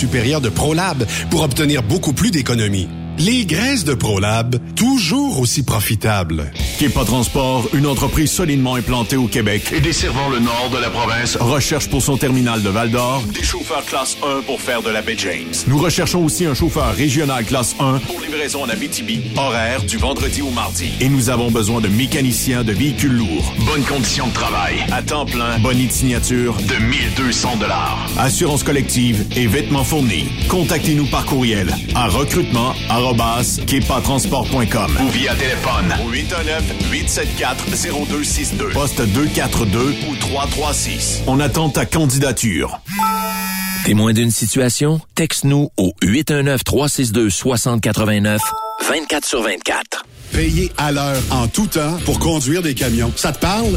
supérieure de ProLab pour obtenir beaucoup plus d'économies. Les graisses de ProLab, toujours aussi profitables. Kepa Transport, une entreprise solidement implantée au Québec et desservant le nord de la province, recherche pour son terminal de Val-d'Or des chauffeurs classe 1 pour faire de la baie James. Nous recherchons aussi un chauffeur régional classe 1 pour livraison en Abitibi, horaire du vendredi au mardi. Et nous avons besoin de mécaniciens de véhicules lourds. Bonnes conditions de travail, à temps plein, bonne signature de 1200 dollars. Assurance collective et vêtements fournis. Contactez-nous par courriel à recrutement kepatransport.com ou via téléphone au 819-874-0262, poste 242 ou 336. On attend ta candidature. Témoin d'une situation? Texte-nous au 819-362-6089, 24 sur 24. Payer à l'heure en tout temps pour conduire des camions. Ça te parle?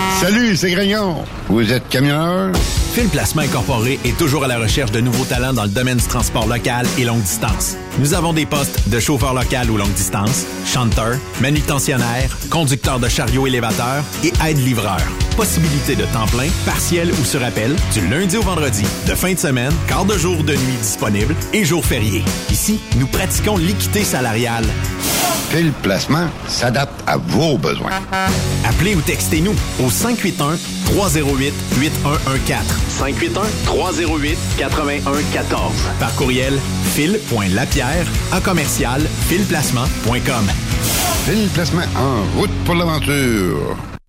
Salut, c'est Grignon. Vous êtes camionneur? Fil Placement Incorporé est toujours à la recherche de nouveaux talents dans le domaine du transport local et longue distance. Nous avons des postes de chauffeur local ou longue distance, chanteur, manutentionnaire, conducteur de chariot élévateur et aide-livreur. Possibilité de temps plein, partiel ou sur appel, du lundi au vendredi, de fin de semaine, quart de jour de nuit disponible et jours fériés. Ici, nous pratiquons l'équité salariale. Fil Placement s'adapte à vos besoins. Appelez ou textez-nous au 581 308 8114. 581 308 8114. Par courriel fil.lapierre à commercial filplacement.com. Fil Placement en route pour l'aventure.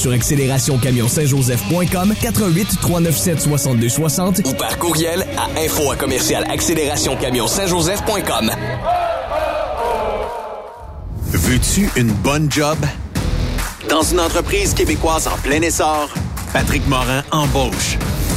Sur accélérationcamionsaintjoseph.com 88 397 62 60 ou par courriel à info à commercial accélérationcamionsaintjoseph.com. Veux-tu une bonne job? Dans une entreprise québécoise en plein essor, Patrick Morin embauche.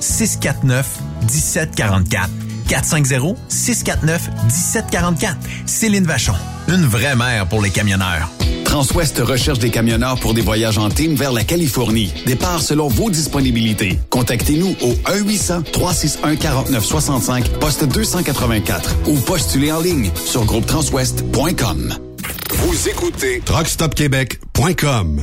649 1744. 450-649-1744. Céline Vachon. Une vraie mère pour les camionneurs. Transwest recherche des camionneurs pour des voyages en team vers la Californie. Départ selon vos disponibilités. Contactez-nous au 1-800-361-4965, poste 284 ou postulez en ligne sur groupetranswest.com. Vous écoutez TruckStopQuébec.com.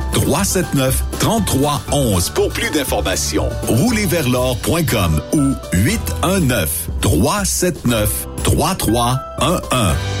379 3311 pour plus d'informations. Roulerversl'or.com ou 819 379 3311.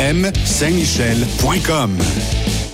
Saint-Michel.com.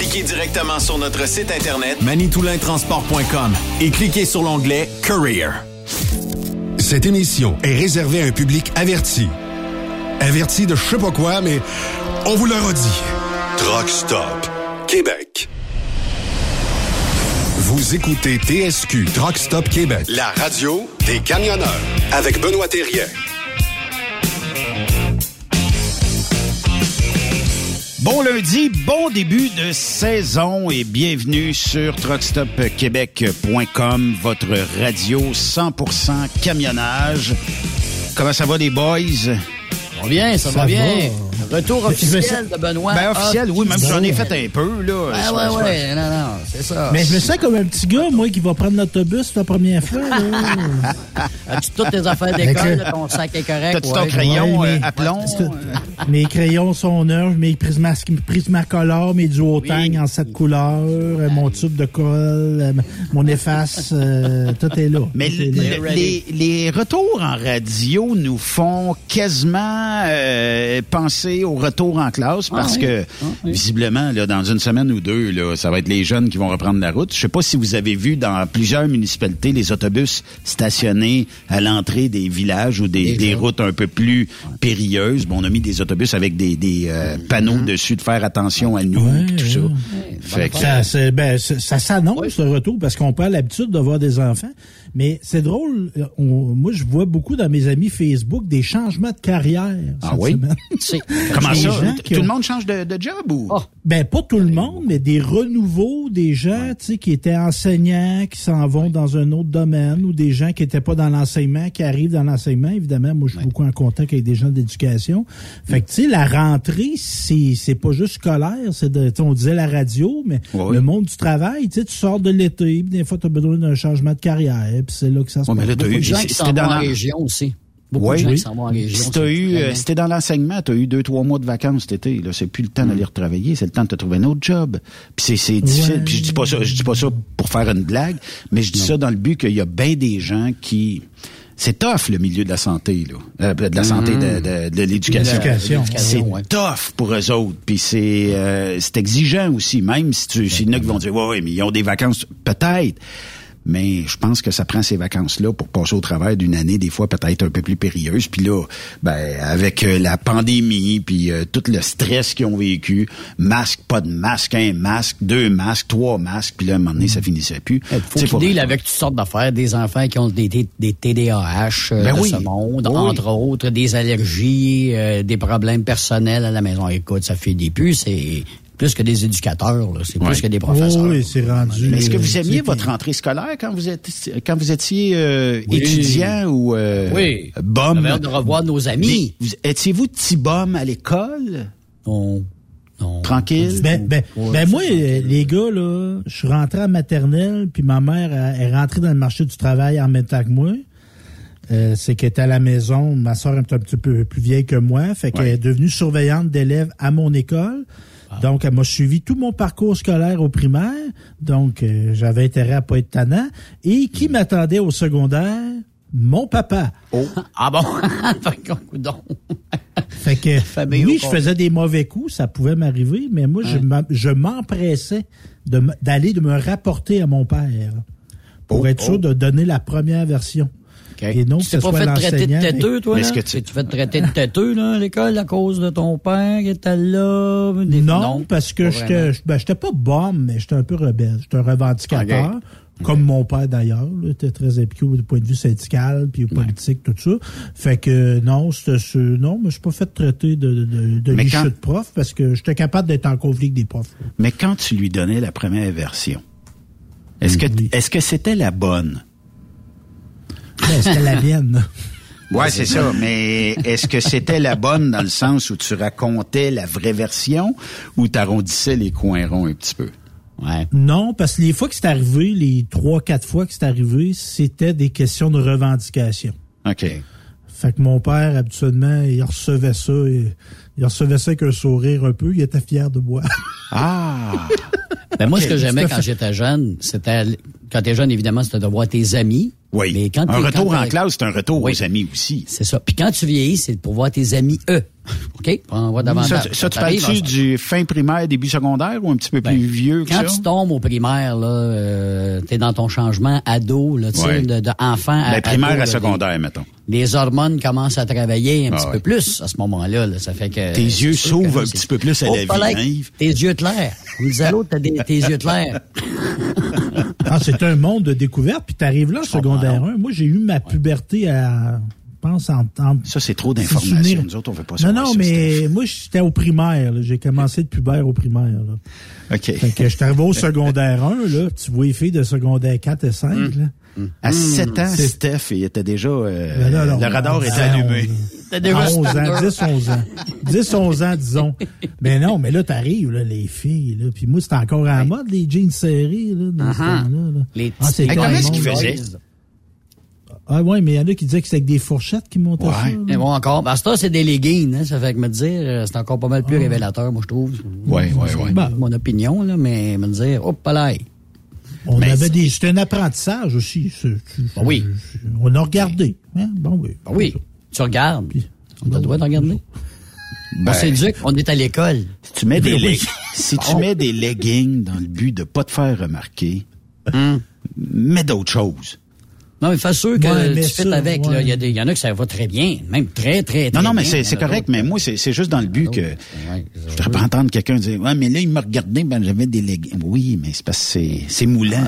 Appliquez directement sur notre site internet manitoulintransport.com et cliquez sur l'onglet Career. Cette émission est réservée à un public averti. Averti de je sais pas quoi, mais on vous le redit. Truck Stop Québec. Vous écoutez TSQ Truck Stop Québec, la radio des camionneurs avec Benoît Thérien. Bon lundi, bon début de saison et bienvenue sur truckstopquebec.com, votre radio 100% camionnage. Comment ça va les boys? Va bien, ça, va bien. Retour officiel de Benoît. Ben, officiel, oui, même si j'en ai Ben fait un peu, là. Ah ouais, ouais, non, non, c'est ça. Mais je me sens comme un petit gars, moi, qui va prendre l'autobus la première fois. là. As-tu toutes tes affaires d'école, ton sac est correct? T'as-tu ton crayon, euh, à plomb? Mes crayons sont neufs, mes prismas prismacolores, mes duotangs en sept couleurs, euh, mon tube de colle, euh, mon efface, euh, tout est là. Mais Tout est là. le- les, les retours en radio nous font quasiment euh, penser au retour en classe parce oui. que Ah oui. visiblement, là, dans une semaine ou deux, là, ça va être les jeunes qui vont reprendre la route. Je sais pas si vous avez vu dans plusieurs municipalités les autobus stationnés à l'entrée des villages ou des, des routes un peu plus périlleuses. Bon, on a mis des autobus avec des, des euh, panneaux dessus de faire attention à nous, pis tout ça. Fait que- Ça, ben, ça, s'annonce le retour parce qu'on perd l'habitude de voir des enfants. Mais c'est drôle, euh, on- moi je vois beaucoup dans mes amis Facebook des changements de carrière. Ah cette oui? semaine. Comment ça? Tout ont- le monde change de, de job ou? Ben pas tout le monde, mais des renouveaux, des gens tu sais qui étaient enseignants, qui s'en vont dans un autre domaine, ou des gens qui étaient pas dans l'enseignement, qui arrivent dans l'enseignement. Évidemment, moi je suis beaucoup en contact avec des gens d'éducation. Fait que tu sais, la rentrée, c'est c'est pas juste scolaire, c'est de, tu sais, on disait la radio, mais Ouais, le monde du travail, tu sais, tu sors de l'été, puis des fois tu as besoin d'un changement de carrière, puis c'est là que ça se Ouais, mais passe. là, t'as eu- c'était dans la- région aussi. Beaucoup Ouais. de gens Oui. qui s'en vont en région. Si t'as eu, euh, si t'es dans l'enseignement, t'as eu deux, trois mois de vacances cet été. Là, c'est plus le temps d'aller retravailler, c'est le temps de te trouver un autre job. Puis c'est, c'est difficile. Ouais. Puis je dis pas ça, je dis pas ça pour faire une blague, mais je dis ça dans le but qu'il y a bien des gens qui c'est tough le milieu de la santé là, Euh, de la santé de, de, de l'éducation. L'éducation. C'est ouais. tough pour eux autres. Puis c'est euh, c'est exigeant aussi, même si tu, s'il y en a qui vont dire ouais, ouais, mais ils ont des vacances peut-être. Mais je pense que ça prend ces vacances-là pour passer au travers d'une année, des fois peut-être un peu plus périlleuse. Puis là, ben avec euh, la pandémie, puis euh, tout le stress qu'ils ont vécu, masque, pas de masque, un masque, deux masques, trois masques, puis là, à un moment donné, ça finissait plus. Il faut qu'ils dealent avec toutes sortes d'affaires, des enfants qui ont des, des, des TDAH euh, Ben de oui. ce monde, Oui. entre autres, des allergies, euh, des problèmes personnels à la maison. Écoute, ça fait des plus, c'est plus que des éducateurs, là. c'est Ouais. plus que des professeurs. Oui, c'est rendu. Mais est-ce que vous euh, aimiez votre rentrée scolaire quand vous êtes quand vous étiez euh, Oui. étudiant ou euh, Oui. bum? On de revoir nos amis. Étiez-vous petit bum à l'école? Non. Non. Tranquille? Ben, ben, Ouais, ben moi, les gars, là, je suis rentré à maternelle, puis ma mère elle, est rentrée dans le marché du travail en même temps que moi. Euh, c'est qu'elle était à la maison. Ma soeur est un petit peu plus vieille que moi. Fait qu'elle Ouais. est devenue surveillante d'élèves à mon école. Donc, elle m'a suivi tout mon parcours scolaire au primaire. Donc, euh, j'avais intérêt à pas être tannant. Et qui m'attendait au secondaire? Mon papa. Ah bon? Fait que, Famille oui, je faisais des mauvais coups, ça pouvait m'arriver, mais moi, je je m'empressais de d'aller de me rapporter à mon père pour Oh, être sûr oh. de donner la première version. Et non que tu t'es pas fait traiter de têteux, toi, Mais là? est-ce que tu- tu... fait traiter de têteux, là, à l'école, à cause de ton père qui était là? Des- Non, parce que j'étais ben, j'étais pas bum, mais j'étais un peu rebelle. J'étais un revendicateur. Comme mon père d'ailleurs, là, était très impliqué au point de vue syndical puis politique, tout ça. Fait que non, c'était ce- non, mais je suis pas fait traiter de, de, de Mais licheux quand- de prof parce que j'étais capable d'être en conflit avec des profs. là. Mais quand tu lui donnais la première version, est-ce que Oui. est-ce que c'était la bonne? Ben, c'était la mienne. Ouais, c'est ça. Mais est-ce que c'était la bonne dans le sens où tu racontais la vraie version ou t'arrondissais les coins ronds un petit peu? Ouais. Non, parce que les fois que c'est arrivé, les trois, quatre fois que c'est arrivé, c'était des questions de revendication. OK. Fait que mon père, habituellement, il recevait ça, et, il recevait ça avec un sourire un peu, il était fier de moi. Ah! Ben, moi, ce que j'aimais quand j'étais jeune, c'était, quand t'es jeune, évidemment, c'était de voir tes amis. Oui. Mais quand un retour quand en classe, c'est un retour Oui. aux amis aussi. C'est ça. Puis quand tu vieillis, c'est pour voir tes amis, eux. OK? On va davantage. Ça, ça, tu T'arrives parles-tu du fin primaire, début secondaire ou un petit peu plus Ben, vieux que Quand ça? tu tombes au primaire, là, euh, t'es dans ton changement ado, là, tu sais, Ouais. de, de enfant à Ben, primaire ado, à là, secondaire, mettons. Les, hormones commencent à travailler un Ah petit ouais. peu plus à ce moment-là. là. Ça fait que Tes yeux s'ouvrent un petit peu plus à Oh, la vie, hein, Yves? Tes yeux clairs. Comme disait l'autre, t'as tes yeux clairs. ah, c'est un monde de découverte, puis t'arrives là, secondaire 1. Moi, j'ai eu ma puberté à, pense, en... en Ça, c'est trop d'informations. Nous autres, on veut pas Non, savoir non, ça, mais moi, j'étais au primaire. J'ai commencé de pubère au primaire. Là. OK. Fait que j'étais arrivé au secondaire 1, là, tu vois les filles de secondaire 4 et 5, Hmm. là. À 7 ans, Steph, il était déjà... euh, Ben là, là, le radar était on- allumé. À 11 standard. ans, 10, 11 ans. 10, 11 ans, disons. Mais non, mais là, t'arrives, là, les filles, là. Puis moi, c'était encore à la mode, les jeans serrés, là, dans ce Uh-huh. temps-là. là. Les Ah, comment est-ce Diamond, qu'il là. faisait? Ah ouais, mais il y en a qui disaient que c'était avec des fourchettes qui montaient Ouais. ça. Mais bon, encore. Ben, ça, c'est des leggings, hein. Ça fait que me dire, euh, c'est encore pas mal plus révélateur, moi, je trouve. Ouais, ouais, ouais. Ben, Mon opinion, là, mais me dire, hop là. on Mais avait c'est- des, c'était un apprentissage aussi. Ben oui. On a regardé. Hein? Bon, oui. Ben oui, tu regardes. On a le droit de regarder. Ben, on s'éduque, on est à l'école. si tu mets des, oui. leg- si tu Bon. mets des leggings dans le but de pas te faire remarquer, mets d'autres choses. Non, mais fais sûr que Ouais, mais tu avec. là. Il y, a des- il y en a que ça va très bien, même très, très, très Non, non, mais c'est correct, mais moi, c'est c'est juste dans le but que Ouais, je voudrais pas entendre quelqu'un dire Ouais, mais là, il me regardait, ben j'avais des leggings. Oui, mais c'est parce que c'est- c'est moulant.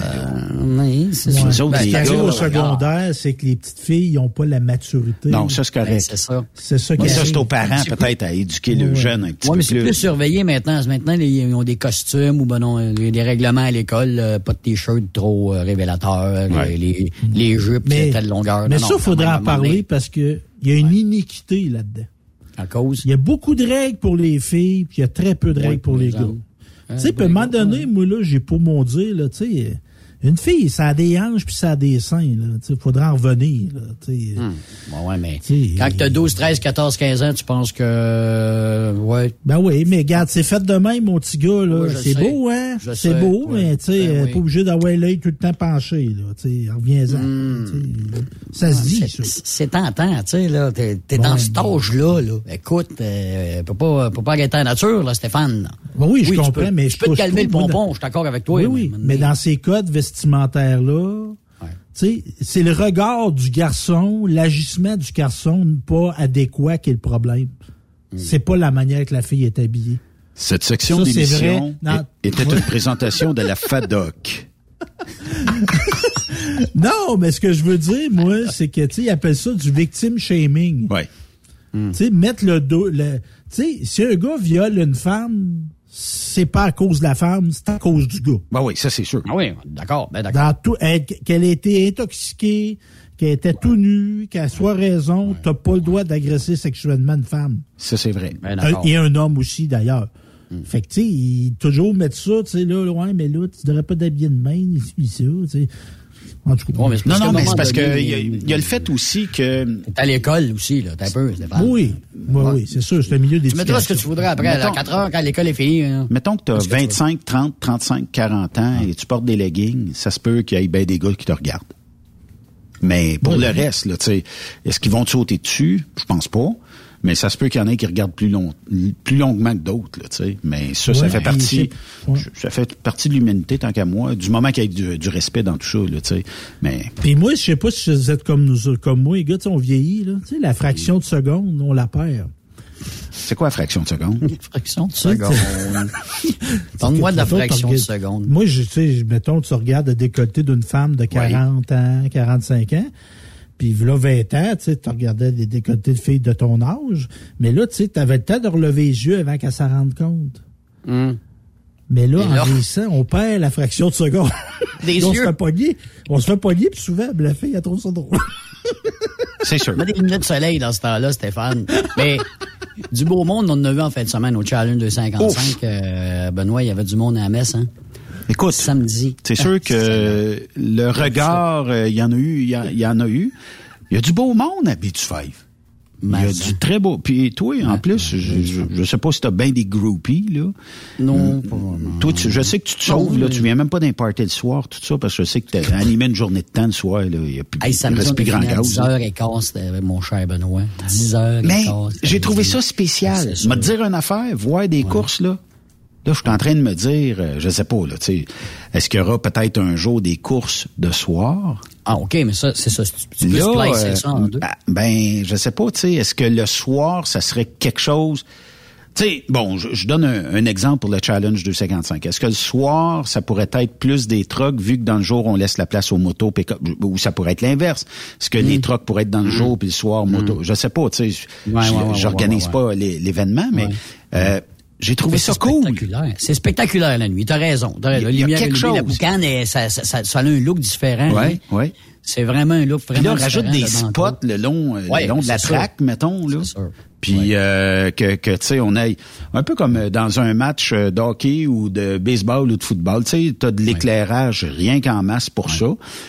Oui, c'est ça. Autres, Ben, les Ce qui gars, arrive au regarde. secondaire, c'est que les petites filles n'ont pas la maturité. Non, ça, c'est ben, correct. c'est ça. c'est ça qui Mais ça, c'est aux parents, peut-être, à éduquer le jeune un petit Oui, peu mais c'est plus. plus surveillé maintenant. Maintenant, ils ont des costumes ou ben non, des, des règlements à l'école, euh, pas de t-shirt trop euh, révélateurs, les jupes Mais, de telle longueur. mais Non, ça, il à en parler parce que il y a une iniquité là-dedans. À cause? Il y a beaucoup de règles pour les filles, puis il y a très peu de règles pour les gars. Tu sais, à un moment donné, moi, là, j'ai pour mon dire, là, tu sais, une fille, ça a des hanches puis ça a des seins, sais, faudrait en revenir, là. Hum. Bon, ouais, mais quand tu as 12, 13, 14, 15 ans, tu penses que. euh, ouais. Ben oui, mais regarde, c'est fait de même, mon petit gars, là. Oui, c'est beau, hein? C'est beau, oui. mais tu sais, Ben euh, oui. pas obligé d'avoir l'œil tout le temps penché, là. Reviens-en. Hmm. Ça se dit, C'est- tentant, tu sais, là. T'es t'es dans cet âge-là, là. Écoute, euh, peut pas, peut pas arrêter la nature, là, Stéphane. Ben oui, je comprends, peux- mais tu je peux te calmer le pompon, je suis d'accord avec toi. Oui, oui, mais- mais dans ces codes c'est le regard du garçon, l'agissement du garçon pas adéquat qui est le problème. Hmm. C'est pas la manière que la fille est habillée. Cette section d'émission. Non. était une présentation de la FADOC. Non, mais ce que je veux dire, moi, c'est que, tu sais, ils appellent ça du victim shaming. Tu sais, mettre le dos, le, tu sais, si un gars viole une femme, c'est pas à cause de la femme, c'est à cause du gars. Ben oui, ça, c'est sûr. Ah oui, d'accord, ben d'accord. Dans tout, elle- qu'elle ait été intoxiquée, qu'elle était tout nue, qu'elle soit raison, t'as pas le droit d'agresser sexuellement une femme. Ça, c'est vrai. Ben Un- et un homme aussi, d'ailleurs. Fait que, tu sais, ils- toujours mettre ça, tu sais, là, ouais, mais là, tu devrais pas t'habiller de même, ici, tu sais. En tout cas. Ouais, mais c'est Non, non, mais c'est parce qu'il y, y a le fait aussi que... T'es à l'école aussi, là, t'as un peu, Stéphane. oui, oui, oui, c'est sûr, c'est un milieu Tu mettras ce que tu voudrais après, à Mettons- 4 heures, quand l'école est finie. hein. Mettons que tu as Qu'est-ce que tu 25, 30, 35, 40 ans et tu portes des leggings, ça se peut qu'il y ait bien des gars qui te regardent. Mais pour Oui. le reste, là, tu sais, est-ce qu'ils vont te sauter dessus? Je pense pas. Mais ça se peut qu'il y en ait qui regardent plus long, plus longuement que d'autres, là, tu sais. Mais ça, ça fait partie, ouais. ça fait partie de l'humanité tant qu'à moi, du moment qu'il y ait du, du respect dans tout ça, là, tu sais. Mais, Puis moi, je sais pas si vous êtes comme nous, comme moi, les gars, tu sais, on vieillit, là. Tu sais, la fraction de seconde, on la perd. c'est quoi la fraction de seconde? Fraction de seconde. Donne-moi de la fraction de seconde. Moi, je, tu sais, mettons, tu regardes le décolleté d'une femme de 40 ans, 45 ans, puis là, 20 ans, tu sais, tu regardais les décolletés de filles de ton âge, mais là, tu sais, avais le temps de relever les yeux avant qu'elle s'en rende compte. Hum. Mais là, en vieillissant, on perd la fraction de seconde. Des on yeux. se fait pogner. On se fait pogner, puis souvent, la fille, elle trouve ça drôle. C'est sûr. Mets des lunettes de soleil dans ce temps-là, Stéphane. Mais du beau monde, on en a vu en fin de semaine au Challenge 255. Euh, Benoît, il y avait du monde à la messe, hein? Écoute, Samedi. C'est sûr que le regard, euh, il y en a eu, il y, en- il a eu. Il y a du beau monde à Beach Five. Il y a Mais- du très beau. Puis toi, en plus, je, je, sais pas si t'as bien des groupies, là. Non, Mm. pas vraiment. Toi, tu- je sais que tu te sauves, là. Tu viens même pas d'un party le soir, tout ça, parce que je sais que t'as animé une journée de temps le soir, là. Il y a plus, Hey, il samedi, reste plus grand fini à gaz. là. 10h15, c'était mon cher Benoît. 10h15. Mais c'était j'ai trouvé ça spécial. Sûr. te dire une affaire, voir des courses, là. Là, je suis en train de me dire, euh, je sais pas, là, tu sais, est-ce qu'il y aura peut-être un jour des courses de soir? Ah, OK, mais ça, c'est ça. Tu tu peux Là, splicer euh, ça en deux. ben, ben, je sais pas, tu sais, est-ce que le soir, ça serait quelque chose... Tu sais, bon, je, je donne un, un exemple pour le Challenge 255. Est-ce que le soir, ça pourrait être plus des trucks, vu que dans le jour, on laisse la place aux motos, pick-up, ou ça pourrait être l'inverse? Est-ce que les trucks pourraient être dans le jour, puis le soir, moto? Je sais pas, tu sais. Ouais, je- ouais, ouais, j'organise pas l'é- l'événement, mais... Euh, J'ai trouvé ça c'est cool. spectaculaire. C'est spectaculaire la nuit. T'as raison. T'as raison. Il y a lumière quelque allumée, La chose. boucane, et ça, ça, ça, ça a un look différent. Ouais, hein. ouais. C'est vraiment un look Puis vraiment là, rajoute différent, des spots le long, euh, Ouais, le long de la track, mettons, là. Puis euh, que, que tu sais, on aille un peu comme euh, dans un match euh, d'hockey ou de baseball ou de football, tu sais, t'as de l'éclairage rien qu'en masse pour ça.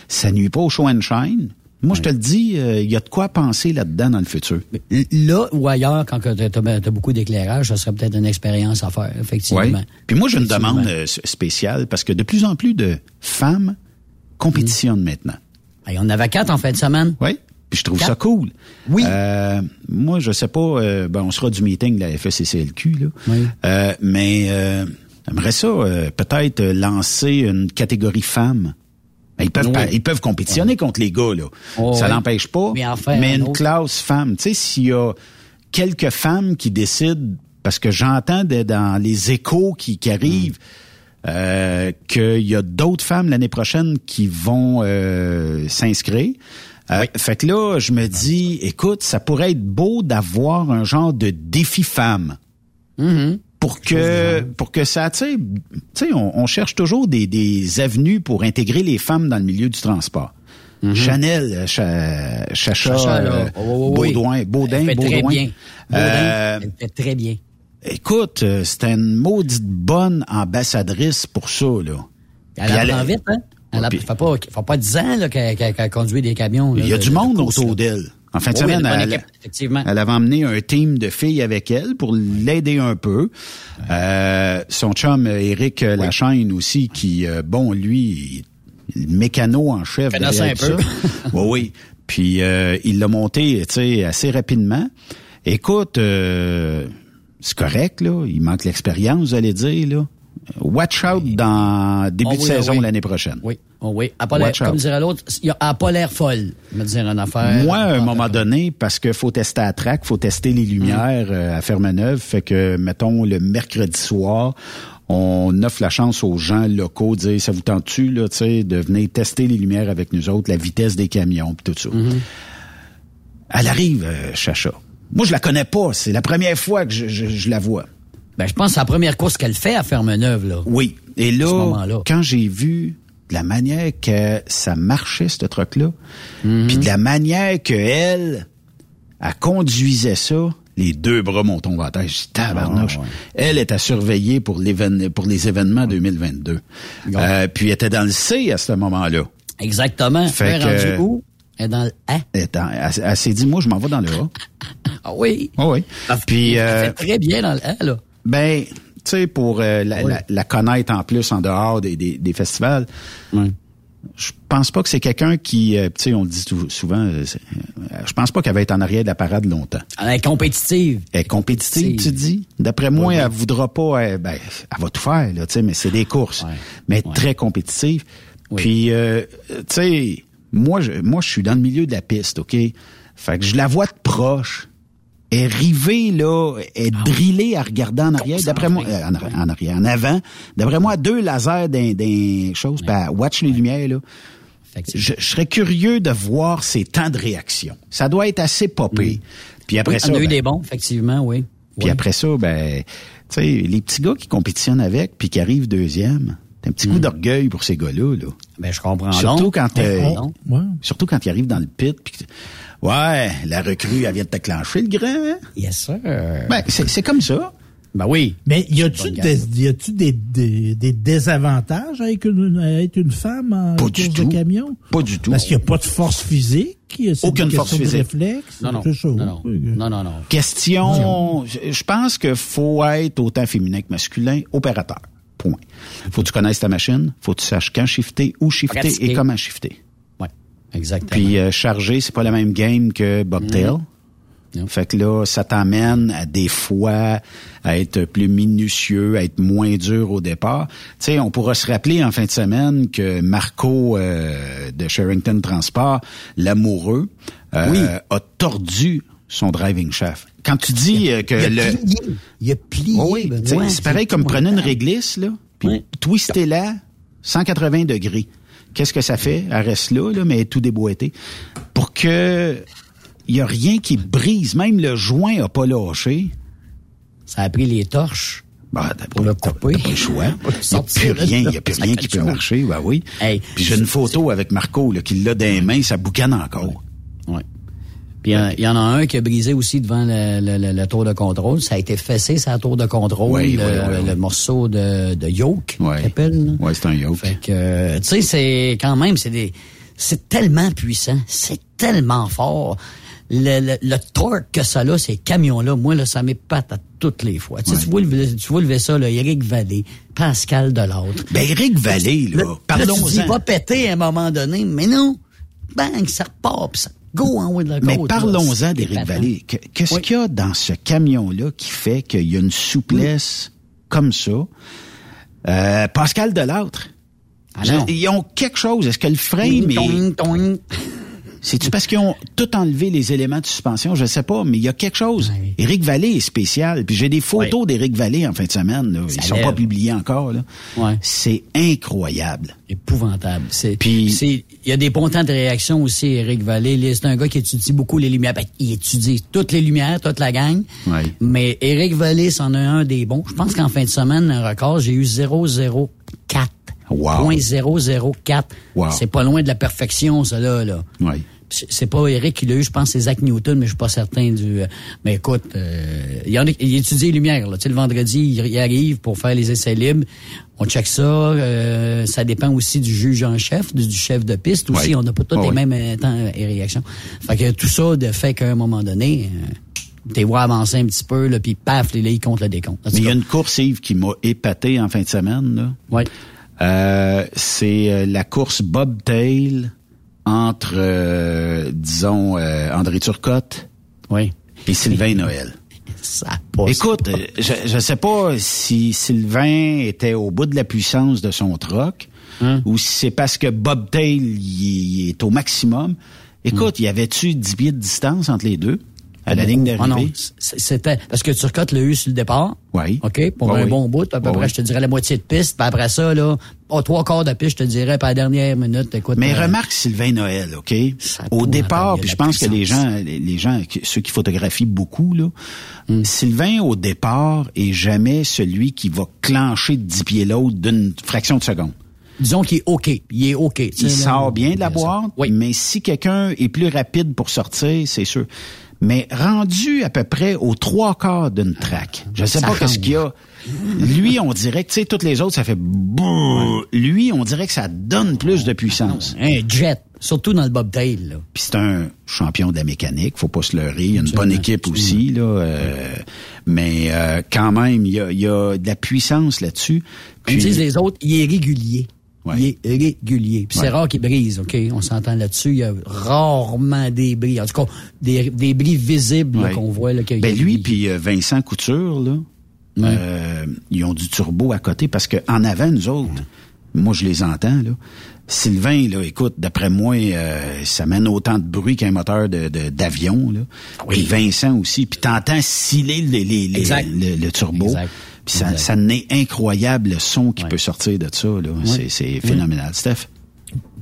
Ça nuit pas au show and shine. Moi, je te le dis, euh, il y a de quoi penser là-dedans dans le futur. Là ou ailleurs, quand tu as, beaucoup d'éclairage, ça serait peut-être une expérience à faire, effectivement. Ouais. Puis moi, j'ai une demande euh, spéciale parce que de plus en plus de femmes compétitionnent Mm. maintenant. Hey, on avait quatre en fin de semaine. Oui. Puis je trouve Quatre? ça cool. Oui. Euh, moi, je sais pas, euh, ben, on sera du meeting de la FECCLQ, là. Oui. Euh, mais euh, j'aimerais ça euh, peut-être euh, lancer une catégorie femmes. Ils peuvent, Oui. ils peuvent compétitionner contre les gars, là. Oh, ça oui. n'empêche pas. Mais une classe femme. Tu sais, s'il y a quelques femmes qui décident, parce que j'entends dans les échos qui, qui arrivent, euh, qu'il y a d'autres femmes l'année prochaine qui vont euh, s'inscrire. Euh, Fait que là, je me dis, écoute, ça pourrait être beau d'avoir un genre de défi femme Mm-hmm. Pour que pour que ça attire. Tu sais, on, on cherche toujours des, des avenues pour intégrer les femmes dans le milieu du transport. Chanel, euh, Cha- Chacha. Chacha, euh, Oh, oh, oui. Baudouin, Baudin, Elle fait très Baudouin. bien. Baudin, Euh, elle fait très bien. Écoute, euh, c'était une maudite bonne ambassadrice pour ça, là. Elle Puis apprend vite, hein? Elle a, Puis- fait pas, fait pas 10 ans qu'elle qu'elle conduit des camions. Il y a du de monde autour d'elle. En fin de Oui, semaine, elle, équipe, effectivement. elle avait emmené un team de filles avec elle pour l'aider un peu. Euh, son chum Éric Lachaine aussi, qui, euh, bon, lui, il- mécano en chef. Derrière un peu. oui, oui. Puis euh, il l'a monté, tu sais, assez rapidement. Écoute, euh, c'est correct, là. Il manque l'expérience, vous allez dire, là. Watch out dans début Oh de saison oui. l'année prochaine. Oui, oh oui. A pas comme dirait l'autre, il a- elle a pas l'air folle. Me dire une affaire. Moi, à un moment donné, parce qu'il faut tester à track, faut tester les lumières euh, à Fermeneuve, fait que, mettons, le mercredi soir, on offre la chance aux gens locaux de dire, ça vous tente-tu, là, tu sais, de venir tester les lumières avec nous autres, la vitesse des camions, pis tout ça. Elle arrive, euh, Chacha. Moi, je la connais pas. C'est la première fois que je, je- je la vois. Ben, je pense que c'est la première course qu'elle fait à Fermeneuve, là. Oui. Et là, quand j'ai vu de la manière que ça marchait, ce truc-là, puis de la manière que elle, elle conduisait ça, les deux bras m'ont tombé à terre. J'ai dit, tabarnouche. Elle est à surveiller pour, pour les événements 2022. Euh, puis elle était dans le C à ce moment-là. Exactement. Fait Elle est rendue où? Elle est dans le A. Elle, elle- elle s'est dit, moi, je m'en vais dans le A. Ah oui. Ah oui. Puis, Elle euh, fait très bien dans le A, là. Ben, tu sais, pour euh, la, Oui. la- la connaître en plus en dehors des, des, des festivals, je pense pas que c'est quelqu'un qui, euh, tu sais, on le dit souvent, euh, euh, je pense pas qu'elle va être en arrière de la parade longtemps. Elle est compétitive. Elle est compétitive, tu dis. D'après moi, elle voudra pas, euh, ben, elle va tout faire, là, tu sais, mais c'est des courses. Mais elle est très compétitive. Puis, euh, tu sais, moi, je, moi, je suis dans le milieu de la piste, OK? Fait que je la vois de proche. Est rivée, là, est drillée à regarder en arrière. D'après moi, euh, en, en arrière, en avant. D'après moi, deux lasers d'un, d'un chose, puis elle watch les lumières, là. Je, je serais curieux de voir ses temps de réaction. Ça doit être assez popé. Puis après Oui, ça, on a eu ben, des bons, effectivement, oui. puis après ça, ben, tu sais, les petits gars qui compétitionnent avec, puis qui arrivent deuxième, t'as un petit coup d'orgueil pour ces gars-là. Là. Ben, je comprends Surtout donc. quand, euh, surtout quand ils arrivent dans le pit. Que- ouais, la recrue, elle vient de t'enclencher, le grand. Hein? Yes, sir. Ben, c'est, comme ça. Ben oui. Mais y a-tu des, y a-tu des, des, des désavantages avec une, à être une femme en Pas course du de tout. camion? Pas du tout. Parce qu'il n'y a pas de force physique. Aucune une force question de physique. réflexe. Non, non. Non, non. Non, non, non. Question, je je pense que faut être autant féminin que masculin, opérateur. Point. Faut que tu connaisses ta machine, faut que tu saches quand shifter, où shifter Pratiquer. et comment shifter. Ouais, exactement. Puis euh, charger, c'est pas la même game que bobtail. Non. Fait que là, ça t'amène à des fois à être plus minutieux, à être moins dur au départ. Tu sais, on pourra se rappeler en fin de semaine que Marco euh, de Sherrington Transport, l'amoureux, euh, a tordu son driving shaft. Quand tu dis euh, que il a le plié. Il a plié. Oh oui, ben, ouais, c'est pareil comme prenez une réglisse là, puis Oui. twistez-la 180 degrés. Qu'est-ce que ça fait? Elle reste là, là, mais elle est tout déboîtée. Pour que il y a rien qui brise, même le joint a pas lâché. Ça a pris les torches Bah, t'as Pour le couper. pas le choix. Il n'y a plus rien, il a plus rien qui peut marcher, bah oui. Hey, Puis j'ai une photo avec Marco, là, qui l'a dans les mains, ça boucane encore. Ouais. Puis il y en- il y, en a un qui a brisé aussi devant le, le- le- le tour de contrôle. Ça a été fessé, sa tour de contrôle, Oui, le, oui, oui, oui. le morceau de, de yoke, appelle. Ouais, c'est un yoke. Fait que, euh, tu sais, c'est quand même, c'est des, c'est tellement puissant, c'est tellement fort. Le, le, le torque que ça a, ces camions-là, moi, là, ça m'épate à toutes les fois. Tu sais, tu vois, le- tu vois lever ça, là, Éric Vallée, Pascal Delautre. Ben, Éric Vallée, là, dis, parlons-en. va péter à un moment donné, mais non. Bang, ça repart, pis ça go en haut de la côte. Mais parlons-en d'Éric. Vallée. Que- Qu'est-ce Oui. qu'il y a dans ce camion-là qui fait qu'il y a une souplesse comme ça? Euh, Pascal Delattre. Ah. Ils ont quelque chose. Est-ce que le frame est... C'est-tu parce qu'ils ont tout enlevé les éléments de suspension? Je sais pas, mais il y a quelque chose. Éric Vallée est spécial. Puis j'ai des photos d'Éric Vallée en fin de semaine. Là. Ils sont lève. pas publiés encore. Là. Ouais. C'est incroyable. Épouvantable. C'est, Puis- c'est, il y a des bons temps de réaction aussi, Éric Vallée. C'est un gars qui étudie beaucoup les lumières. Ben, il étudie toutes les lumières, toute la gang. Mais Éric Vallée, c'en a un des bons. Je pense qu'en fin de semaine, un record, j'ai eu 004. Wow. Point 004. Wow. C'est pas loin de la perfection, ça, là. là. C'est pas Eric qui l'a eu, je pense que c'est Zach Newton, mais je suis pas certain du. euh, mais écoute, euh, il y en a, il étudie les lumières. Là. Tu sais, le vendredi, il, arrive pour faire les essais libres. On check ça. euh, ça dépend aussi du juge en chef, du, du chef de piste aussi. On n'a pas tous Ouais, les mêmes euh, temps et réactions. Fait que tout ça de fait qu'à un moment donné, euh, t'es voir avancer un petit peu, là, puis paf, là, il compte le décompte. Mais il y a une course, Yves, qui m'a épaté en fin de semaine. Là. ouais. Euh, c'est euh, la course Bobtail entre, euh, disons, euh, André Turcotte Oui. et Sylvain Noël. Ça passe. Écoute, je, je sais pas si Sylvain était au bout de la puissance de son troc Hein? ou si c'est parce que Bobtail il, il est au maximum. Écoute, y avait-tu 10 pieds de distance entre les deux? À la ligne Ah non, d'arrivée? c- c'était parce que Turcotte l'a eu sur le départ. Oui. OK, pour Ouais, un oui. bon bout, à peu Ouais, près, oui. je te dirais la moitié de piste, puis après ça là, oh, trois quarts de piste, je te dirais pas la dernière minute, écoute. Mais euh, remarque Sylvain Noël, OK? Ça Au départ, puis je pense que les gens, les, les gens, ceux qui photographient beaucoup, là, Hmm. Sylvain, au départ, est jamais celui qui va clencher de 10 pieds l'autre d'une fraction de seconde. disons qu'il est OK, il est OK. Il sort bien de la boîte, Oui. mais si quelqu'un est plus rapide pour sortir, c'est sûr. Mais rendu à peu près aux trois quarts d'une traque, je sais Ça pas qu'est-ce qu'il y a. Lui, on dirait que, tu sais, toutes les autres, ça fait bouh. Lui, on dirait que ça donne plus de puissance. Un jet, surtout dans le bobtail là. Puis c'est un champion de la mécanique, faut pas se leurrer. Il y a une bonne équipe aussi, là. euh, mais euh, quand même, il y a, y a de la puissance là-dessus. Comme Puis, disent les autres, il est régulier. Ouais. Il est régulier. Puis c'est rare qu'il brise, OK? On s'entend là-dessus. Il y a rarement des bris. En tout cas, des, des bris visibles Ouais. qu'on voit. Là, qu'il- ben lui puis euh, Vincent Couture, là, euh, ils ont du turbo à côté parce que en avant, nous autres, moi je les entends, là. Sylvain, là, écoute, d'après moi, euh, ça mène autant de bruit qu'un moteur de, de- d'avion, là. Oui. Puis Vincent aussi. Puis t'entends sciller les, les, les- le, le turbo. Exact. Puis ça, ça n'est incroyable le son qui Ouais. peut sortir de ça, là. C'est, c'est phénoménal. Steph?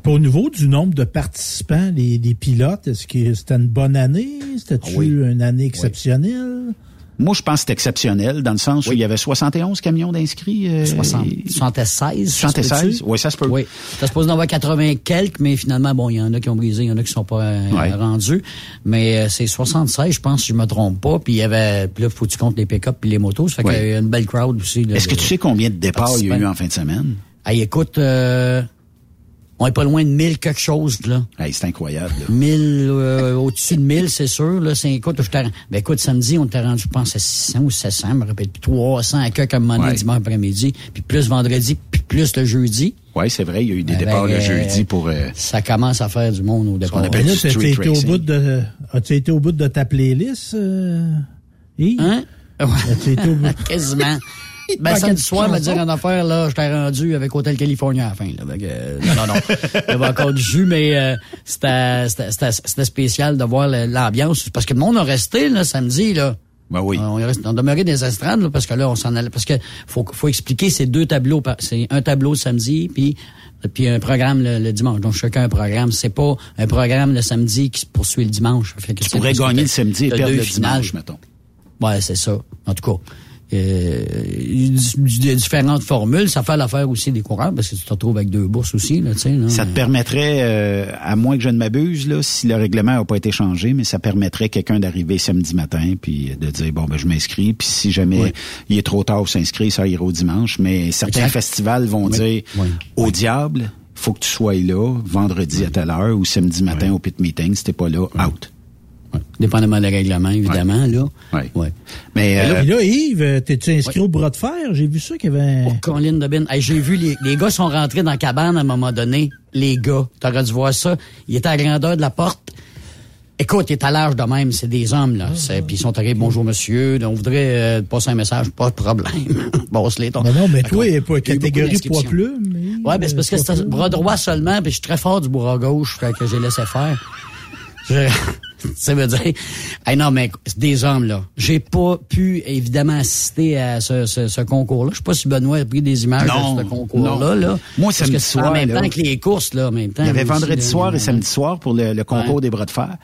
Au niveau du nombre de participants, les, les pilotes, est-ce que c'était une bonne année? C'était-tu Ah oui. une année exceptionnelle? Moi, je pense que c'est exceptionnel, dans le sens où il y avait 71 camions d'inscrits. euh, 60, et- 76. ça se 76? peut-tu? Oui, ça se peut. Oui. Ça se pose d'en avoir 80 quelques, mais finalement, bon, il y en a qui ont brisé, il y en a qui sont pas euh, Ouais. rendus. Mais euh, c'est 76, je pense, si je me trompe pas. Puis il y avait, puis là, faut que tu comptes les pick-up puis les motos. Ça fait Ouais. qu'il y a une belle crowd aussi. Est-ce que tu sais combien de départs il y a eu en fin de semaine? Hey, écoute, euh, on est pas loin de 1000 quelque chose, là. Hey, c'est incroyable. là. 1000, euh, au-dessus de 1000, c'est sûr. Là, c'est, écoute, je t'ai- ben, écoute, samedi, on t'a rendu, je pense, à 600 ou 700, je me rappelle plus, 300 à quelques moment donné, Ouais. dimanche après-midi, puis plus vendredi, puis plus le jeudi. Oui, c'est vrai, il y a eu des départs le euh, jeudi pour... euh, Ça commence à faire du monde au départ. Ben là, street été au bout de, as-tu été au bout de ta playlist, euh? Hein? As-tu été au bout? Quasiment. Ben, samedi soir, me dire en affaire, là, je t'ai rendu avec Hôtel California à la fin, là. Que, euh, non, non, non. Il y avait encore du jus, mais, euh, c'était, c'était, c'était, spécial de voir l'ambiance. Parce que le monde a resté, là, samedi, là. Ben oui. On, est resté- on demeurait des estrades, là, parce que là, on s'en allait, parce que faut, faut expliquer, c'est deux tableaux, par- c'est un tableau le samedi, puis, puis un programme le, le dimanche. Donc, chacun un programme. C'est pas un programme le samedi qui se poursuit le dimanche. Fait que Tu pourrais gagner le samedi et perdre le dimanche, mettons. Ouais, c'est ça. En tout cas, euh, différentes formules. Ça fait l'affaire aussi des coureurs parce que tu te retrouves avec deux bourses aussi. Là, là. Ça te permettrait, euh, à moins que je ne m'abuse, là, si le règlement n'a pas été changé, mais ça permettrait quelqu'un d'arriver samedi matin puis de dire bon ben je m'inscris, puis si jamais Oui. il est trop tard pour s'inscrire, ça ira au dimanche. Mais certains Exact. festivals vont Oui. dire Oui. au diable, faut que tu sois là vendredi à telle heure ou samedi matin au pit meeting. Si t'es pas là, out. Dépendamment des règlements, évidemment. Là. Ouais. Ouais. Mais euh, Et là, Yves, t'es-tu inscrit au bras de fer? J'ai vu ça qu'il y avait... Oh, Colin de Bin. Hey, J'ai vu les, les gars sont rentrés dans la cabane à un moment donné. Les gars, t'aurais dû voir ça. Ils étaient à la grandeur de la porte. Écoute, il est à l'âge de même, c'est des hommes, là. C'est- Puis ils sont arrivés, bonjour monsieur, on voudrait euh, passer un message, pas de problème. Bosse les ton. Ben non, mais toi, il a pas catégorie poids plume. Yves, Ouais, ben c'est parce que c'était bras droit seulement, puis je suis très fort du bras gauche, fait que j'ai laissé faire. Je- ça veut dire, hey, non, mais des hommes, là. J'ai pas pu, évidemment, assister à ce, ce, ce concours-là. Je sais pas si Benoît a pris des images Non, de ce concours-là, non. là. Moi, Parce samedi que c'est en soir, même là, temps que les courses, là, en même temps. Il y avait aussi, vendredi là, soir et samedi soir pour le, le concours Ouais. des bras de fer.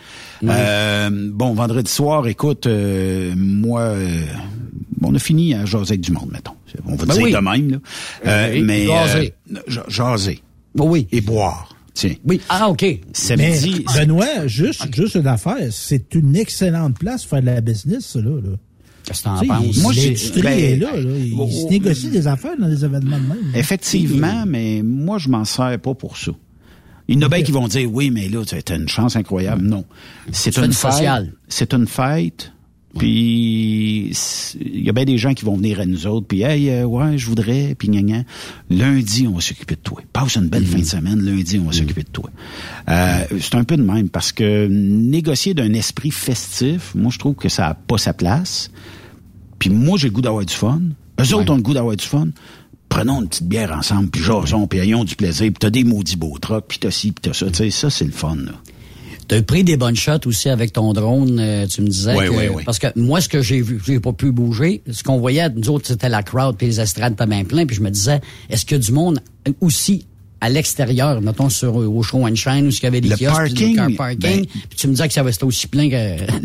Euh, bon, vendredi soir, écoute, euh, moi, euh, on a fini à jaser avec du monde, mettons. On va Ben dire oui. de même, là. Euh, Oui, mais jaser. euh, ja- jaser oui. et boire. Tiens. Oui, ah, OK. Mais, Benoît, juste, juste une affaire, c'est une excellente place pour faire de la business, ça, là. là. Moi, j'ai- L'industrie ben, est là, là. Il oh, se oh, négocie des affaires dans des événements de même. effectivement, mais moi, je m'en sers pas pour ça. Il y en a bien qui vont dire, oui, mais là, tu as une chance incroyable. Non. C'est une fête. social. C'est une fête. Puis il y a bien des gens qui vont venir à nous autres, puis hey, euh, ouais, je voudrais, puis gna, gna. Lundi, on va s'occuper de toi. Passe une belle fin de semaine, lundi, on va s'occuper de toi. Euh, c'est un peu de même, parce que négocier d'un esprit festif, moi, je trouve que ça n'a pas sa place. Puis moi, j'ai le goût d'avoir du fun. Eux autres ont le goût d'avoir du fun. Prenons une petite bière ensemble, puis jasons, puis ayons du plaisir, puis t'as des maudits beaux trucks, puis t'as ci, puis t'as ça. Tu sais, ça, c'est le fun, là. T'as pris des bonnes shots aussi avec ton drone, euh, tu me disais. Ouais, que- ouais, ouais. Parce que moi, ce que j'ai vu, j'ai pas pu bouger. Ce qu'on voyait, nous autres, c'était la crowd, puis les estrades étaient bien pleins. Puis je me disais, est-ce qu'il y a du monde aussi à l'extérieur, mettons sur au show and shine, où il y avait des Le kiosques, puis parking, des car parking. ben- puis tu me disais que ça va être aussi plein que...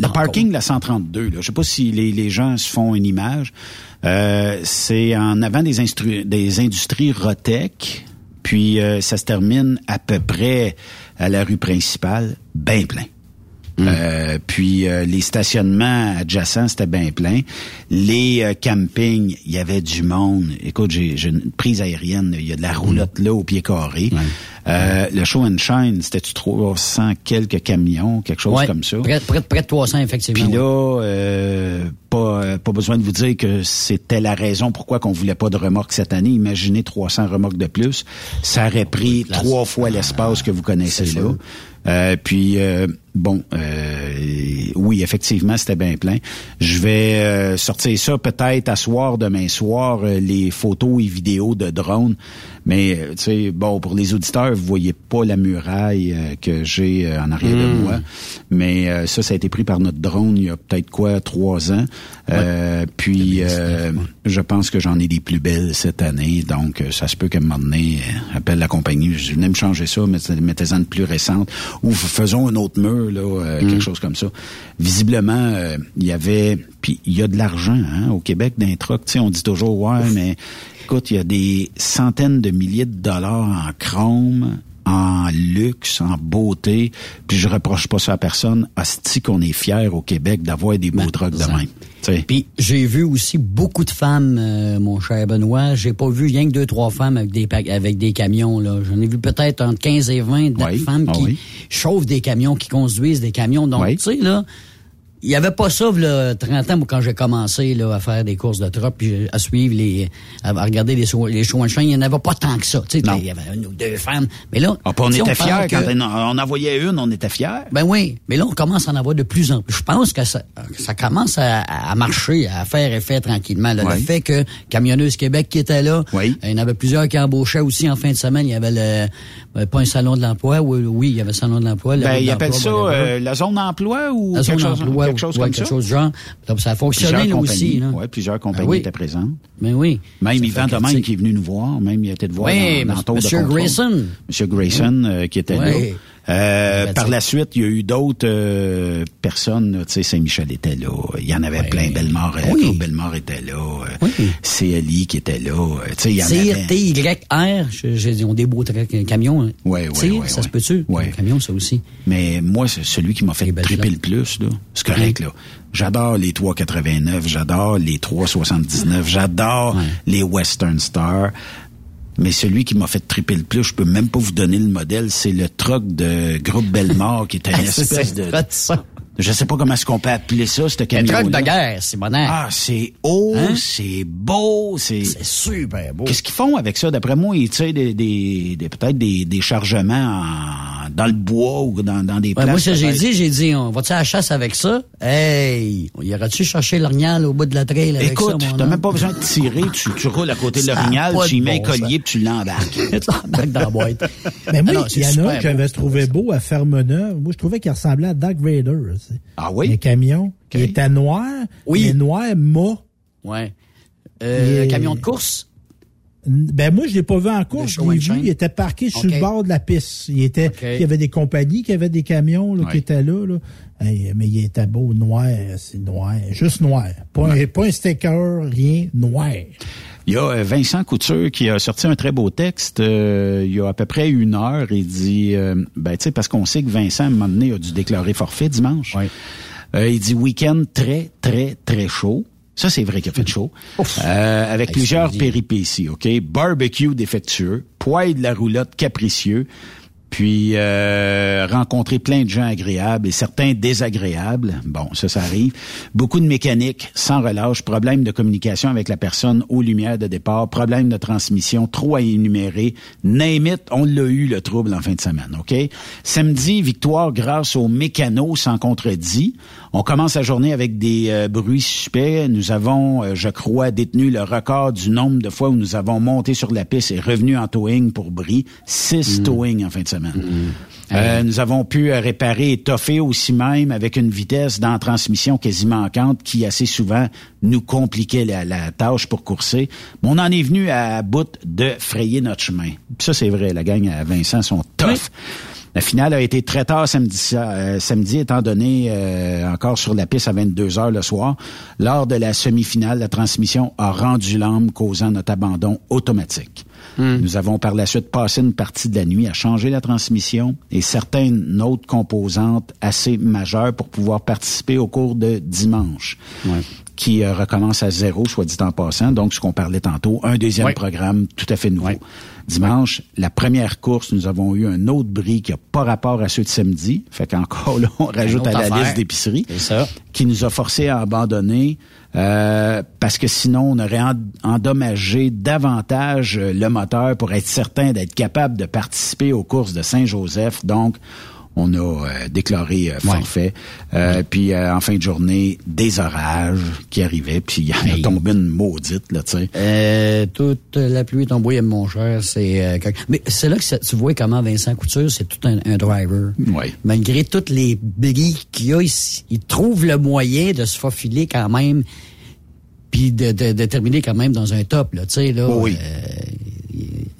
Le parking de la 132, là, je sais pas si les, les gens se font une image. Euh, c'est en avant des, instru- des industries Rotec, puis euh, ça se termine à peu près à la rue principale, bien plein. Euh, puis euh, les stationnements adjacents, c'était bien plein. Les euh, campings, il y avait du monde. Écoute, j'ai une prise aérienne, il y a de la roulotte là au pied carré. Euh, le show and shine, c'était-tu 300 quelques camions, quelque chose Ouais, comme ça? Près, près, près de 300, effectivement. Puis là, euh, pas, pas besoin de vous dire que c'était la raison pourquoi qu'on voulait pas de remorques cette année. Imaginez 300 remorques de plus. Ça aurait pris trois fois l'espace que vous connaissez là. Euh, puis euh, bon, euh, oui, effectivement, c'était bien plein. Je vais euh, sortir ça peut-être à soir, demain soir, les photos et vidéos de drones. Mais euh, tu sais, bon, pour les auditeurs, vous voyez pas la muraille euh, que j'ai euh, en arrière de moi. Mais euh, ça, ça a été pris par notre drone il y a peut-être quoi, trois ans. Euh, puis euh, je pense que j'en ai des plus belles cette année. Donc, euh, ça se peut qu'à un moment donné, appelle la compagnie, je venais me changer ça, mais mettez-en une plus récente. Ou faisons un autre mur, là, euh, quelque chose comme ça. Visiblement, euh, il y avait... Puis il y a de l'argent hein, au Québec d'un truck. Tu sais, on dit toujours, ouais, mais écoute, il y a des centaines de milliers de dollars en chrome, en luxe, en beauté. Puis je reproche pas ça à personne. Asti qu'on est fier au Québec d'avoir des beaux trucks de même. Puis j'ai vu aussi beaucoup de femmes, euh, mon cher Benoît. J'ai pas vu rien que deux, trois femmes avec des avec des camions. là. J'en ai vu peut-être entre 15 et 20 de Oui, femmes ah qui oui. chauffent des camions, qui conduisent des camions. Donc, Oui. tu sais, là, il y avait pas ça, là, 30 ans, quand j'ai commencé là, à faire des courses de truck, puis à suivre les... à regarder les, show- les show and shine, il y en avait pas tant que ça. Tu sais, Non. il y avait une ou deux femmes. Mais là... Ah, on était fiers que- quand on en voyait une, on était fiers. ben oui, mais là, on commence à en avoir de plus en plus. Je pense que ça, ça commence à, à marcher, à faire effet tranquillement. là. Le fait que Camionneuse Québec qui était là, Oui. il y en avait plusieurs qui embauchaient aussi en fin de semaine. Il y avait le, euh, pas un salon de l'emploi, oui, oui, il y avait le salon de l'emploi. le Ben, ils appellent ça euh, la zone d'emploi ou La zone chose, quelque chose ouais, comme quelque ça? chose genre. Donc, ça a fonctionné là aussi. Là. ouais, plusieurs compagnies oui. étaient présentes. Ben oui. Même Yvan critique. qui est venu nous voir, même il été de voir Oui, dans, dans contrôle. Grayson. Monsieur Grayson euh, qui était Oui. là. Euh, par la suite, il y a eu d'autres euh, personnes. Tu sais, Saint-Michel était là. Il y en avait plein. Bellemare, euh, Oui. Bellemare était là. Euh, CLI qui était là. Tu sais, il y en avait. T, Y, R, je- beaux traits, un camion. Ouais, Tir, ouais, ça se peut-tu? Un camion, ça aussi. Mais moi, c'est celui qui m'a fait triper le plus, là, c'est correct, là. J'adore les 3,89, j'adore les 3,79, j'adore les Western Star. Mais celui qui m'a fait triper le plus, je peux même pas vous donner le modèle, c'est le truck de groupe Bellemare qui était une C'est espèce de... Je sais pas comment est-ce qu'on peut appeler ça, ce Un camion truck de guerre, c'est bonheur. Ah, c'est haut, Hein? c'est beau, c'est... C'est super beau. Qu'est-ce qu'ils font avec ça? D'après moi, ils tirent des, des, des- peut-être des, des chargements en- dans le bois ou dans, dans des Ouais, places. moi, ça, j'ai dit, j'ai dit, on va-tu à la chasse avec ça? Hey! Y aura-tu cherché l'orignal au bout de la trail avec Écoute, ça, mon t'as même pas besoin de tirer, tu, tu roules à côté de l'orignal, tu y mets bon un collier puis tu l'embarques. Tu l'embarques dans la boîte. Mais moi, Ah il y en a un que j'avais trouvé beau à Fermeneuve. Moi, je trouvais qu'il ressemblait à Dark Vader. Ah oui? Un camion. Il était noir. Oui. Mais noir, mat. Ouais. Euh, camion de course? Ben moi, je l'ai pas vu en course. Je show l'ai and vu, il était parqué sur le bord de la piste. Il était, il y avait des compagnies qui avaient des camions là, qui étaient là. mais il était beau, noir, c'est noir, juste noir. Pas, un, pas un sticker, rien, noir. Il y a euh, Vincent Couture qui a sorti un très beau texte euh, il y a à peu près une heure. Il dit, euh, ben tu sais, parce qu'on sait que Vincent, à un moment donné, a dû déclarer forfait dimanche. Euh, il dit week-end très, très, très chaud. Ça, c'est vrai qu'il a fait chaud. Euh, avec plusieurs péripéties, OK? Barbecue défectueux, poêle de la roulotte capricieux, puis euh, rencontrer plein de gens agréables et certains désagréables. Bon, ça, ça arrive. Beaucoup de mécanique, sans relâche, problème de communication avec la personne aux lumières de départ, problème de transmission, trop à énumérer. Name on l'a eu, le trouble, en fin de semaine, OK? Samedi, victoire grâce aux mécanos sans contredit. On commence la journée avec des euh, bruits suspects. Nous avons, euh, je crois, détenu le record du nombre de fois où nous avons monté sur la piste et revenu en towing pour Brie. Six towing en fin de semaine. Euh, nous avons pu euh, réparer et toffer aussi même avec une vitesse dans transmission quasi manquante qui assez souvent nous compliquait la, la tâche pour courser. Mais on en est venu à bout de frayer notre chemin. Ça, c'est vrai. La gang à Vincent sont tough. La finale a été très tard samedi, euh, samedi étant donné euh, encore sur la piste à 22 heures le soir. Lors de la semi-finale, la transmission a rendu l'âme, causant notre abandon automatique. Nous avons par la suite passé une partie de la nuit à changer la transmission et certaines autres composantes assez majeures pour pouvoir participer au cours de dimanche, qui euh, recommence à zéro, soit dit en passant. Donc, ce qu'on parlait tantôt, un deuxième Ouais. programme tout à fait nouveau. Dimanche, la première course, nous avons eu un autre bris qui a pas rapport à ceux de samedi. Fait qu'encore là, on rajoute à la affaire. liste d'épicerie. Qui nous a forcé à abandonner euh, parce que sinon on aurait en- endommagé davantage euh, le moteur pour être certain d'être capable de participer aux courses de Saint-Joseph. Donc, on a euh, déclaré euh, forfait. Euh, Puis euh, en fin de journée, des orages qui arrivaient, puis il y en a tombé une maudite, là, tu sais. Euh, toute la pluie tombée, mon cher, c'est... euh, Mais c'est là que ça- tu vois comment Vincent Couture, c'est tout un, un driver. Oui. Malgré toutes les brilles qu'il y a, il, il trouve le moyen de se faufiler quand même, puis de, de, de terminer quand même dans un top, là, tu sais, là. Oui. euh,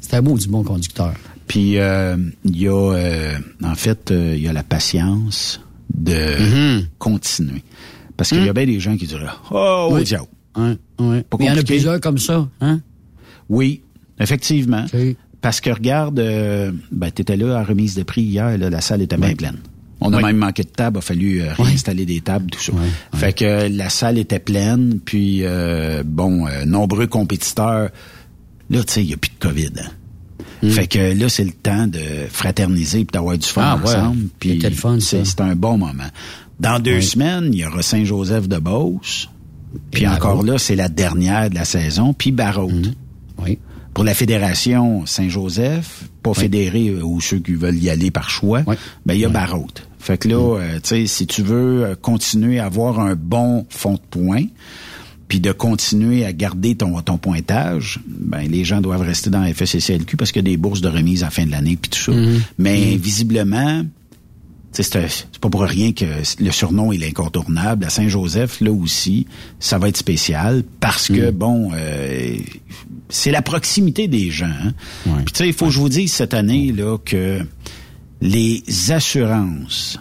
c'est un beau du bon conducteur. Puis euh, il y a, euh, en fait, euh, il y a la patience de continuer. Parce qu'il y a bien des gens qui diraient, oh, Oui. ciao. Pas Mais il y en a plusieurs comme ça, hein? Oui, effectivement. Parce que regarde, euh, ben, tu étais là à la remise de prix hier, là, la salle était bien pleine. On a Oui. même manqué de table, il a fallu euh, réinstaller des tables, tout ça. Fait que euh, la salle était pleine, puis euh, bon, nombreux compétiteurs. Là, tu sais, il n'y a plus de COVID. hein. Fait que là, c'est le temps de fraterniser et d'avoir du fun. Ah, ouais. ensemble. Fun, c'est un bon moment. Dans deux Oui. semaines, il y aura Saint-Joseph de Beauce. Puis encore là, c'est la dernière de la saison. Puis Barraud. Oui. Pour la fédération Saint-Joseph, pas fédéré euh, ou ceux qui veulent y aller par choix, ben il y a Barraud. Fait que là, euh, tu sais, si tu veux euh, continuer à avoir un bon fond de points, puis de continuer à garder ton, ton pointage, ben les gens doivent rester dans la FSCLQ parce qu'il y a des bourses de remise à la fin de l'année puis tout ça. Mais visiblement, tu sais, c'est pas pour rien que le surnom est l'incontournable. À Saint-Joseph, là aussi, ça va être spécial parce que, bon, euh, c'est la proximité des gens. hein. Puis tu sais, il faut que je vous dise cette année là que les assurances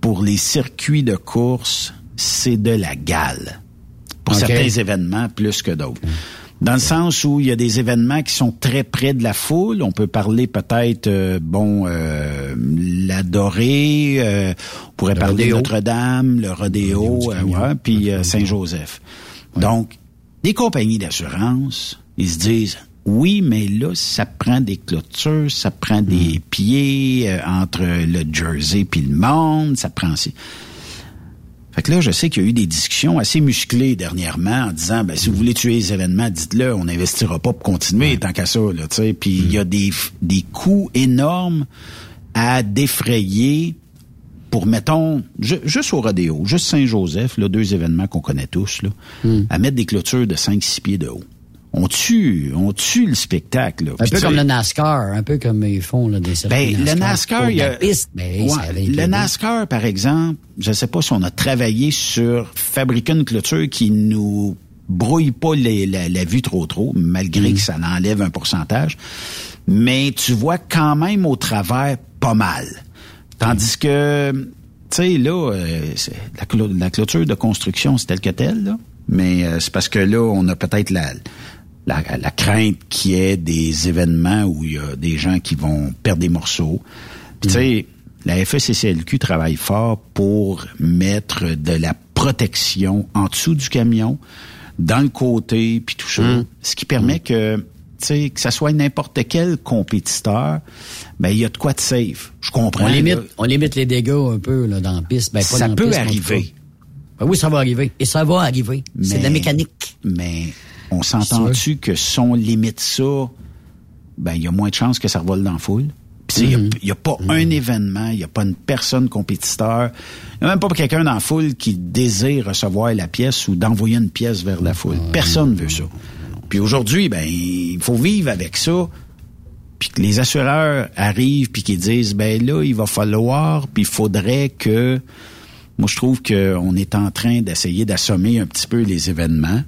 pour les circuits de course, c'est de la gale. Pour certains événements, plus que d'autres. Dans le sens où il y a des événements qui sont très près de la foule. On peut parler peut-être, euh, bon, euh, la Dorée, euh, on pourrait Le parler. Notre-Dame, le rodéo, euh, puis euh, Saint-Joseph. Donc, les compagnies d'assurance, ils se disent, oui, mais là, ça prend des clôtures, ça prend des pieds euh, entre le Jersey puis le monde, ça prend... Fait que là, je sais qu'il y a eu des discussions assez musclées dernièrement en disant, ben, si vous voulez tuer les événements, dites-le, on n'investira pas pour continuer tant qu'à ça, là, tu sais. Puis il y a des, des coûts énormes à défrayer pour, mettons, ju- juste au rodéo, juste Saint-Joseph, là, deux événements qu'on connaît tous, là, à mettre des clôtures de 5-6 pieds de haut. On tue, on tue le spectacle, là. Un Puis, peu comme sais, le NASCAR, un peu comme ils font là, des ben, le NASCAR, il y a, piste, ben, Ouais, le. NASCAR, par exemple, je sais pas si on a travaillé sur fabriquer une clôture qui nous brouille pas les- la, la vue trop trop, malgré que ça en enlève un pourcentage. Mais tu vois quand même au travers pas mal. Tandis que, tu sais, là, euh, la, clôture de construction, c'est tel que tel, là. Mais euh, c'est parce que là, on a peut-être la, la, la crainte qu'il y ait des événements où il y a des gens qui vont perdre des morceaux. Puis, tu sais, la FECCLQ travaille fort pour mettre de la protection en dessous du camion, dans le côté, puis tout ça. Ce qui permet que, tu sais, que ça soit n'importe quel compétiteur, ben, il y a de quoi de safe. Je comprends. On là. limite, on limite les dégâts un peu là, dans la piste. Ben, pas Ça dans peut piste, arriver. Ben oui, ça va arriver. Et ça va arriver. C'est de la mécanique. Mais on s'entend-tu que si on limite ça, ben il y a moins de chances que ça revole dans la foule? Puis il n'y a, pas un événement, il n'y a pas une personne compétiteur, il n'y a même pas quelqu'un dans la foule qui désire recevoir la pièce ou d'envoyer une pièce vers la foule. Personne veut ça. Puis aujourd'hui, ben il faut vivre avec ça. Puis que les assureurs arrivent puis qu'ils disent ben là il va falloir puis il faudrait que moi je trouve qu'on est en train d'essayer d'assommer un petit peu les événements.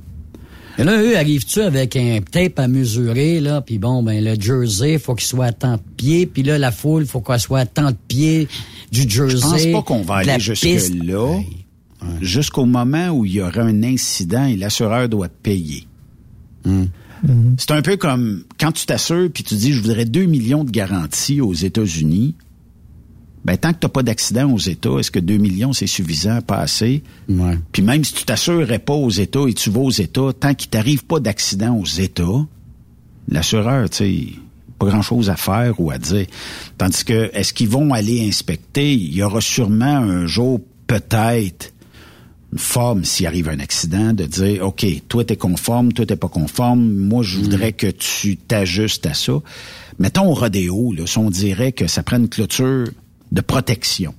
Et là, eux, arrivent-tu avec un tape à mesurer, là, puis bon, ben, le jersey, faut qu'il soit à tant de pieds, puis là, la foule, faut qu'elle soit à tant de pieds du jersey. Je pense pas qu'on va aller jusque-là. Jusqu'au moment où il y aura un incident et l'assureur doit payer. C'est un peu comme quand tu t'assures puis tu dis je voudrais 2 millions de garanties aux États-Unis. Ben, tant que tu n'as pas d'accident aux États, est-ce que 2 millions, c'est suffisant, pas assez? Ouais. Puis même si tu t'assurerais pas aux États et tu vas aux États, tant qu'il t'arrive pas d'accident aux États, l'assureur, tu sais, pas grand-chose à faire ou à dire. Tandis que, est-ce qu'ils vont aller inspecter? Il y aura sûrement un jour, peut-être, une forme, s'il arrive un accident, de dire, OK, toi, t'es conforme, toi, t'es pas conforme, moi, je voudrais que tu t'ajustes à ça. Mettons au rodéo, là, si on dirait que ça prend une clôture de protection.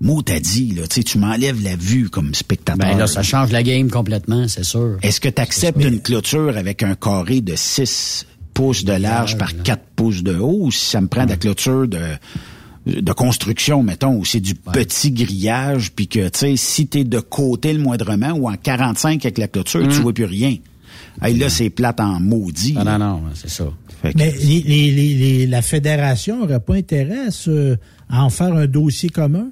Mot t'as dit, là, tu sais, tu m'enlèves la vue comme spectateur. Ben là, ça change la game complètement, c'est sûr. Est-ce que tu acceptes une clôture avec un carré de 6 pouces de large par 4 pouces de haut? Ou si ça me prend de la clôture de de construction, mettons, où c'est du petit grillage, puis que, tu sais, si t'es de côté le moindrement, ou en 45 avec la clôture, tu vois plus rien. Hey, là, c'est plate en maudit. Ah là. non, non, c'est ça. Que- Mais les, les- les- les- la fédération n'aurait pas intérêt à, se- à en faire un dossier commun?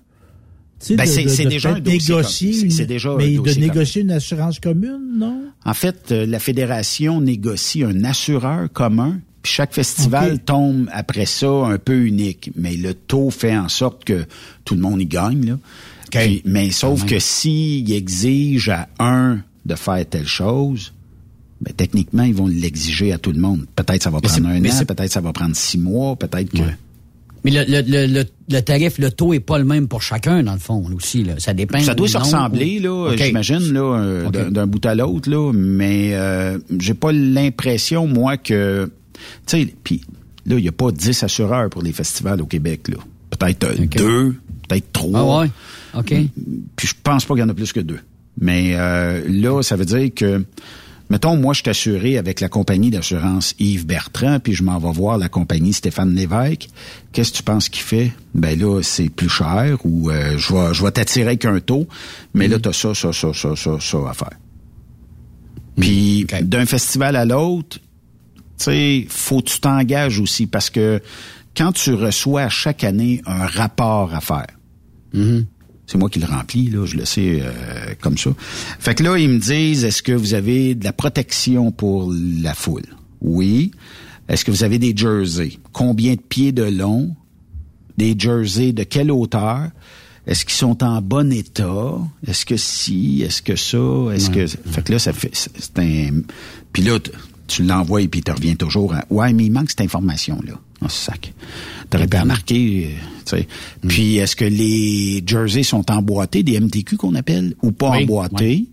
Ben, c'est- de- c'est de déjà un dossier négocier. C'est- un mais dossier de commun. négocier une assurance commune, non? En fait, euh, la fédération négocie un assureur commun, puis chaque festival tombe après ça un peu unique. Mais le taux fait en sorte que tout le monde y gagne. Là. Puis- mais sauf que s'il exige à un de faire telle chose, ben, techniquement, ils vont l'exiger à tout le monde. Peut-être ça va Mais prendre un an, peut-être ça va prendre six mois, peut-être que... Mais le, le, le, le, tarif, le taux est pas le même pour chacun, dans le fond, aussi. Là. Ça dépend. Ça doit se ressembler, ou- là, j'imagine, là, d'un- bout à l'autre, là, mais euh, j'ai pas l'impression, moi, que... Tu sais, puis là, il n'y a pas 10 assureurs pour les festivals au Québec, là. Peut-être euh, deux, peut-être trois. Ah ouais? OK. Puis je pense pas qu'il y en a plus que deux. Mais euh, là, ça veut dire que, mettons, moi, je suis assuré avec la compagnie d'assurance Yves Bertrand, puis je m'en vais voir la compagnie Stéphane Lévesque. Qu'est-ce que tu penses qu'il fait? Ben là, c'est plus cher ou euh, je vais je vais t'attirer avec un taux, mais là, tu as ça, ça, ça, ça, ça, ça à faire. Puis d'un festival à l'autre, tu sais, faut que tu t'engages aussi parce que quand tu reçois chaque année un rapport à faire, Mm-hmm. C'est moi qui le remplis, là, je le sais euh, comme ça. Fait que là, ils me disent, est-ce que vous avez de la protection pour la foule? Oui. Est-ce que vous avez des jerseys? Combien de pieds de long? Des jerseys de quelle hauteur? Est-ce qu'ils sont en bon état? Est-ce que si? Est-ce que ça? Est-ce que... Fait que là, ça fait... C'est un... Puis là, tu l'envoies et puis tu reviens toujours à... Ouais, mais il manque cette information-là. dans ce sac. T'aurais pu remarquer, euh, sais. Puis est-ce que les jerseys sont emboîtés, des MTQ qu'on appelle, ou pas Oui, emboîtés?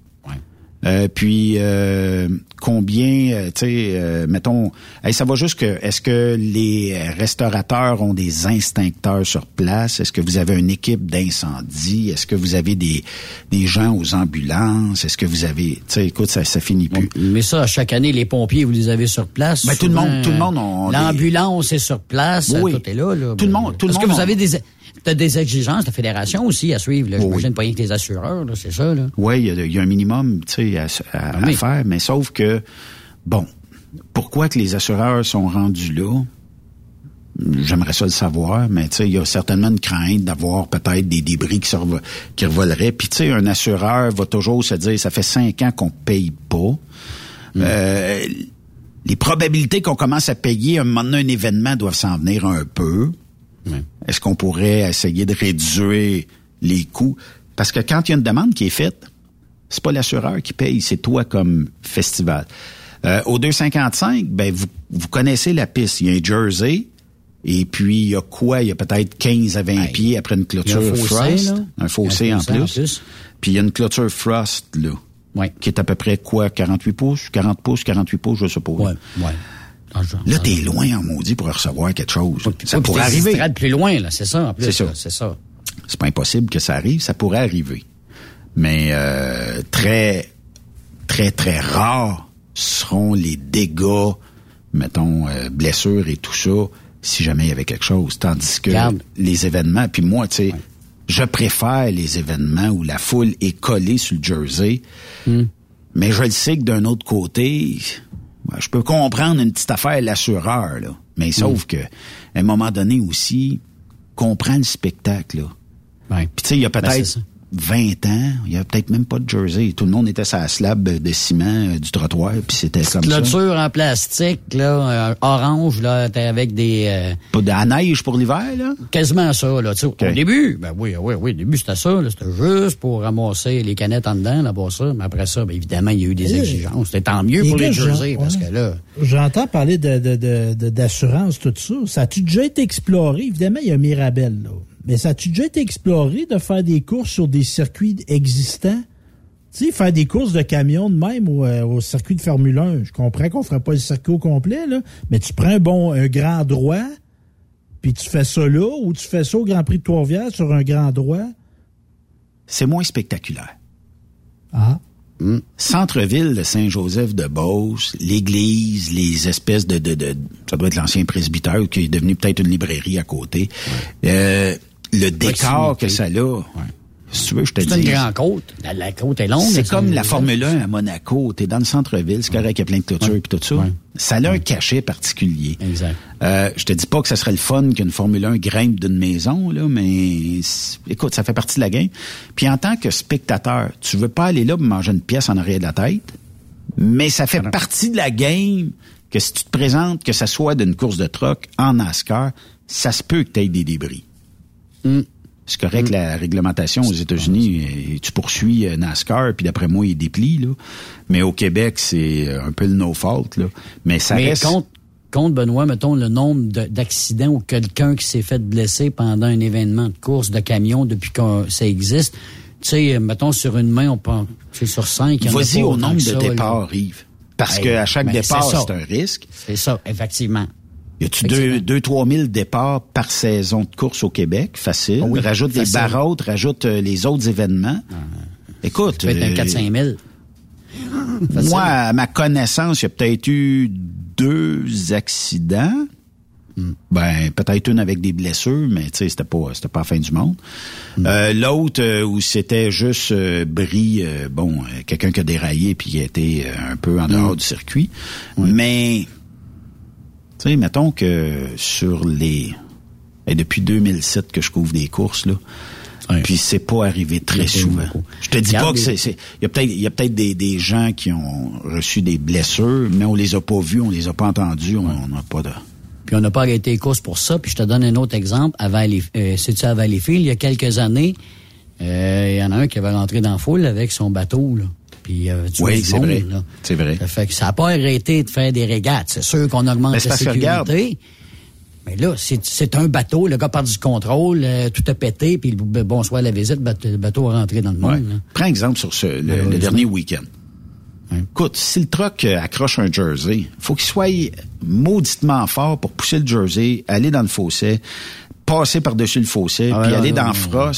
Euh, puis euh, combien, euh, tu sais, euh, mettons, hey, ça va juste que, est-ce que les restaurateurs ont des instincteurs sur place? Est-ce que vous avez une équipe d'incendie? Est-ce que vous avez des des gens aux ambulances? Est-ce que vous avez, tu sais, écoute, ça ça finit plus. Mais ça, chaque année, les pompiers, vous les avez sur place. Ben, tout le monde- tout le monde L'ambulance est sur place. Oui. Tout est là. là. Tout le monde- tout le Est-ce que monde vous avez des, t'as des exigences de fédération aussi à suivre? là? J'imagine oui. pas rien que les assureurs, là, c'est ça. Là. Oui, il y, y a un minimum, tu sais, à, à- à oui. faire, mais sauf que, bon, pourquoi que les assureurs sont rendus là? J'aimerais ça le savoir, mais tu sais, il y a certainement une crainte d'avoir peut-être des débris qui, revo- qui revoleraient. Puis tu sais, un assureur va toujours se dire, ça fait cinq ans qu'on paye pas. Euh, les probabilités qu'on commence à payer un moment donné un événement doivent s'en venir un peu. Est-ce qu'on pourrait essayer de réduire les coûts? Parce que quand il y a une demande qui est faite, c'est pas l'assureur qui paye, c'est toi comme festival. Euh, au 255, ben vous, vous connaissez la piste. Il y a un jersey, et puis il y a quoi? Il y a peut-être 15 à 20 pieds après une clôture un fossé, frost. là. Un fossé, plus. en plus. Puis il y a une clôture frost, là. Qui est à peu près quoi? 48 pouces? 40 pouces, 48 pouces, je suppose. Ouais, ouais. Genre. Là, t'es loin en maudit pour recevoir quelque chose. ça pourrait arriver. plus loin, là, c'est ça, en plus. C'est ça. C'est ça. C'est pas impossible que ça arrive, ça pourrait arriver. Mais euh, très, très, très rares seront les dégâts, mettons, euh, blessures et tout ça, si jamais il y avait quelque chose. Tandis que les événements, puis moi, tu sais, je préfère les événements où la foule est collée sur le jersey, mais je le sais que d'un autre côté, je peux comprendre une petite affaire l'assureur, là. Mais sauf que, à un moment donné aussi, comprends le spectacle, là. Puis tu sais, il y a Ben, peut-être. 20 ans, il y a peut-être même pas de jersey. Tout le monde était sur la slab de ciment euh, du trottoir, puis c'était comme ça. Clôture en plastique, là, euh, orange, là, t'es avec des... euh, Pas de la neige pour l'hiver, là? Quasiment ça, là. Au début, ben oui, oui, oui, au début, c'était ça, là. C'était juste pour ramasser les canettes en dedans, là, pour ça. Mais après ça, ben, évidemment, il y a eu des exigences. C'était tant mieux pour les jerseys, parce que là... J'entends parler de, de, de, de- d'assurance, tout ça. Ça a-tu déjà été exploré? Évidemment, il y a Mirabel, là. Mais ça a-tu déjà été exploré de faire des courses sur des circuits existants? Tu sais, faire des courses de camions de même au, euh, au circuit de Formule 1. Je comprends qu'on ferait pas le circuit au complet, là. Mais tu prends un bon, un grand droit, puis tu fais ça là, ou tu fais ça au Grand Prix de Trois-Rivières sur un grand droit. C'est moins spectaculaire. Ah. Centre-ville de Saint-Joseph-de-Beauce, l'église, les espèces de, de, de... Ça doit être l'ancien presbytère qui est devenu peut-être une librairie à côté. Euh, le décor que ça a... Si tu veux, je te dis... C'est une grande côte. La, la côte est longue. C'est comme la. Formule 1 à Monaco. T'es dans le centre-ville, c'est correct, il y a plein de clôtures et tout ça. Ça a un cachet particulier. Exact. Euh, je te dis pas que ça serait le fun qu'une Formule 1 grimpe d'une maison, là, mais écoute, ça fait partie de la game. Puis en tant que spectateur, tu veux pas aller là pour manger une pièce en arrière de la tête, mais ça fait partie de la game que si tu te présentes, que ça soit d'une course de troc en NASCAR, ça se peut que tu aies des débris. C'est correct, la réglementation aux États-Unis, euh, tu poursuis euh, NASCAR, puis d'après moi, il déplie, là. Mais au Québec, c'est euh, un peu le no-fault, là. Mais ça Mais reste... compte, compte, Benoît, mettons le nombre de- d'accidents ou quelqu'un qui s'est fait blesser pendant un événement de course de camion depuis que ça existe. Tu sais, mettons, sur une main, on tu sais, sur cinq, Vas-y au nombre de départs, Yves. Parce Hey, qu'à chaque ben, départ, c'est c'est un risque. C'est ça, effectivement. Y a-tu deux, deux, trois mille départs par saison de course au Québec? Facile. Ah oui, rajoute les facile. barrautes, rajoute euh, les autres événements. Écoute. Ça peut être un euh, 4-5 000. Facile. Moi, à ma connaissance, il y a peut-être eu deux accidents. Hmm. Ben, peut-être une avec des blessures, mais tu sais, c'était pas, c'était pas la fin du monde. Euh, L'autre euh, où c'était juste euh, bris, euh, bon, euh, quelqu'un qui a déraillé puis qui a été euh, un peu en dehors du circuit. Mais, tu sais, mettons que sur les Et depuis 2007 que je couvre des courses, là. Puis c'est pas arrivé très souvent. Je te dis pas que c'est, il y a peut-être, il y a peut-être des, des gens qui ont reçu des blessures, mais on les a pas vus, on les a pas entendus, on n'a pas de. Puis on n'a pas arrêté les courses pour ça. Puis je te donne un autre exemple. À Valley, euh, c'est-tu à Valleyfield, il y a quelques années, euh, il y en a un qui avait rentré dans la foule avec son bateau, là. Puis, euh, tu Oui, c'est du vrai. C'est vrai. Ça fait que ça n'a pas arrêté de faire des régates. C'est sûr qu'on augmente Mais la sécurité. Mais là, c'est c'est un bateau, le gars part du contrôle, euh, tout a pété, puis bonsoir la visite, le bateau- est rentré dans le Ouais. monde. là. Prends exemple sur ce, le, dernier week-end. Écoute, si le truck euh, accroche un jersey, faut qu'il soit mauditement fort pour pousser le jersey, aller dans le fossé, passer par-dessus le fossé, Ah puis ouais, aller ouais, dans ouais, le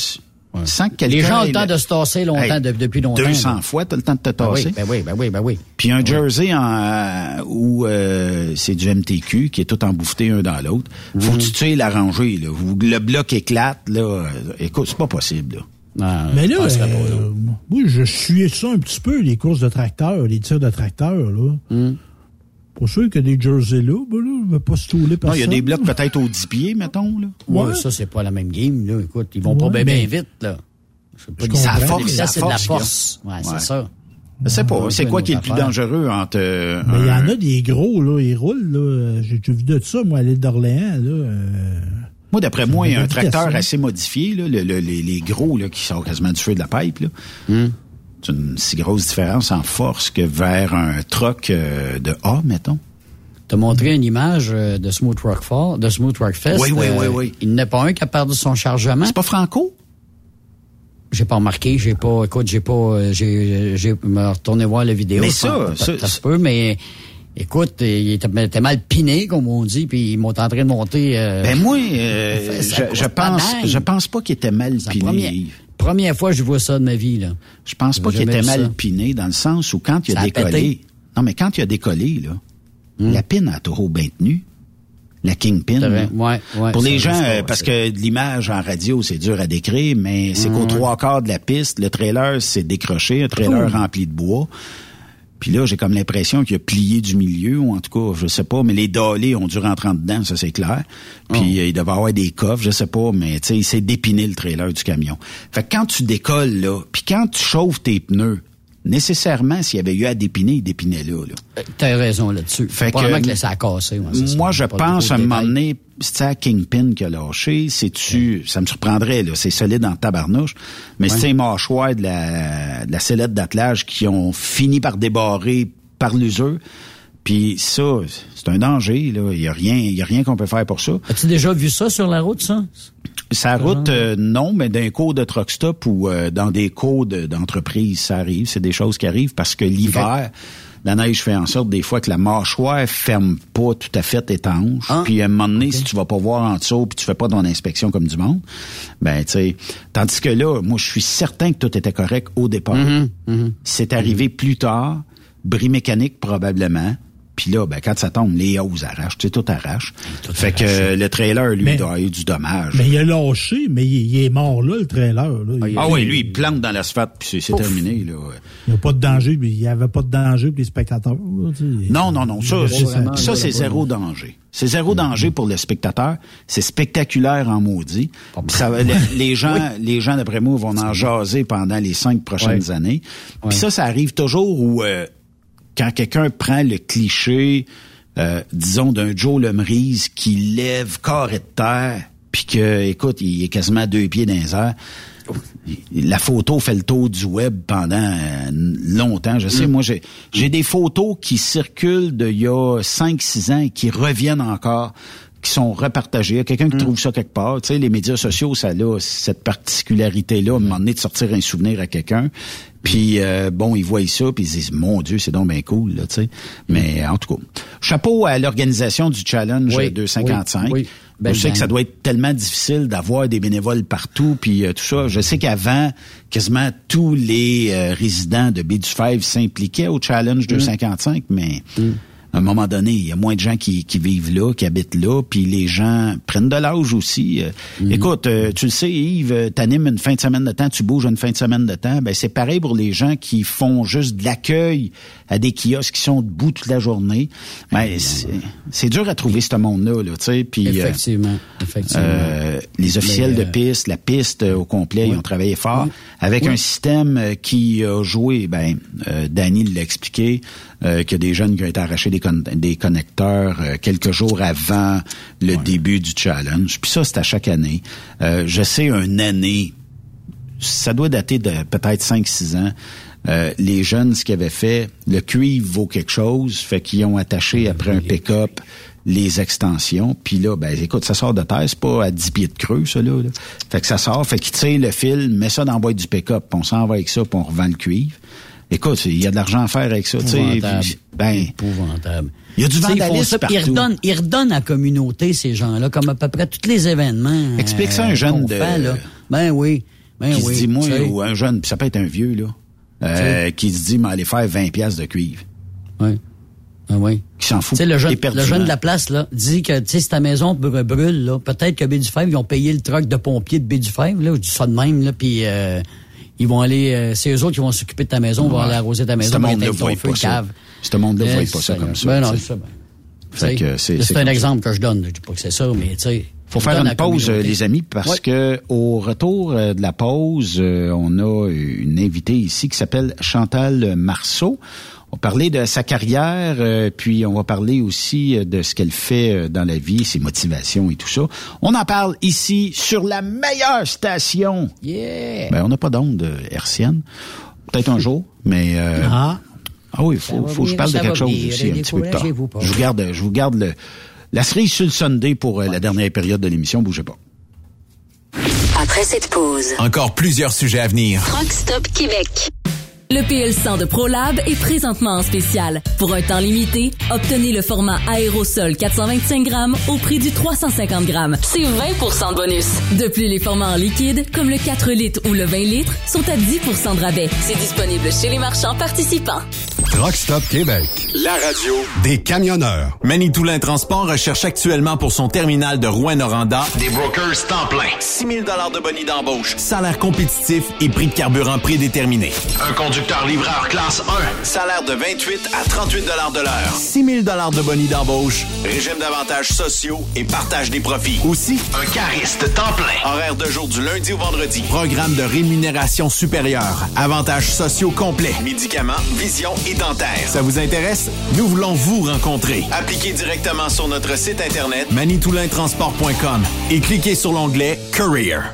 sans que. Les gens ont le temps de se tasser longtemps, Hey, de- depuis longtemps. 200 là. fois, t'as le temps de te Ben tasser. oui, ben oui, ben oui, ben oui. Puis un jersey en, euh, où euh, c'est du MTQ qui est tout embouffé un dans l'autre. Faut Mhm. que tu tires la rangée, là. Le bloc éclate, là. euh, écoute, c'est pas possible, là. Mais là, euh, moi, je suis ça un petit peu, les courses de tracteurs, les tirs de tracteurs, là. Hmm. Pour sûr que des jerseys là, ben là, je vais pas se touler Non, personne. il y a des blocs peut-être aux 10 pieds, mettons, là. Ouais, ça, c'est pas la même game, là. Écoute, ils vont pas bien mais- vite, là. C'est pas. Ça force, ça c'est de la force. Ouais, Ouais. c'est ça. Je sais pas. C'est quoi qui est le plus affaire. dangereux entre euh, Mais il y en a des gros, là, ils roulent, là. J'ai vu de ça, moi, à l'île d'Orléans, là. euh, Moi, d'après moi, il y a un tracteur assez modifié, là, le- le- les, les gros là, qui sortent quasiment du feu de la pipe. là. Hmm. Une si grosse différence en force que vers un truck euh, de A, mettons? T'as montré une image euh, de Smooth Rock Fall, de Smooth Rock Fest. Oui, oui, Euh, oui, oui. Il a pas un qui a perdu son chargement. C'est pas Franco? J'ai pas remarqué, j'ai pas, écoute, j'ai pas, j'ai, j'ai retourné voir la vidéo. Mais ça, ça- ça se peut, mais écoute, il était, mal piné, comme on dit, puis ils m'ont en train de monter. Ben moi, je, pense, je pense pas qu'il était mal piné. Première, fois que je vois ça de ma vie, là. Je pense pas qu'il était mal ça. piné dans le sens où quand il a Ça décollé. Non, mais quand il a décollé, là, la pine a toujours bien tenu. La Kingpin. Ouais, ouais, Pour les gens, euh, parce que l'image en radio, c'est dur à décrire, mais c'est qu'aux Ouais. trois quarts de la piste, le trailer s'est décroché, un trailer rempli de bois. Puis là, j'ai comme l'impression qu'il a plié du milieu, ou en tout cas, je sais pas, mais les dalés ont dû rentrer en dedans, ça c'est clair. Puis Oh. euh, il devait avoir des coffres, je sais pas, mais tu sais, il s'est dépiné le trailer du camion. Fait que quand tu décolles là, puis quand tu chauffes tes pneus, nécessairement, s'il y avait eu à dépiner, il dépinait là. là. Euh, T'as raison là-dessus. Fait Probablement que- que ça a cassé. ouais, c'est ça. Moi, je pense à un moment donné, c'est Kingpin qui a lâché, c'est-tu, ça me surprendrait, là, c'est solide en tabarnouche, mais c'est un mâchoire de la, de la sellette d'attelage qui ont fini par débarrer par l'usure. Puis ça, c'est un danger, là. Il y a rien, il y a rien qu'on peut faire pour ça. As-tu déjà vu ça sur la route, ça? Sa route, euh, non, mais d'un cours de truck stop ou euh, dans des cours de- d'entreprise, ça arrive. C'est des choses qui arrivent parce que l'hiver, la neige fait en sorte des fois que la mâchoire ferme pas tout à fait étanche. Puis à un moment donné, si tu vas pas voir en dessous puis tu fais pas ton inspection comme du monde, ben tu sais. Tandis que là, moi, je suis certain que tout était correct au départ. C'est arrivé plus tard, bris mécanique probablement. Puis là, ben, quand ça tombe, les hauts arrachent, tu sais, tout arrache. fait que le trailer, lui, Mais- doit avoir eu du dommage. Mais il a lâché, mais il, il est mort là, le trailer. Là. Il- Ah oui, lui, il plante dans l'asphalte, puis c'est- terminé. Là. Il n'y a pas de danger, mais il n'y avait pas de danger pour les spectateurs. là, tu sais. Non, non, non. Ça, Il ça, c'est zéro danger. C'est zéro danger pour le spectateur. C'est spectaculaire en maudit. Ça, va- les, les gens, les gens d'après moi, vont en jaser pendant les cinq prochaines années. Puis ça, ça arrive toujours où euh, quand quelqu'un prend le cliché, euh, disons d'un Joe Lemrise qui lève carré de terre, puis que, écoute, il est quasiment à deux pieds dans les airs. La photo fait le tour du web pendant euh, longtemps. Je sais, moi, j'ai j'ai des photos qui circulent d'il y a 5-6 ans et qui reviennent encore, qui sont repartagées. Il y a quelqu'un qui trouve ça quelque part. Tu sais, les médias sociaux, ça a cette particularité-là, à un moment donné, de sortir un souvenir à quelqu'un. Puis, euh, bon, ils voient ça, puis ils disent, mon Dieu, c'est donc bien cool, là, tu sais. Mais, en tout cas, chapeau à l'organisation du Challenge Oui, 255. oui, oui. Belle Je sais que ça doit être tellement difficile d'avoir des bénévoles partout, puis euh, tout ça. Je sais qu'avant, quasiment tous les euh, résidents de Baie du s'impliquaient au Challenge 255, mais à à un moment donné, il y a moins de gens qui, qui vivent là, qui habitent là, puis les gens prennent de l'âge aussi. Euh, Mhm. Écoute, euh, tu le sais, Yves, euh, t'animes une fin de semaine de temps, tu bouges une fin de semaine de temps. Ben c'est pareil pour les gens qui font juste de l'accueil à des kiosques qui sont debout toute la journée. Ben, c'est dur à trouver ce monde-là, là, tu sais. Puis euh, Effectivement. Effectivement. euh, les officiels Mais, euh, de piste, la piste au complet, ils ont travaillé fort avec Oui. un système qui a joué. Ben, euh, Danny l'a expliqué euh, qu'il y a des jeunes qui ont été arrachés des, con- des connecteurs euh, quelques jours avant le début du challenge. Puis ça, c'est à chaque année. Euh, je sais une année, ça doit dater de peut-être 5-6 ans. Euh, les jeunes, ce qu'ils avaient fait, le cuivre vaut quelque chose, fait qu'ils ont attaché après un pick-up les extensions, puis là, ben écoute, ça sort de terre, c'est pas à 10 pieds de creux, ça, là. là. Fait que ça sort, fait qu'ils tirent le fil, met ça dans la boîte du pick-up, on s'en va avec ça, puis on revend le cuivre. Écoute, il y a de l'argent à faire avec ça, tu sais. Épouvantable. Ben, Épouvantable. il y a du vandalisme puis Ils partout. redonnent, ils redonnent à la communauté, ces gens-là, comme à peu près tous les événements. Explique ça à un euh, jeune de- fait, là. Ben oui. Ben qui oui. se dit, moi, ou un jeune, puis ça peut être un vieux, là, euh, qui se dit, mais aller faire 20 pièces de cuivre. Oui. Ah oui. Qui s'en fout. Le jeune, le jeune de la place, là, dit que, tu sais, si ta maison br- brûle, là, peut-être que B du Fèvre, ils ont payé le truck de pompiers de B du Fèvre, là, je dis ça de même, là, puis euh, ils vont aller, euh, c'est eux autres qui vont s'occuper de ta maison, vont Ouais. aller arroser ta maison, Ce vont monde-là ton voit pas ça. Ce monde-là voit pas ça comme ça, Ben non, c'est ça. ben. C'est- un exemple que je donne, je dis pas que c'est ça, mais tu sais. Faut faire une pause, euh, communauté. les amis, parce Ouais. que au retour euh, de la pause, euh, on a une invitée ici qui s'appelle Chantal Marceau. On va parler de sa carrière, puis on va parler aussi de ce qu'elle fait dans la vie, ses motivations et tout ça. On en parle ici sur la meilleure station. Yeah! Ben, on n'a pas d'onde hertzienne. Peut-être un jour, mais... euh, Ah. Ah oui, faut, faut que je parle de quelque chose aussi un petit peu plus tard. Je vous garde, je vous garde le, la cerise sur le Sunday pour euh, la dernière période de l'émission. Bougez pas. Après cette pause, Encore plusieurs sujets à venir. Rock Stop Québec. Le PL100 de ProLab est présentement en spécial. Pour un temps limité, obtenez le format aérosol 425 grammes au prix du 350 grammes. C'est 20% de bonus. De plus, les formats en liquide, comme le 4 litres ou le 20 litres, sont à 10% de rabais. C'est disponible chez les marchands participants. Truck Stop Québec. La radio Des camionneurs. Manitoulin Transport recherche actuellement pour son terminal de Rouen-Noranda des brokers temps plein. 6 000 de bonus d'embauche, salaire compétitif et prix de carburant prédéterminé. Un livreur classe 1, salaire de 28 à 38 de l'heure. 6 000 de bonus d'embauche, régime d'avantages sociaux et partage des profits. Aussi, un cariste temps plein. Horaire de jour du lundi au vendredi. Programme de rémunération supérieure. Avantages sociaux complets. Médicaments, vision et dentaire. Ça vous intéresse? Nous voulons vous rencontrer. Appliquez directement sur notre site internet manitoulintransport.com et cliquez sur l'onglet Career.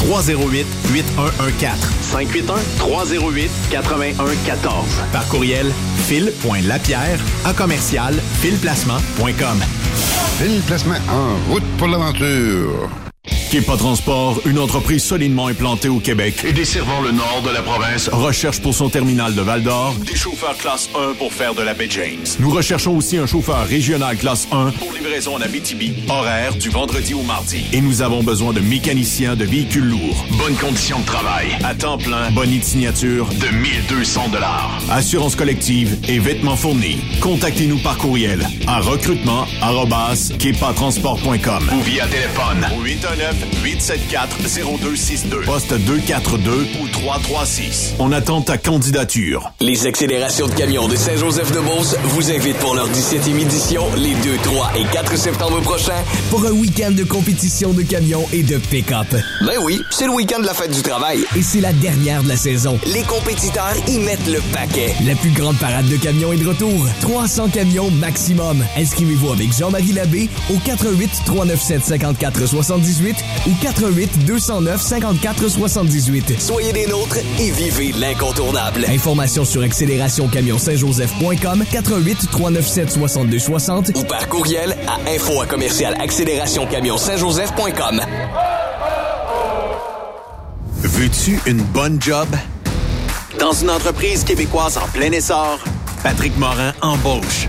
308 8114. 581 308 8114. Par courriel fil.lapierre à commercial filplacement.com. Fil Placement en route pour l'aventure. Kepa Transport, une entreprise solidement implantée au Québec et desservant le nord de la province, recherche pour son terminal de Val-d'Or des chauffeurs classe 1 pour faire de la baie James. Nous recherchons aussi un chauffeur régional classe 1 pour livraison en Abitibi, horaire du vendredi au mardi. Et nous avons besoin de mécaniciens de véhicules lourds. Bonnes conditions de travail, à temps plein, bonne signature de 1200 dollars. Assurance collective et vêtements fournis. Contactez-nous par courriel à recrutement@kepatransport.com ou via téléphone au 819 874-0262. Poste 242 ou 336. On attend ta candidature. Les accélérations de camions de Saint-Joseph-de-Beauce vous invitent pour leur 17e édition les 2, 3 et 4 septembre prochains Pour un week-end de compétition de camions et de pick-up. Ben oui, c'est le week-end de la fête du travail. Et c'est la dernière de la saison. Les compétiteurs y mettent le paquet. La plus grande parade de camions est de retour. 300 camions maximum. Inscrivez-vous avec Jean-Marie Labbé au 88 397 54 78 ou 88 209 54 78. Soyez des nôtres et vivez l'incontournable. Informations sur accélérationcamion-saint-joseph.com 88 397 62 60 Ou par courriel à info à commercial accélérationcamion-saint-joseph.com. Veux-tu une bonne job? Dans une entreprise québécoise en plein essor, Patrick Morin embauche.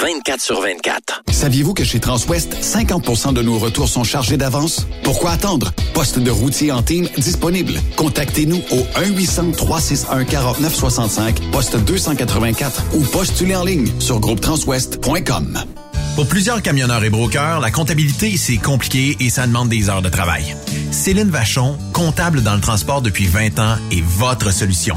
24 sur 24. Saviez-vous que chez Transwest, 50% de nos retours sont chargés d'avance? Pourquoi attendre? Poste de routier en team disponible. Contactez-nous au 1-800-361-4965, poste 284 ou postulez en ligne sur groupetranswest.com. Pour plusieurs camionneurs et brokers, la comptabilité, c'est compliqué et ça demande des heures de travail. Céline Vachon, comptable dans le transport depuis 20 ans, est votre solution.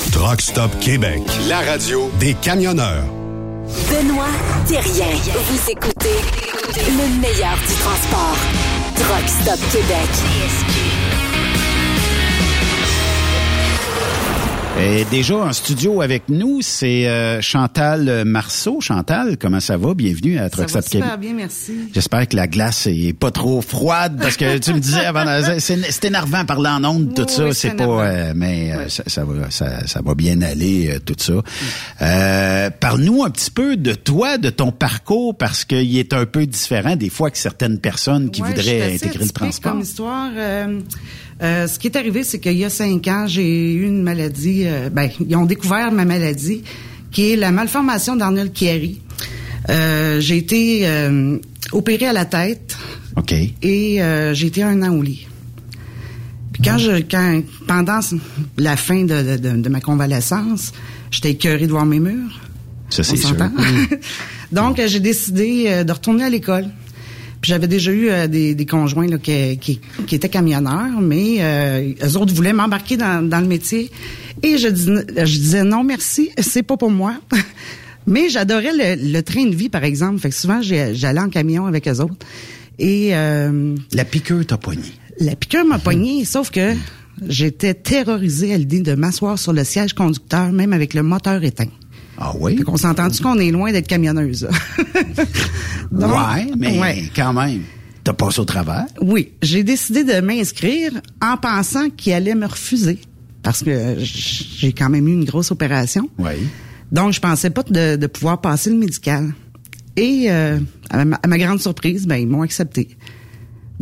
Truck Stop Québec, la radio des camionneurs. Benoît Thérien. Vous écoutez le meilleur du transport. Truck Stop Québec. Et déjà en studio avec nous, c'est euh, Chantal Marceau. Chantal, comment ça va? Bienvenue à Ça Truck va super bien, merci. J'espère que la glace est pas trop froide parce que tu me disais avant, c'est énervant parler en ondes, tout Oui, ça, oui, c'est pas, euh, mais euh, ça, ça va, ça, ça va bien aller, euh, tout ça. Euh, Parle-nous un petit peu de toi, de ton parcours, parce qu'il est un peu différent des fois que certaines personnes qui voudraient intégrer le transport. Comme histoire, euh, ce qui est arrivé, c'est qu'il y a cinq ans, j'ai eu une maladie. euh, ben, ils ont découvert ma maladie, qui est la malformation d'Arnold Chiari. Euh, j'ai été euh, opérée à la tête. OK. Et euh, j'ai été un an au lit. Puis quand je, quand, pendant la fin de, de- de- ma convalescence, j'étais écœurée de voir mes murs. Ça, c'est sûr. s'entend? Donc, j'ai décidé de retourner à l'école. Puis j'avais déjà eu euh, des, des conjoints là, qui, qui, qui étaient camionneurs, mais euh, eux autres voulaient m'embarquer dans, dans le métier. Et je, dis, je disais non, merci, c'est pas pour moi. mais j'adorais le, le train de vie, par exemple. Fait que souvent, j'allais en camion avec eux autres. Et euh, La piqûre t'a poigné. la piqûre m'a pogné, sauf que j'étais terrorisée à l'idée de m'asseoir sur le siège conducteur, même avec le moteur éteint. Ah oui? Fait qu'on s'entend-tu qu'on est loin d'être camionneuse? Donc, ouais, mais ouais. quand même, t'as passé au travers? Oui, j'ai décidé de m'inscrire en pensant qu'il allait me refuser parce que j'ai quand même eu une grosse opération. Oui. Donc, je pensais pas de, de pouvoir passer le médical. Et euh, à, ma, à ma grande surprise, ben ils m'ont accepté.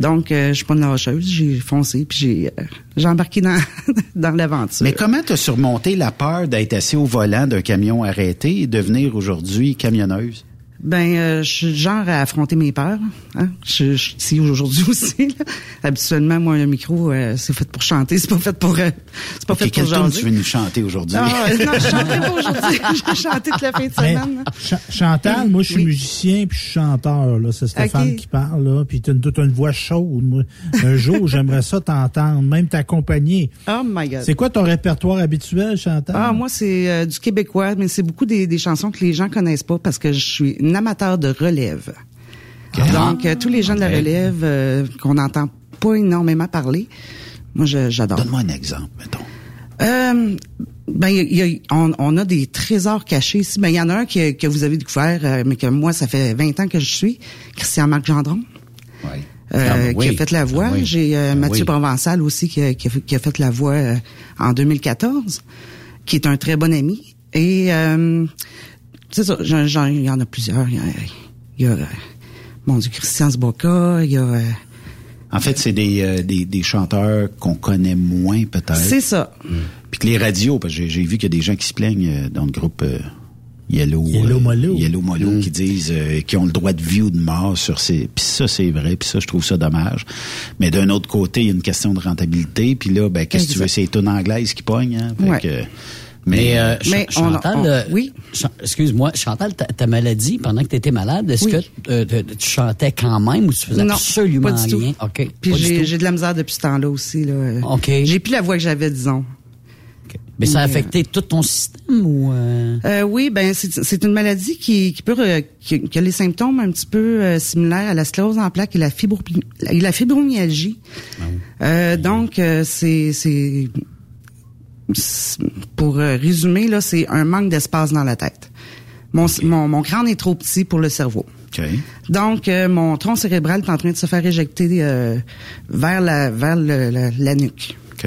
Donc, euh, je suis pas une lâcheuse, j'ai foncé puis j'ai euh, j'ai embarqué dans dans l'aventure. Mais comment t'as surmonté la peur d'être assis au volant d'un camion arrêté et devenir aujourd'hui camionneuse? Ben, euh, je suis le genre à affronter mes peurs. Hein? Je, suis ici aujourd'hui aussi. Là. Habituellement, moi, un micro, euh, c'est fait pour chanter, c'est pas fait pour, euh, c'est pas fait pour jaser. tu veux nous chanter aujourd'hui? Ah, euh, non, je chanterai pas aujourd'hui. J'ai chanté toute la fin de Mais, semaine. Ch- Chantal, moi, je suis Oui. musicien puis je suis chanteur. Là. C'est Stéphane Ok. qui parle. Là, puis tu as une, t'as une voix chaude. Moi. Un jour, j'aimerais ça t'entendre, même t'accompagner. Oh my God. C'est quoi ton répertoire habituel, Chantal? Ah, moi, c'est euh, du québécois, mais c'est beaucoup des, des chansons que les gens connaissent pas parce que je suis une amateur de relève. Donc, euh, tous les gens de la relève euh, qu'on n'entend pas énormément parler, moi, j'adore. Donne-moi un exemple, mettons. Euh, ben, il y a- on, on a des trésors cachés ici. Ben, il y en a un que, que vous avez découvert, euh, mais que moi, ça fait 20 ans que je suis. Christian-Marc Gendron. Oui. euh, Ah, ben oui. qui a fait la voix. Ah oui. J'ai Ah Mathieu oui. Provençal aussi qui a, qui a fait, qui a fait la voix en 2014, qui est un très bon ami. Et c'est ça, j'en- j'en- il y en a plusieurs. Il y a, il y a, euh, mon Dieu, Christian Sboka, il y a... euh, En fait, c'est des, euh, des, des chanteurs qu'on connaît moins, peut-être. c'est ça. Puis que les radios, parce que j'ai- j'ai vu qu'il y a des gens qui se plaignent euh, dans le groupe euh, Yellow, Yellow euh, Molo. Yellow Molo, qui disent euh, qu'ils ont le droit de vie ou de mort sur ces. Puis ça, c'est vrai. Puis ça, je trouve ça dommage. Mais d'un autre côté, il y a une question de rentabilité. Puis là, ben, qu'est-ce que tu veux, c'est les tunes anglaises qui pognent. Hein? Fait Ouais. que, Mais, euh, mais on- Chantal, on- euh, oui. Excuse-moi, Chantal, ta, ta maladie, pendant que tu étais malade, est-ce Oui. que euh, tu- chantais quand même ou tu faisais Non, absolument pas du tout. rien? OK. Puis j'ai de la misère depuis ce temps-là aussi. Là. OK. J'ai plus la voix que j'avais, disons. Mais ça a affecté tout ton système ou... euh? Euh, oui, ben c'est une maladie qui, qui peut qui, qui a les symptômes un petit peu euh, similaires à la sclérose en plaques et la, fibro, et la fibromyalgie. Euh, donc euh, c'est c'est c'est- pour euh, résumer là, c'est un manque d'espace dans la tête. Mon, mon mon crâne est trop petit pour le cerveau. OK. Donc, euh, mon tronc cérébral est en train de se faire éjecter euh, vers la vers le- la- la nuque. OK.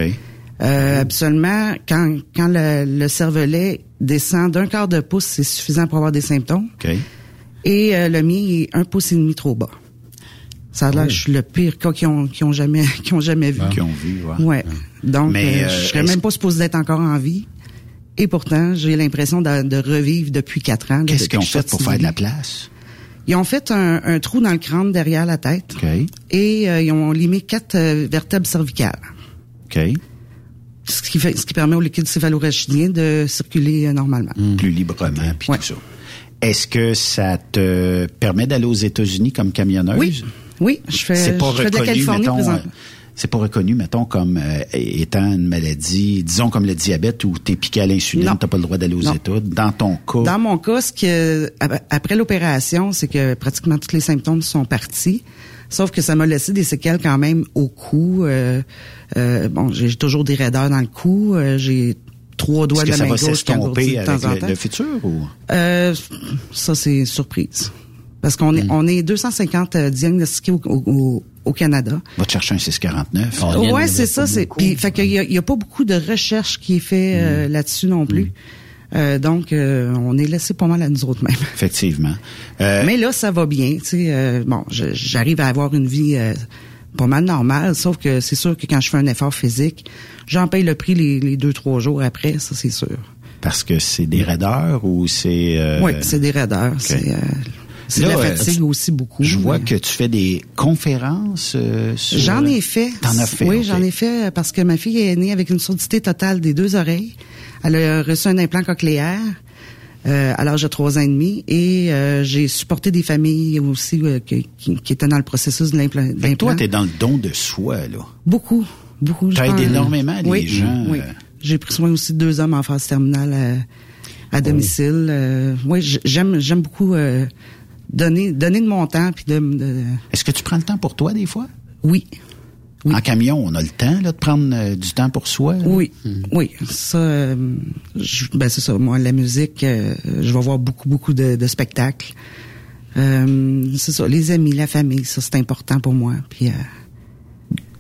Euh, Absolument, quand, quand le, le cervelet descend d'un quart de pouce, c'est suffisant pour avoir des symptômes. Et le mien est un pouce et demi trop bas. Ça a l'air que je suis le pire cas qu'ils ont, qu'ils ont jamais, qu'ils ont jamais vu. Qui ont vu, ouais. Ouais. Donc, Mais, euh, euh, je serais est-ce- même pas supposé d'être encore en vie. Et pourtant, j'ai l'impression de, de revivre depuis quatre ans. Qu'est-ce qu'ils ont fait pour faire de la place? Ils ont fait un, un trou dans le crâne derrière la tête. OK. Et euh, ils ont limé quatre euh, vertèbres cervicales. OK. Ce qui, fait, ce qui permet au liquide céphalorachidien de circuler euh, normalement. Plus librement, puis tout ça. Est-ce que ça te permet d'aller aux États-Unis comme camionneuse? Oui. Oui, je fais, C'est pas je fais de la reconnu, Californie mettons, euh, c'est pas reconnu, mettons, comme euh, étant une maladie, disons comme le diabète où t'es piqué à l'insuline, t'as pas le droit d'aller aux Non. États. Dans ton cas, Dans mon cas, ce que ap- après l'opération, c'est que pratiquement tous les symptômes sont partis. Sauf que ça m'a laissé des séquelles quand même au cou. Euh, euh, bon, j'ai toujours des raideurs dans le cou. j'ai trois doigts est-ce de la ça main va gauche qui engourdissent s'estomper de temps en avec le, le futur ou? Euh, ça, c'est surprise. Parce qu'on Hmm. est, on est 250 euh, diagnostiqués au, au- au Canada. Va te chercher un 649. ouais, c'est ça. C'est puis, fait qu'il y a, il y a pas beaucoup de recherche qui est fait Hmm. euh, là-dessus non plus. Euh, donc, euh, on est laissé pas mal à nous autres même. Effectivement. Euh, Mais là, ça va bien. Tu sais, euh, bon, je- j'arrive à avoir une vie euh, pas mal normale, sauf que c'est sûr que quand je fais un effort physique, j'en paye le prix les, les deux trois jours après, ça c'est sûr. Parce que c'est des raideurs ou c'est... euh, oui, c'est des raideurs. C'est euh, c'est la euh, fatigue aussi beaucoup. Je vois que tu fais des conférences. euh, sur- J'en ai fait. T'en as fait. Oui, j'en ai fait euh, parce que ma fille est née avec une surdité totale des deux oreilles. Elle a reçu un implant cochléaire euh, à l'âge de trois ans et demi et euh, j'ai supporté des familles aussi euh, qui, qui- qui étaient dans le processus de l'implant. Toi, t'es dans le don de soi, là. Beaucoup, beaucoup. T'aides énormément les oui, gens, Oui. euh. J'ai pris soin aussi de deux hommes en phase terminale à, à domicile. Euh, oui, j'aime j'aime beaucoup euh, donner donner de mon temps puis de, de- Est-ce que tu prends le temps pour toi des fois? Oui. En camion, on a le temps là, de prendre euh, du temps pour soi. là? Oui, oui, ça, euh, je- ben c'est ça. Moi, la musique, euh, je vais voir beaucoup, beaucoup de, de spectacles. Euh, c'est ça, les amis, la famille, ça c'est important pour moi. Puis, euh,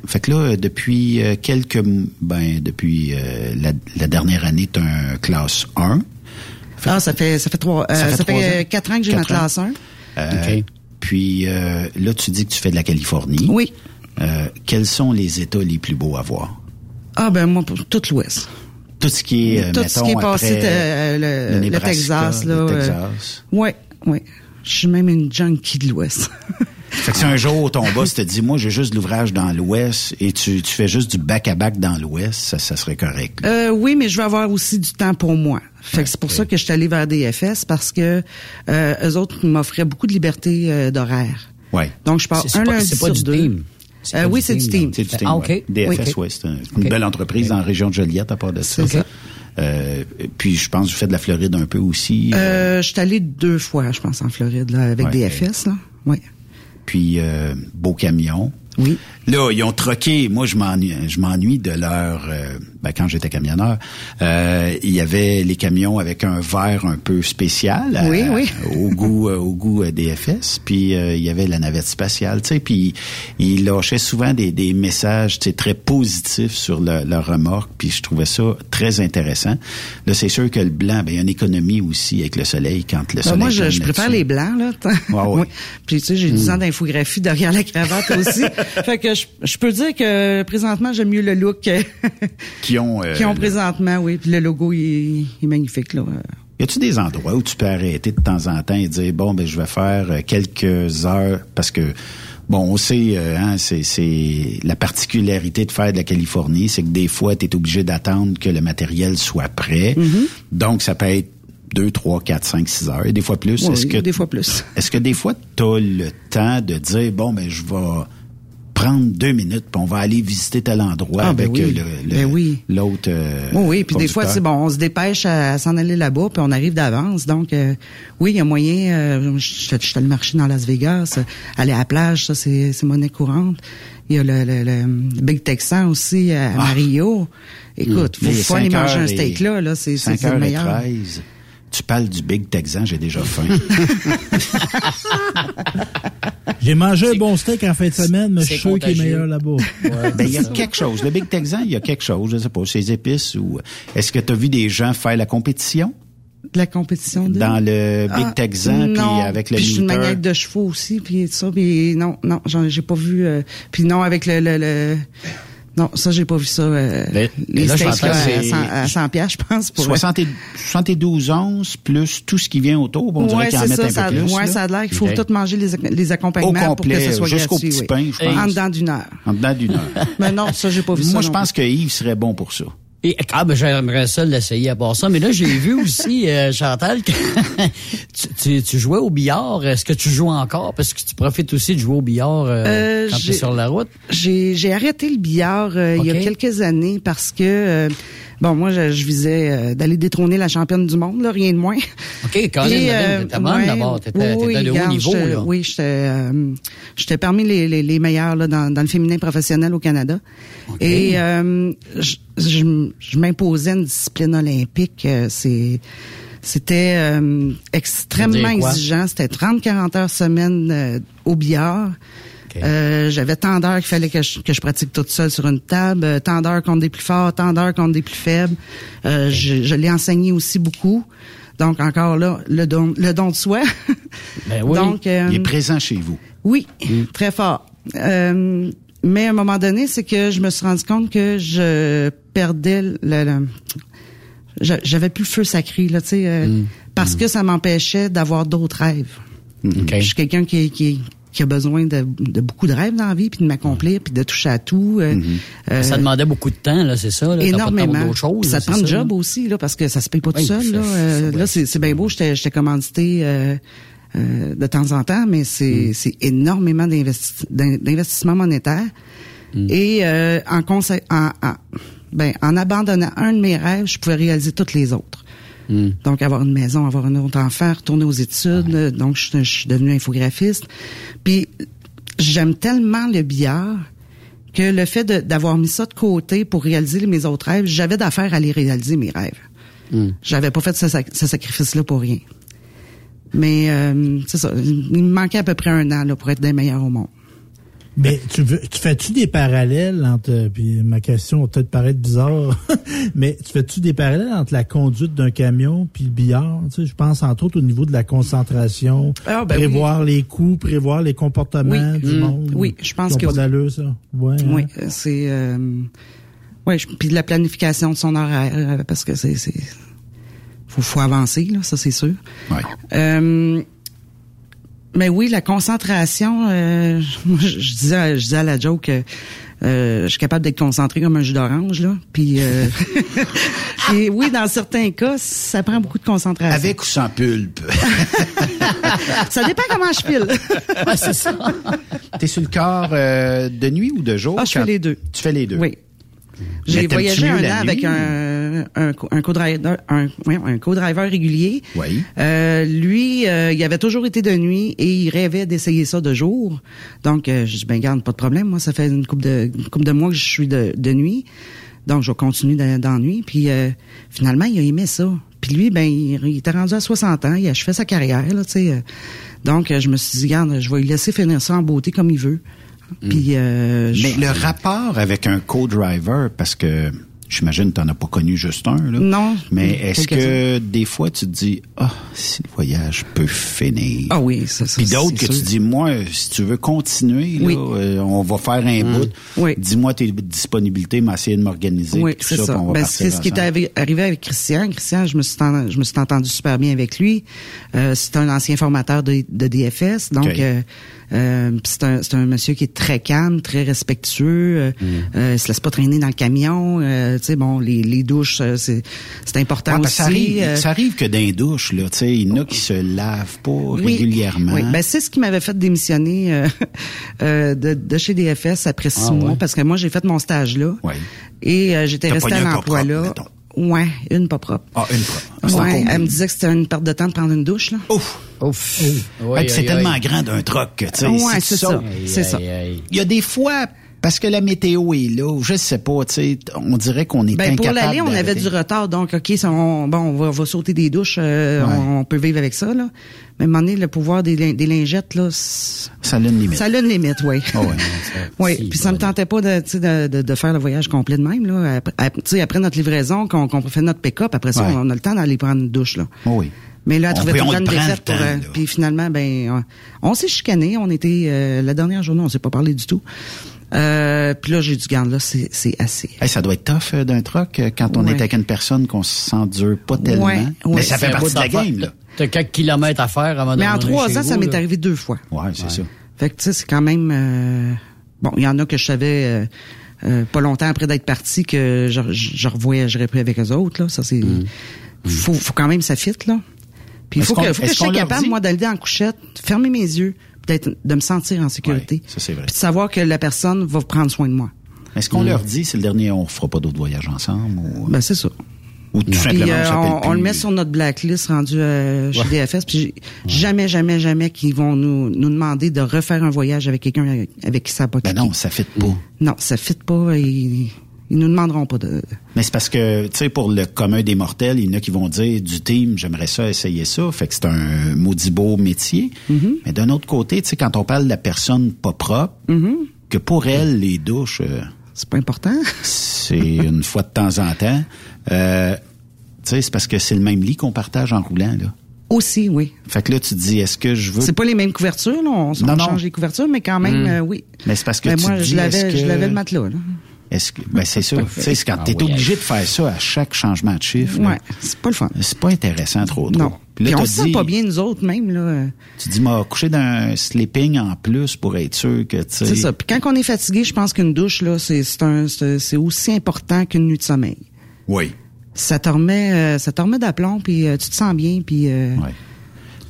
Fait que là, depuis quelques... Ben, depuis euh, la, la dernière année, t'as un classe 1. ah, ça fait ça fait trois, euh, Ça ça fait ans? quatre ans que j'ai ma classe 1. Euh, Puis euh, là, tu dis que tu fais de la Californie. Oui. Euh, quels sont les États les plus beaux à voir? Ah ben moi, pour tout l'Ouest. Tout ce qui est, euh, Tout ce qui est passé, après, euh, le, le Texas, là. le euh, Texas. ouais, ouais. Je suis même une junkie de l'Ouest. Fait que si un jour ton boss te dit, moi j'ai juste de l'ouvrage dans l'Ouest et tu, tu fais juste du back-à-back dans l'Ouest, ça, ça serait correct. Euh, oui, mais je vais avoir aussi du temps pour moi. Fait que c'est pour ça que je suis allée vers DFS parce que euh, eux autres m'offraient beaucoup de liberté euh, d'horaire. Ouais. Donc je pars C'est- c'est un pas- lundi pas sur du deux. team. C'est Euh, oui, du c'est du team. C'est du team, Ah, ouais. DFS, Oui. ouais, c'est un- une belle entreprise dans la région de Joliette à part de ça. Euh, puis je pense que vous faites de la Floride un peu aussi. Euh, je suis allée deux fois, je pense, en Floride là, avec Ouais. DFS. Là. Oui. Puis euh, beau camion. Oui. Là, ils ont troqué. Moi, je m'ennuie, je m'ennuie de leur. euh, ben, quand j'étais camionneur, euh, il y avait les camions avec un verre un peu spécial. à- Oui, oui. Au goût, euh, au goût euh, DFS. Puis euh, il y avait la navette spatiale. Tu sais, puis ils lâchaient souvent des, des messages, tu sais, très positifs sur le- leur remorque. Puis je trouvais ça très intéressant. Là, c'est sûr que le blanc, ben, il y a une économie aussi avec le soleil quand le Ben, soleil. moi, je, préfère les blancs, là. Ouais. Oui. Puis, tu sais, j'ai 10 ans d'infographie derrière la cravate aussi. fait que je, je peux dire que présentement, j'aime mieux le look euh, Qui ont. euh, qu'ils ont présentement, oui. Puis le logo, il, il est magnifique, là. Y a-tu des endroits où tu peux arrêter de temps en temps et dire bon ben je vais faire euh, quelques heures? Parce que bon on sait euh, hein, c'est la particularité de faire de la Californie c'est que des fois tu es obligé d'attendre que le matériel soit prêt donc ça peut être deux, trois, quatre, cinq, six heures et des fois plus. Oui, est-ce que des fois plus. Est-ce que des fois tu as le temps de dire bon ben je vais prendre deux minutes puis on va aller visiter tel endroit Ah, ben avec oui. euh, le- le- Ben oui. l'autre euh, Oui, oui, puis des fois, c'est bon, on se dépêche à, à s'en aller là-bas, puis on arrive d'avance. Donc, euh, oui, il y a moyen. Euh, je suis allé marcher dans Las Vegas, euh, aller à la plage, ça, c'est c'est monnaie courante. Il y a le, le, le Big Texan aussi à, à Mario. Écoute, Mais faut, aller manger un steak et- là, là, c'est c'est c'est le et meilleur. 13. Tu parles du Big Texan, j'ai déjà faim. J'ai mangé un bon steak en fin de semaine, mais je c'est suis sûr qu'il est meilleur là-bas. Ben, il y a quelque chose. Le Big Texan, il y a quelque chose, je sais pas, ses épices ou est-ce que tu as vu des gens faire la compétition? De la compétition de... dans le Big Ah, Texan puis avec le puis je suis une maniaque de chevaux aussi, puis tout ça, puis non, non, j'ai pas vu. euh, puis non, avec le, le, le Non, ça, j'ai pas vu ça. euh, Mais- les mais là, steaks là, à c'est- 100, à 100 piastres, je pense. Pour 60 et- 72 onces plus tout ce qui vient autour. Bon, on dirait ouais, qu'ils en mettent ça. un ça, peu plus. ça a l'air qu'il faut Ok. tout manger les, les accompagnements Au pour que ce soit jusqu'au petit oui. pain, je pense. En dedans d'une heure. En dedans d'une heure. Mais non, ça, j'ai pas vu ça. Moi, je pense que Yves serait bon pour ça. Et, ah, ben, j'aimerais ça l'essayer à part ça. Mais là, j'ai vu aussi, euh, Chantal, que tu, tu, tu jouais au billard. Est-ce que tu joues encore? Parce que tu profites aussi de jouer au billard euh, Euh, quand tu es sur la route. J'ai j'ai arrêté le billard euh, il y a quelques années parce que euh, bon moi je, je visais euh, d'aller détrôner la championne du monde là, rien de moins. OK, quand même, euh, t'étais bonne d'abord. T'étais de haut niveau, là. Oui, j'étais euh, parmi les, les, les meilleurs là, dans, dans le féminin professionnel au Canada. Et euh, je, je, je m'imposais une discipline olympique. euh, C'est c'était euh, extrêmement exigeant. C'était 30-40 heures semaine euh, au billard. Euh, J'avais tant d'heures qu'il fallait que je, que je pratique toute seule sur une table, euh, tant d'heures contre des plus forts, tant d'heures contre des plus faibles. Euh, Je, je l'ai enseigné aussi beaucoup. Donc encore là, le don, le don de soi. Ben oui. Donc, euh, Il est présent chez vous. oui, très fort. Euh, mais à un moment donné, c'est que je me suis rendu compte que je perdais le, le- j'avais plus le feu sacré là, tu sais, euh, parce que ça m'empêchait d'avoir d'autres rêves. Je suis quelqu'un qui, qui qui a besoin de, de beaucoup de rêves dans la vie, puis de m'accomplir, puis de toucher à tout. euh, euh, ça demandait beaucoup de temps, là, c'est ça? Là, énormément. choses, ça là, te prend ça, job aussi, là, parce que ça se paye pas tout seul. Là, Euh, là c'est c'est bien beau, j'étais j'étais commandité euh, euh, de temps en temps, mais c'est Mm. c'est énormément d'investi- d'in- d'investissement monétaire. Mm. Et euh, en, conse- en, en, ben, en abandonnant un de mes rêves, je pouvais réaliser toutes les autres. Mm. Donc, avoir une maison, avoir un autre enfant, retourner aux études. Donc, je, je suis devenue infographiste. Puis, j'aime tellement le billard que le fait d'avoir mis ça de côté pour réaliser mes autres rêves, j'avais d'affaires à aller réaliser mes rêves. Mm. J'avais pas fait ce, ce sacrifice-là pour rien. Mais euh, c'est ça. Il me manquait à peu près un an là, pour être des meilleurs au monde. Mais tu, veux, tu fais-tu des parallèles entre, puis ma question va peut-être paraître bizarre, mais tu fais-tu des parallèles entre la conduite d'un camion puis le billard? Tu sais, je pense entre autres au niveau de la concentration, Ah, ben prévoir les coups, prévoir les comportements Oui. du Mm. monde. Oui, je pense que pas oui. ça. Ouais, hein? Oui, euh, c'est euh, je- puis de la planification de son horaire euh, parce que c'est c'est faut faut avancer là, ça c'est sûr. Ouais. Euh, mais oui, la concentration, euh, moi, je, je disais, à- je disais à la joke, euh, euh, je suis capable d'être concentré comme un jus d'orange là. Puis euh, et oui, dans certains cas, ça prend beaucoup de concentration. Avec ou sans pulpe? ça dépend comment je file. Ouais, c'est ça. T'es sur le corps euh, de nuit ou de jour? Ah, je fais les deux. Tu fais les deux? Oui. J'ai voyagé un an avec un, un, co- un co-driver, un, régulier. Oui. Euh, lui, euh, il avait toujours été de nuit et il rêvait d'essayer ça de jour. Donc, euh, je dis, ben garde, pas de problème. Moi, ça fait une couple de, une couple de mois que je suis de, de nuit. Donc, je vais continuer de- dans la nuit. Puis, euh, finalement, il a aimé ça. Puis lui, ben, il, il était rendu à 60 ans. Il a achevé sa carrière, là, tu sais. Donc, je me suis dit, garde, je vais lui laisser finir ça en beauté comme il veut. Puis, euh, Mais je- le rapport avec un co-driver, parce que j'imagine que tu n'en as pas connu juste un, là. Non. Mais est-ce que des fois tu te dis, ah, si le voyage peut finir. Ah oui, ça, ça, Puis d'autres c'est que tu dis, moi, si tu veux continuer, là, Oui. euh, on va faire un bout. Oui. Dis-moi tes disponibilités, m'essayer de m'organiser. Oui, c'est ça, Ben, c'est ce qui est arrivé avec Christian. Christian, je me suis, en- je me suis entendu super bien avec lui. Euh, c'est un ancien formateur de, de DFS, donc euh, euh, c'est un, c'est un monsieur qui est très calme, très respectueux. Euh, Mm. euh, il se laisse pas traîner dans le camion. Euh, tu sais, bon, les, les douches, euh, c'est c'est important Ouais, aussi. ça, arrive, euh, ça arrive que dans les douches, là, tu sais, il y en a qui se lavent pas Oui, régulièrement. Oui, ben c'est ce qui m'avait fait démissionner euh, euh, de, de chez DFS après six Ah, mois ouais. parce que moi j'ai fait mon stage là Ouais. et euh, j'étais restée à l'emploi là. mettons. Ouais, une pas propre. Ah, une c'est Ouais, elle me disait que c'était une perte de temps de prendre une douche là. Ouf! Ouf. C'est tellement grand d'un que, tu sais. Ouais, si c'est ça. C'est ça. Il y a des fois, parce que la météo est là, je sais pas, tu sais, on dirait qu'on est Ben pour l'aller, on avait du retard, donc ok, ça, on, bon, on va, on va sauter des douches, euh, Ouais. on, on peut vivre avec ça là. Mais à un moment donné, le pouvoir des, lin- des lingettes là, Ça a une limite. ça a une limite, oui. Ah ouais. Oui, puis ça me tentait pas de, de, de, faire le voyage complet de même là. Après, ap- tu sais, après notre livraison, qu'on qu'on fait notre pick-up, après ça, Ouais. on a le temps d'aller prendre une douche là. Oh oui. Mais là, elle On trouvait tout on le défaite pour, euh, puis finalement, ben, euh, on s'est chicané. On était euh, la dernière journée, on s'est pas parlé du tout. Euh, puis là, j'ai dit, garde là, c'est c'est assez. Hey, ça doit être tough euh, d'un truck euh, quand on Ouais. est avec une personne qu'on se sent dur pas tellement. Ouais, ouais. Mais ça fait partie de la game, là. T'as quelques kilomètres à faire avant de Mais en trois ans, ça m'est arrivé deux fois. Ouais, c'est ça. Fait que tu sais, c'est quand même euh, bon. Il y en a que je savais euh, euh, pas longtemps après d'être parti que je, je, je revoyagerais plus avec eux autres. Là, ça c'est. Faut, faut quand même ça fit là. Puis il faut que, faut que je sois capable dit? moi d'aller en couchette, fermer mes yeux, peut-être de me sentir en sécurité. ça c'est vrai. Puis de savoir que la personne va prendre soin de moi. Est-ce qu'on leur dit c'est le dernier, on fera pas d'autres voyages ensemble ou Ben c'est ça. ou tout Puis, simplement euh, on s'appelle on, on le met sur notre blacklist rendu euh, chez Ouais. DFS. Puis jamais, jamais, jamais qu'ils vont nous, nous demander de refaire un voyage avec quelqu'un avec, avec qui ça n'a pas Ben non, ça fit pas. Non, ça fit pas. Ils nous demanderont pas de. Mais c'est parce que, tu sais, pour le commun des mortels, il y en a qui vont dire du team, j'aimerais ça, essayer ça. Fait que c'est un maudit beau métier. Mm-hmm. Mais d'un autre côté, tu sais, quand on parle de la personne pas propre, que pour elle, les douches, euh, c'est pas important. c'est une fois de temps en temps. Euh, tu sais, c'est parce que c'est le même lit qu'on partage en roulant, là. Aussi, oui. Fait que là, tu te dis, est-ce que je veux... C'est pas les mêmes couvertures, là. On, on Non, non. change les couvertures, mais quand même, Mm. euh, oui. Mais c'est parce que Ben, tu moi, te dis, je l'avais, je l'avais le matelas, là. Est-ce que, ben c'est ça. Tu sais, c'est quand Ah t'es oui, obligé de faire ça à chaque changement de chiffre. Ouais, c'est pas le fun. C'est pas intéressant trop, trop. Non. Puis là, Puis on se sent pas bien, nous autres, même, là. Tu dis, m'a couché d'un sleeping en plus pour être sûr que, tu sais. C'est ça. Puis quand on est fatigué, je pense qu'une douche, là, c'est, c'est aussi important qu'une nuit de sommeil. Oui. Ça te remet, euh, ça te remet d'aplomb, puis euh, tu te sens bien, puis... euh,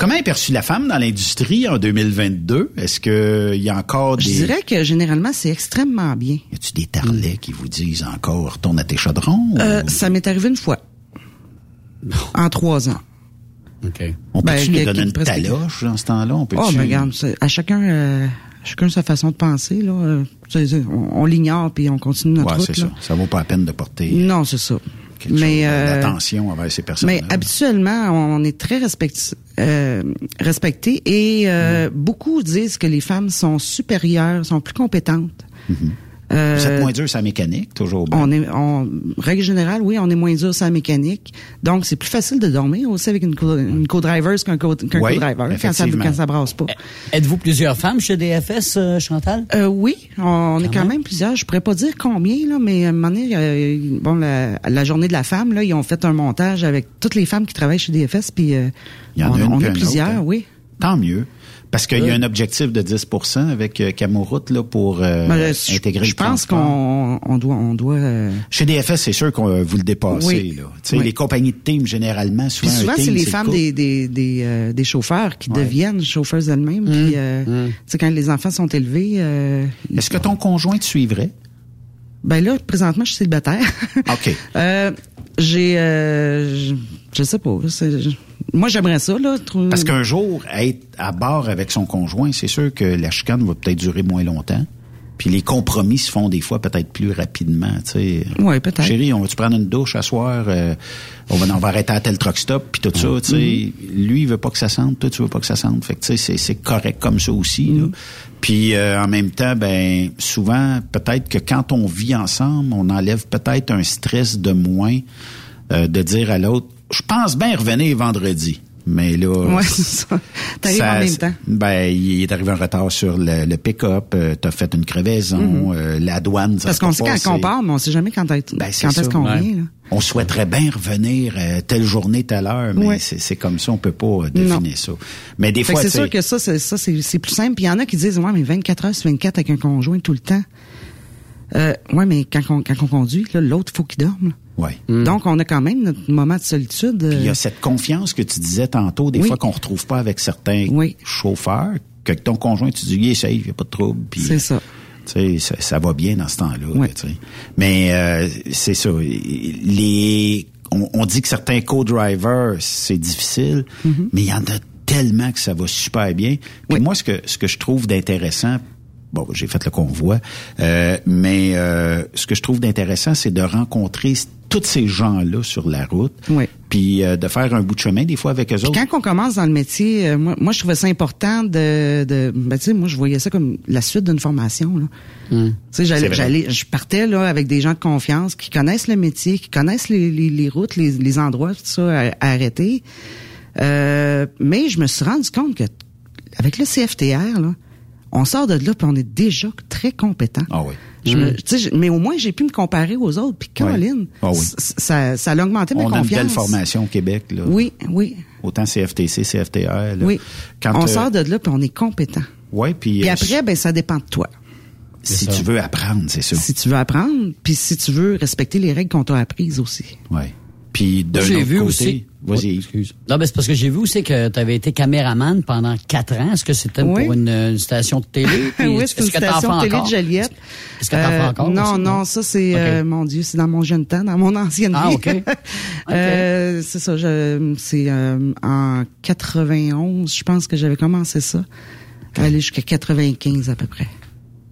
Comment est perçue la femme dans l'industrie en 2022? Est-ce qu'il y a encore des... Je dirais que généralement, c'est extrêmement bien. Y a-tu des tarlets qui vous disent encore, retourne à tes chaudrons? ou- Euh, ça m'est arrivé une fois. En trois ans. OK. On ben, peut-tu lui que- donner une presque- taloche dans ce temps-là? On peut Oh, mais regarde, à chacun, euh, chacun sa façon de penser, là. Euh, on, on l'ignore, puis on continue notre Ouais, route, c'est là. ça. Ça vaut pas la peine de porter Non, c'est ça. Quelque Mais, chose euh, d'attention envers ces personnes Mais habituellement, on est très respecti euh, respecté et euh, Mm. beaucoup disent que les femmes sont supérieures, sont plus compétentes. Euh, Vous êtes moins dur sur la mécanique, toujours bien. on est, on, règle générale, oui, on est moins dur sur la mécanique. Donc, c'est plus facile de dormir aussi avec une co- une co-driver qu'un Oui, co-driver quand ça, effectivement. quand ça brasse pas. Êtes-vous plusieurs femmes chez DFS, euh, Chantal? Euh, oui, on, est quand même plusieurs. Je pourrais pas dire combien, là, mais à un moment donné, euh, bon, la, la journée de la femme, là, ils ont fait un montage avec toutes les femmes qui travaillent chez DFS, puis euh, on, est plusieurs, autre, hein? oui. Tant mieux. Parce qu'il y a un objectif de 10% avec euh, Camoroute là, pour euh, Ben, je- intégrer je le pense qu'on on doit, on doit. euh, Chez DFS, c'est sûr qu'on euh, vous le dépassez. Oui. Là. Tu sais, Oui. Les compagnies de team, généralement, souvent, Puis souvent, c'est les le femmes des, des, des, euh, des chauffeurs qui deviennent chauffeurs elles-mêmes. Mmh. Puis, euh, tu sais, quand les enfants sont élevés. euh, Est-ce que ton conjoint te suivrait? ben là, présentement, je suis célibataire. OK. Euh, j'ai, euh, je, sais pas. moi, j'aimerais ça là. Parce qu'un jour, être à bord avec son conjoint, c'est sûr que la chicane va peut-être durer moins longtemps. Puis les compromis se font des fois peut-être plus rapidement, tu sais. Ouais, peut-être. Chérie, on va-tu prendre une douche à soir? Euh, on, va, on va arrêter à tel truck stop, puis tout ça, tu sais. Mm-hmm. Lui, il veut pas que ça sente, toi, tu veux pas que ça sente. Fait que, tu sais, c'est- correct comme ça aussi, Mm-hmm. là. Puis euh, en même temps, ben souvent, peut-être que quand on vit ensemble, on enlève peut-être un stress de moins euh, de dire à l'autre, je pense bien revenir vendredi. Mais là, Ouais, c'est ça. T'arrives ça- en même temps. Ben, il est arrivé en retard sur le, le pick-up. euh, T'as fait une crevaison. Mhm. euh, la douane, ça Parce qu'on sait quand on part, mais on sait jamais quand, est- Ben, c'est quand est-ce qu'on Ouais. vient. là. On souhaiterait bien revenir euh, telle journée, telle heure, mais Ouais. c'est comme ça, on peut pas euh, deviner ça. Mais des Fait fois, c'est sûr que ça, c'est, ça, c'est, plus simple. Puis il y en a qui disent, ouais, mais 24 heures sur 24 avec un conjoint tout le temps. Euh, ouais, mais quand on, quand on conduit, là, l'autre, faut qu'il dorme. là. Ouais. Donc, on a quand même notre moment de solitude. Puis il y euh, a cette confiance que tu disais tantôt, des Oui. fois qu'on retrouve pas avec certains chauffeurs, que ton conjoint, tu dis, il est safe, il n'y a pas de trouble. C'est ça. Tu sais, ça, ça va bien dans ce temps-là. là, tu sais. Mais euh, c'est ça. Les, on, on dit que certains co-drivers, c'est difficile, Mm-hmm. mais il y en a tellement que ça va super bien. Puis moi, ce que, ce que je trouve d'intéressant, bon, j'ai fait le convoi, euh, mais euh, ce que je trouve d'intéressant, c'est de rencontrer tous ces gens-là sur la route, puis euh, de faire un bout de chemin des fois avec eux Puis autres. quand on commence dans le métier, euh, moi, moi, je trouvais ça important de, de ben, tu sais, moi, je voyais ça comme la suite d'une formation. Là. Tu sais, j'allais, j'allais, je partais là avec des gens de confiance qui connaissent le métier, qui connaissent les, les, les routes, les, les endroits, tout ça à, à arrêter. Euh, mais je me suis rendu compte que avec le CFTR, là, on sort de là, puis on est déjà très compétent. Ah oui. Je me- Mm. je- mais au moins, j'ai pu me comparer aux autres. Puis, Caroline, Ah oui. ça, ça a augmenté ma On a une confiance. belle formation au Québec. Là. Oui, oui, Autant CFTC, CFTR. là. oui. Quand, on euh, sort de là, puis on est compétent. Ouais, puis, Puis euh, après, ben ça dépend de toi. si tu veux apprendre, c'est ça. Si tu veux apprendre, puis si tu veux respecter les règles qu'on t'a apprises aussi. Ouais. Puis d'un J'ai autre vu côté, aussi. Vas-y. Non, ben c'est parce que j'ai vu aussi que tu avais été caméraman pendant quatre ans. Est-ce que c'était Oui. pour une, une station de télé? Puis oui, est-ce c'est une que t'en station de télé encore? de Joliette. Est-ce que t'en fais Euh, encore Non, aussi, non, ça c'est, euh, mon Dieu, c'est dans mon jeune temps, dans mon ancienne Ah, vie. ok. Euh, c'est ça, je, c'est euh, en 91, je pense que j'avais commencé ça. Aller jusqu'à 95 à peu près.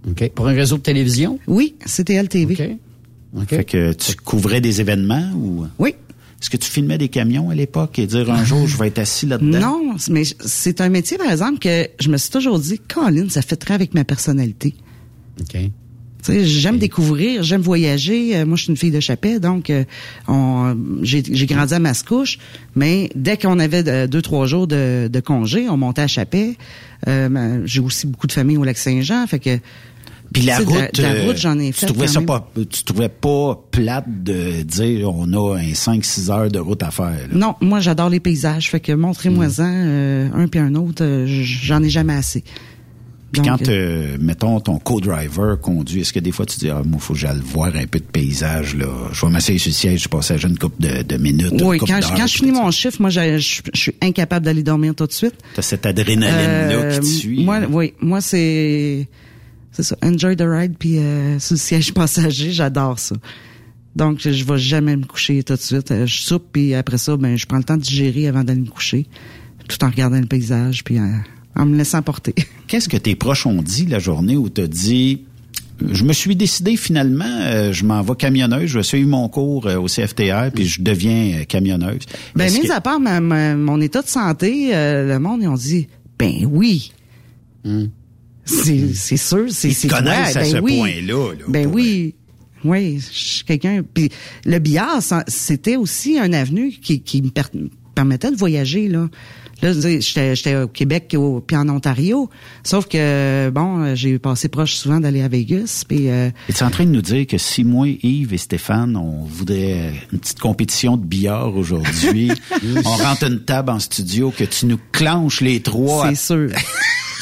OK. Pour un réseau de télévision? Oui, c'était LTV. OK. Fait que tu couvrais des événements ou? Oui. Est-ce que tu filmais des camions à l'époque et dire un jour je vais être assis là-dedans? Non, mais c'est un métier, par exemple, que je me suis toujours dit, Colin, ça fait très avec ma personnalité. OK. Tu sais, j'aime découvrir, j'aime voyager. Euh, moi, je suis une fille de Chapet, donc euh, on, j'ai, j'ai grandi à Mascouche. Mais dès qu'on avait de- deux, trois jours de, de congé, on montait à Chapet. Euh, ben, j'ai aussi beaucoup de famille au Lac-Saint-Jean, fait que Puis la tu de route, de la euh, route, j'en ai tu fait. trouvais quand ça même. pas, tu trouvais pas plate de dire on a un 5-6 heures de route à faire. là. Non, moi, j'adore les paysages. Fait que montrez-moi-en euh, un puis un autre, euh, j'en ai jamais assez. Puis quand, euh, mettons, ton co-driver conduit, est-ce que des fois tu dis, ah, moi, faut que j'aille voir un peu de paysage, là. Je vais m'asseoir sur le siège, je passager une couple de, de minutes, oui, quand, je- d'heures, quand je finis mon chiffre, moi, je, je- je suis incapable d'aller dormir tout de suite. T'as cette adrénaline-là Euh, qui te suit. Moi, oui, moi c'est c'est ça, enjoy the ride puis euh, sur le siège passager, j'adore ça. Donc je, je vais jamais me coucher tout de suite. Euh, Je soupe puis après ça, ben je prends le temps de digérer avant d'aller me coucher, tout en regardant le paysage puis euh, en me laissant porter. Qu'est-ce que tes proches ont dit la journée où t'as dit, je me suis décidé finalement, euh, je m'en vais camionneuse, je vais suivre mon cours euh, au CFTR, puis je deviens camionneuse. Ben mis que- à part ma- ma- mon état de santé, euh, le monde ils ont dit ben oui. C'est c'est sûr, c'est Ils te c'est connaissent à ben ce oui. point-là, là, Ben oui. Oui, je suis quelqu'un. Puis le billard, c'était aussi un avenue qui, qui me per- permettait de voyager là. Là, j'étais au Québec au- puis en Ontario. Sauf que bon, j'ai passé proche souvent d'aller à Vegas. Puis euh, Es-tu en train de nous dire que si moi, Yves et Stéphane, on voudrait une petite compétition de billard aujourd'hui, on rentre une table en studio, que tu nous clenches les trois. c'est sûr.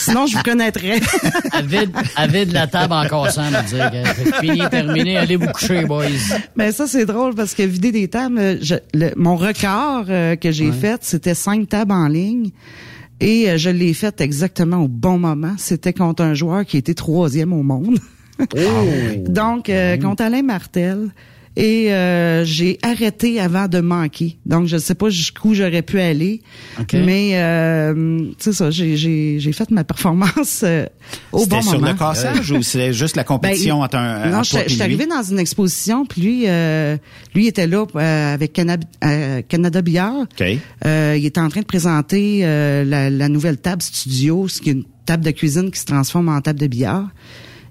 Sinon, je vous connaîtrais. Avide, avide la table en cassant, me dire que fini, terminé, allez vous coucher, boys. Ben ça c'est drôle parce que vider des tables, je- le- mon record euh, que j'ai Ouais. fait, c'était cinq tables en ligne. Et euh, je l'ai fait exactement au bon moment. C'était contre un joueur qui était troisième au monde. Donc, euh, contre Alain Martel. Et euh, j'ai arrêté avant de manquer. Donc, je ne sais pas jusqu'où j'aurais pu aller. OK. Mais, euh, c'est ça, j'ai- fait ma performance euh, au bon C'était sur moment. le cassage ou c'est juste la compétition Ben, entre un non, je suis puis lui? arrivé dans une exposition, puis lui, euh, lui était là euh, avec euh, Canada Billard. OK. Euh, il était en train de présenter euh, la, la nouvelle table studio, ce qui est une table de cuisine qui se transforme en table de billard.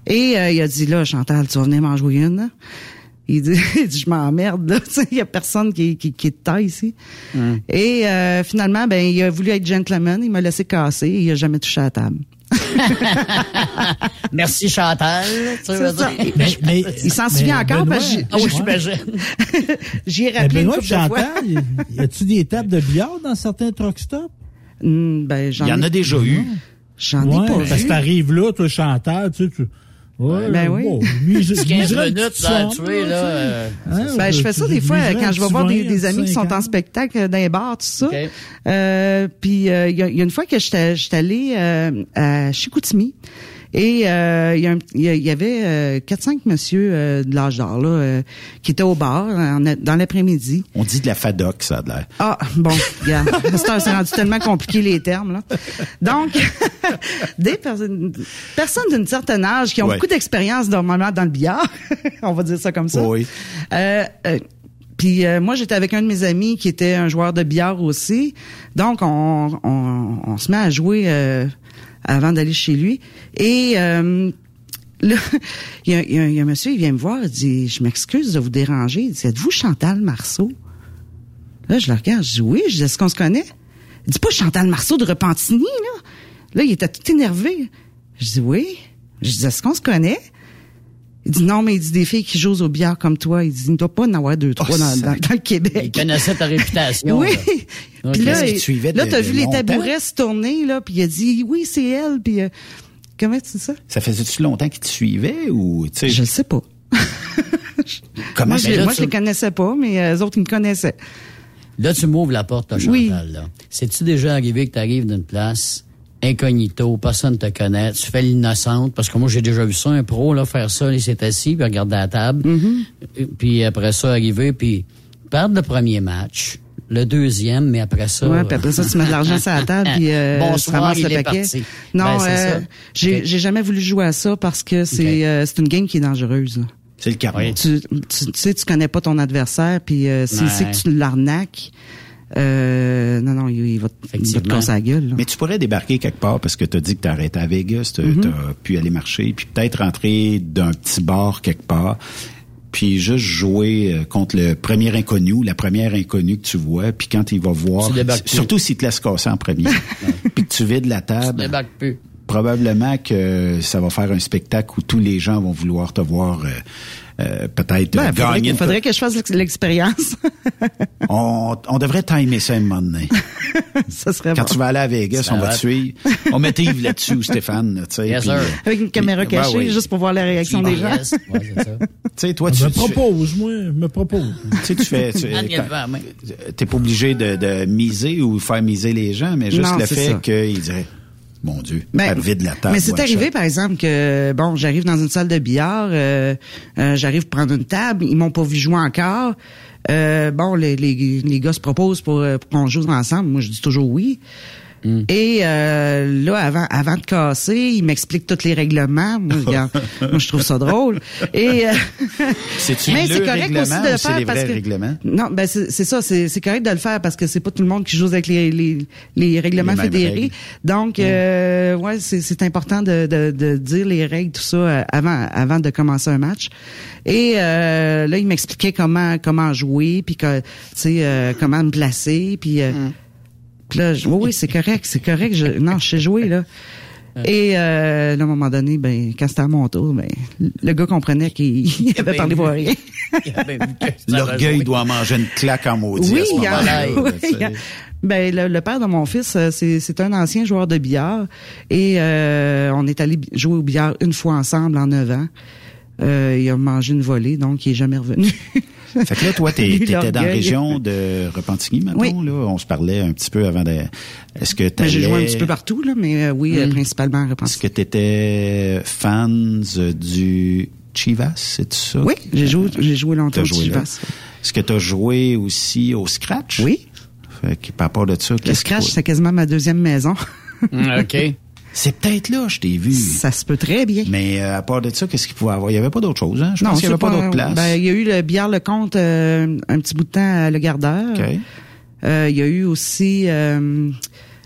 Et euh, il a dit là, Chantal, tu vas venir m'en jouer une. Il dit, il dit, je m'emmerde là, Tu sais, il y a personne qui, qui, qui est de taille ici. Et euh, finalement, ben il a voulu être gentleman, il m'a laissé casser, et il a jamais touché à la table. Merci Chantal. tu veux dire. Mais- mais- il s'en mais souvient encore Benoît, parce que j'ai- j'imagine. j'y ai rappelé une Benoît fois. Chantal, y- a-tu des tables de billard dans certains truck stops? Hmm, ben, j'en Il y en ai- a déjà eu. J'en Ouais, ai pas parce vu. que t'arrives là, toi, Chantal, tu sais, tu... Ouais, Ben oui. bon, mise- 15 miserais une minutes dans tu là. euh, Hein, Ben, je fais ça des fois miserais quand je vais voir des, 20, des amis qui sont en 50. spectacle dans les bars, tout ça. Euh, puis euh, il y, a, il y a une fois que j'étais allée euh, à Chicoutimi et euh, il y, il y y avait euh, 4-5 monsieur euh, de l'âge d'or là euh, qui étaient au bar en- dans l'après-midi. On dit de la FADOC, ça a l'air. Ah, bon, regarde. C'est rendu tellement compliqué les termes, là. Donc, des personnes, personnes d'une certaine âge qui ont Ouais. beaucoup d'expérience normalement dans le billard, on va dire ça comme ça. Oui. Euh, euh, puis euh, moi, j'étais avec un de mes amis qui était un joueur de billard aussi. Donc, on, on, on se met à jouer euh, avant d'aller chez lui. Et euh, là, il y, a, un monsieur, il vient me voir, il dit, je m'excuse de vous déranger. Il dit, êtes-vous Chantal Marceau? Là, je le regarde, je dis, oui, je dis, est-ce qu'on se connaît? Il dit, pas Chantal Marceau de Repentigny, là. Là, il était tout énervé. Je dis oui. Je dis, est-ce qu'on se connaît? Il dit non, mais il dit des filles qui jouent au billard comme toi. Il dit, il ne doit pas en avoir deux, trois Oh, dans, dans, dans le Québec. Il connaissait ta réputation. Oui. là. Puis là, il- là, t'as vu les tabourets se tourner, là, puis il a dit, oui, c'est elle, puis euh, comment tu dis ça? Ça faisait-tu longtemps qu'il te suivait ou, tu sais? Je sais pas. Comment moi, je, moi, je les connaissais pas, mais euh, eux autres, ils me connaissaient. Là, tu m'ouvres la porte, là, Chantal. Oui. Là. C'est-tu déjà arrivé que tu arrives d'une place incognito, personne te connaît, tu fais l'innocente, parce que moi, j'ai déjà vu ça, un pro, là, faire ça, il s'est assis, puis regarder la table, Mm-hmm. puis après ça, arriver, puis perdre le premier match, le deuxième, mais après ça... Ouais, puis après ça, tu mets de l'argent sur la table, puis euh, tu Bonsoir, ramasses il le est paquet. parti. Non, Ben, c'est euh, ça. j'ai j'ai jamais voulu jouer à ça parce que c'est euh, c'est une game qui est dangereuse. là. C'est le karma. Tu, tu, tu sais, tu connais pas ton adversaire, puis euh, Ouais. sait que tu l'arnaques, euh, non, non, il, il va, te- il va te casser la gueule. là. Mais tu pourrais débarquer quelque part parce que tu as dit que tu arrêté à Vegas, tu as Mhm. pu aller marcher, puis peut-être rentrer d'un petit bar quelque part, puis juste jouer euh, contre le premier inconnu ou la première inconnue que tu vois, puis quand il va voir, Tu débarques plus. surtout s'il te laisse casser en premier, puis que tu vides la Tu table, débarques plus. probablement que ça va faire un spectacle où tous les gens vont vouloir te voir euh, peut-être Ben, euh, gagner. qu'il- une faudrait que je fasse l'ex- l'expérience. on, on devrait timer ça un moment donné. ça serait Quand bon. tu vas aller à Vegas, Ça on va te suivre. On mettait Yves là-dessus ou Stéphane. Yes, puis, Avec une caméra puis- ben cachée, oui. juste pour voir la réaction des gens. Yes. Ouais, ça. Tu sais, toi, Je tu, me propose, moi, je me propose. tu sais, tu fais, tu, il t'es pas obligé de, de miser ou faire miser les gens, mais juste Non, le fait qu'ils diraient, mon Dieu, Ben, elle vide la table. Mais c'est arrivé, shot. par exemple, que bon, j'arrive dans une salle de billard, euh, euh, j'arrive prendre une table, ils m'ont pas vu jouer encore. Euh, bon, les, les, les gars se proposent pour, euh, pour qu'on joue ensemble. Moi, je dis toujours oui. Hmm. Et euh, là, avant, avant de casser, ils m'expliquent tous les règlements. Moi, regarde, moi, je trouve ça drôle. Et euh, mais c'est correct aussi de le faire les parce que règlements? non, ben c'est ça, c'est correct de le faire parce que c'est pas tout le monde qui joue avec les les, les règlements Les fédérés. règles. Donc euh, ouais, c'est c'est important de, de de dire les règles tout ça euh, avant avant de commencer un match. Et euh, là, il m'expliquait comment comment jouer puis que tu sais euh, comment me placer puis euh, puis là, je- oui, oui, c'est correct, c'est correct. Je, non, je sais jouer, là. Et euh, là, à un moment donné, ben, quand c'était à mon tour, ben, le gars comprenait qu'il il avait parlé pour rien. L'orgueil doit manger une claque en maudit Oui, à ce il y a- moment-là, oui, ben, le, le père de mon fils, euh, c'est c'est un ancien joueur de billard. Et euh, on est allé jouer au billard une fois ensemble en neuf ans. Euh, il a mangé une volée, donc il est jamais revenu. Fait que là, toi, t'étais dans la région de Repentigny, maintenant, Oui. là. On se parlait un petit peu avant de... Est-ce que Ben, t'allais... J'ai joué un petit peu partout, là, mais euh, oui, euh, Hmm. principalement à Repentigny. Est-ce que t'étais fan euh, du Chivas, c'est ça? Oui, j'ai joué, j'ai joué longtemps T'as au. Chivas. Est-ce que t'as joué aussi au Scratch? Oui. Fait que par rapport de ça, Le Scratch, c'est quasiment ma deuxième maison. OK. C'est peut-être là, je t'ai vu. Ça se peut très bien. Mais euh, à part de ça, qu'est-ce qu'il pouvait avoir? Il y avait pas d'autre chose, hein? Je pense qu'il y c'est avait pas, d'autre place. Ben, il y a eu le billard Le Comte euh, un petit bout de temps à Le Gardeur. Euh, il y a eu aussi euh,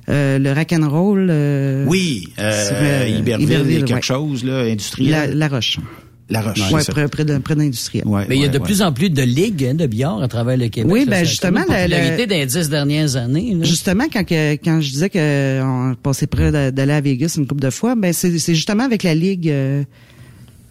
euh, le rock'n'roll. Euh, oui, euh, euh, Iberville, Iberville, quelque ouais. chose, là, industriel. La, la Roche. La Roche, ça. près, près de- près d'industriel. Ouais, Mais il y a de ouais. plus en plus de ligues hein, de billard à travers le Québec. Oui, ben, Ça justement, le- popularité des dix dernières années. là. Justement, quand, que, quand je disais qu'on passait près d'aller à Vegas une couple de fois, ben c'est c'est justement avec la Ligue, euh,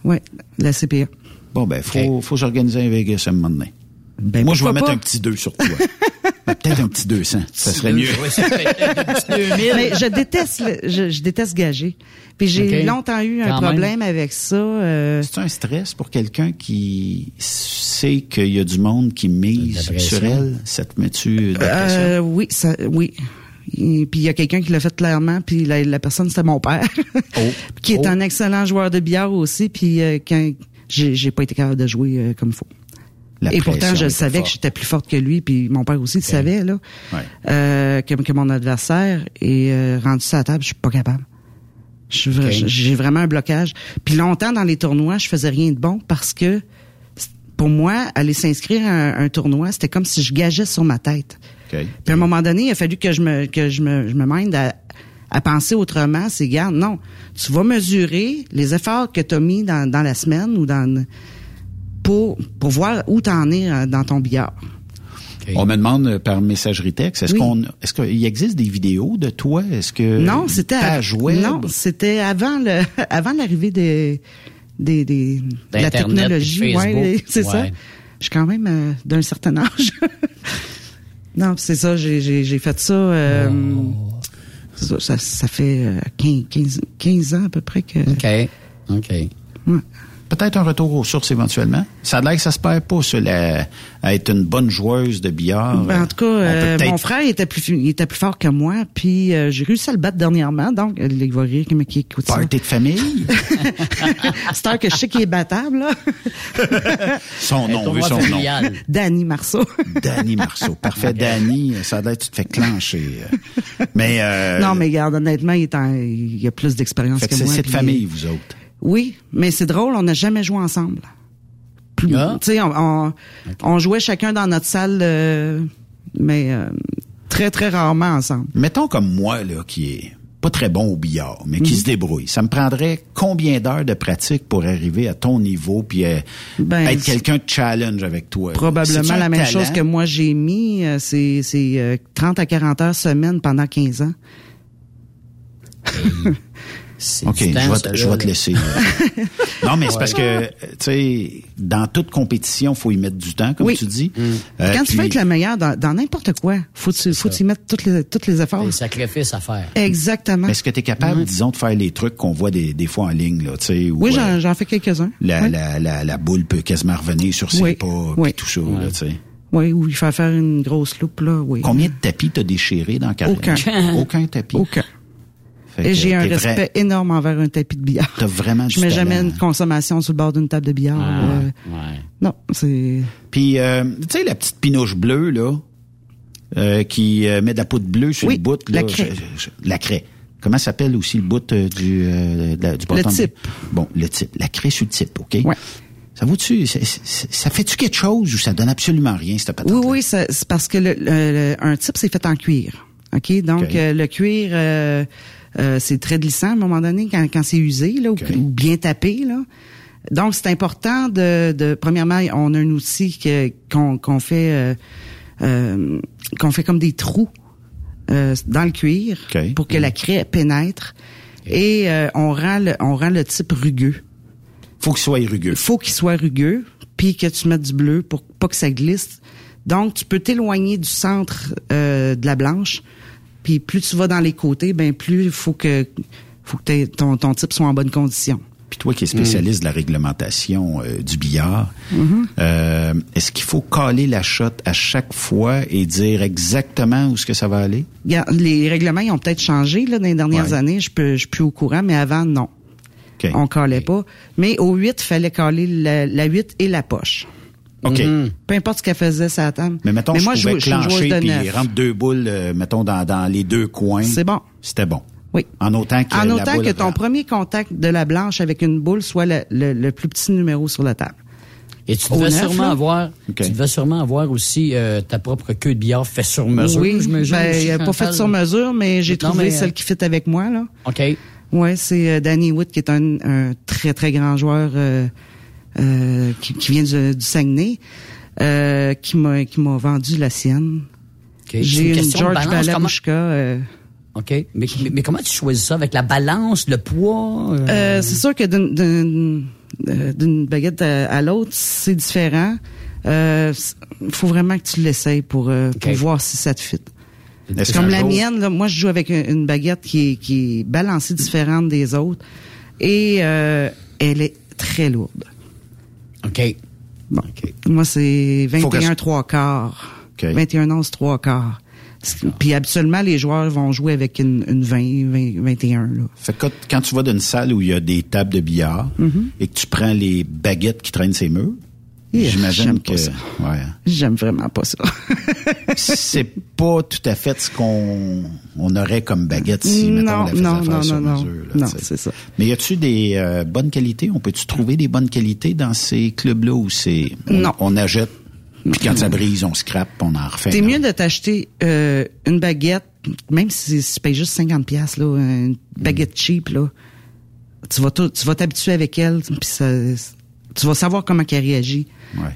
ouais, la CPA. Bon, ben, faut, faut s'organiser un Vegas un moment donné. Ben, Moi, je vais mettre pas? un petit 2 sur toi. Ben, Peut-être un petit 200. Ça serait mieux. Oui, ça fait peut-être un petit 2000. Mais je déteste, le- je, je déteste gager. Puis j'ai longtemps eu un Quand problème avec ça. euh, C'est un stress pour quelqu'un qui sait qu'il y a du monde qui mise sur elle. Ça te met-tu de la pression? Euh, oui, ça, oui. Et puis il y a quelqu'un qui l'a fait clairement, puis la, la personne c'était mon père, qui est Oh. un excellent joueur de billard aussi, puis euh, quand j'ai j'ai pas été capable de jouer euh, comme il faut. La Et pourtant, je savais que j'étais plus forte que lui, puis mon père aussi le savait là, Ouais. euh, que, que mon adversaire est euh, rendu sur la table, je suis pas capable. J'ai vraiment un blocage. Puis longtemps dans les tournois, je faisais rien de bon parce que pour moi, aller s'inscrire à un, un tournoi, c'était comme si je gageais sur ma tête. OK. Puis à un moment donné, il a fallu que je me que je me je me mène à, à penser autrement. C'est garde, non, tu vas mesurer les efforts que tu as mis dans, dans la semaine ou dans pour pour voir où t'en es euh, dans ton billard. On me demande euh, par messagerie texte, est-ce Oui. qu'on, est-ce qu'il existe des vidéos de toi? Est-ce que non, c'était? Non, c'était avant le avant l'arrivée des des, des de la technologie. Ouais, c'est ça. Ouais. Je suis quand même euh, d'un certain âge. non, c'est ça. J'ai fait ça. euh, c'est ça, ça, ça fait euh, 15, 15, 15 ans à peu près que. OK. OK. Peut-être un retour aux sources éventuellement. Ça a l'air que ça se perd pas, ça, la- à être une bonne joueuse de billard. Ben, en tout cas, euh, peut-être- mon frère il était plus il était plus fort que moi, puis euh, j'ai réussi à le battre dernièrement. Donc, euh, il va rire qui qui écoute ça. Party de famille? C'est un que je sais qu'il est battable, là. Son nom, veut son nom. Danny Marceau. Danny Marceau. Parfait, Danny. Ça a l'air que tu te fais clencher. euh. Mais, euh, non, mais regarde, honnêtement, il, est en- il a plus d'expérience que, moi. c'est de puis- famille, vous autres. Oui, mais c'est drôle, on n'a jamais joué ensemble. Plus- Ah. Tu sais, on, on, on jouait chacun dans notre salle, euh, mais euh, très, très rarement ensemble. Mettons comme moi, là, qui est pas très bon au billard, mais qui Mhm. se débrouille. Ça me prendrait combien d'heures de pratique pour arriver à ton niveau puis euh, Ben, être quelqu'un de challenge avec toi? Probablement la même talent? chose que moi j'ai mis, euh, c'est c'est, euh, 30 à 40 heures semaine pendant 15 ans. OK, je vais, je vais te laisser. là. non, mais c'est Ouais. parce que, tu sais, dans toute compétition, faut y mettre du temps, comme Oui. tu dis. Mm. Euh, Quand tu veux être le meilleur dans dans n'importe quoi, faut tu faut tu y mettre toutes les toutes les efforts. Des sacrifices à faire. Exactement. Est-ce que tu es capable, disons, de faire les trucs qu'on voit des, des fois en ligne, là, tu sais, Oui, euh, j'en j'en fais quelques-uns. la, oui. la, la, la boule peut quasiment revenir sur ses Oui. pas, Oui. puis tout ça, là, tu sais. Oui, ou il faut faire une grosse loupe là, oui. Combien de tapis t'as déchiré dans la carrière? Aucun. Aucun tapis? Aucun. Et j'ai un respect vrai- énorme envers un tapis de billard. T'as vraiment du Je mets talent. jamais une consommation sur le bord d'une table de billard. Ah, euh, ouais. Non, c'est. Puis, euh, tu sais, la petite pinouche bleue, là, euh, qui euh, met de la poudre bleue sur Oui, le bout. la là, craie. je- je- la craie. Comment s'appelle aussi le bout euh, du, la- du bâton? de- type. Bon, le type. La craie sur le type, OK? Ça vaut-tu, ça, ça- fait-tu quelque chose ou ça donne absolument rien, cette patente? Oui, oui, ça- c'est parce que le, le- le- un type, c'est fait en cuir. OK? Donc, euh, le cuir, euh, euh, c'est très glissant à un moment donné quand, quand c'est usé, là, ou, ou bien tapé, là. Donc, c'est important de, de... Premièrement, on a un outil que- qu'on qu'on fait... euh, euh, qu'on fait comme des trous euh, dans le cuir pour que la craie pénètre. Et euh, on rend le, on rend le type rugueux. Faut qu'il soit rugueux. Faut qu'il soit rugueux, puis que tu mettes du bleu pour pas que ça glisse. Donc, tu peux t'éloigner du centre euh, de la blanche, puis plus tu vas dans les côtés, ben plus il faut que faut que ton, ton type soit en bonne condition. Puis toi qui es spécialiste de la réglementation euh, du billard, Mhm. euh, est-ce qu'il faut caler la shot à chaque fois et dire exactement où est-ce que ça va aller? Les règlements ils ont peut-être changé là, dans les dernières Ouais. années. Je peux, je suis plus au courant, mais avant, non. On calait pas. Mais au 8, il fallait caler la, la 8 et la poche. OK. Peu importe ce qu'elle faisait, ça table. Mais mettons, moi, je je, pouvais je clencher de puis rentre deux boules, euh, mettons, dans, dans les deux coins. C'est bon. C'était bon. Oui. En autant que En la autant boule que ton premier contact de la blanche avec une boule soit le, le- le plus petit numéro sur la table. Et tu devais sûrement là? avoir, tu devais sûrement avoir aussi euh, ta propre queue de billard fait sur mesure. oui, ben, aussi, il a pas Chantal. fait sur mesure, mais j'ai Non, trouvé mais, celle euh, qui fit avec moi là. OK. Ouais, c'est euh, Danny Wood qui est un, un très très grand joueur euh, euh, qui, qui vient du, du Saguenay, euh, qui m'a qui m'a vendu la sienne. J'ai une une, George Balabushka. Euh, OK. Mais, mais, mais comment tu choisis ça? Avec la balance, le poids? euh? Euh, c'est sûr que d'une- d'une euh, baguette à, à l'autre, c'est différent. Il faut vraiment que tu l'essayes pour, pour voir si ça te fit. Comme la mienne, là, moi je joue avec une, baguette qui est, qui est balancée différente des autres et euh, elle est très lourde. OK. Bon. Moi c'est Faut que 21 je- 3 quarts. 21 11 3 quarts. Puis habituellement les joueurs vont jouer avec une, une 20, 20 21 là. Fait que quand- tu vas dans une salle où il y a des tables de billard Mhm. et que tu prends les baguettes qui traînent ses murs, j'imagine que ouais. J'aime vraiment pas ça. c'est pas tout à fait ce qu'on on aurait comme baguette si mettons, on la faisait non, faire non, sur non, non. mesure. là, Non, c'est ça. Mais y a-tu des euh, bonnes qualités? On peut-tu trouver des bonnes qualités dans ces clubs-là où c'est on, Non. on achète puis quand ça brise, on scrape, on en refait. T'es un mieux de t'acheter euh, une baguette, même si tu payes juste 50 pièces là, une baguette cheap là. Tu vas tout- tu vas t'habituer avec elle, puis ça tu vas savoir comment elle réagit.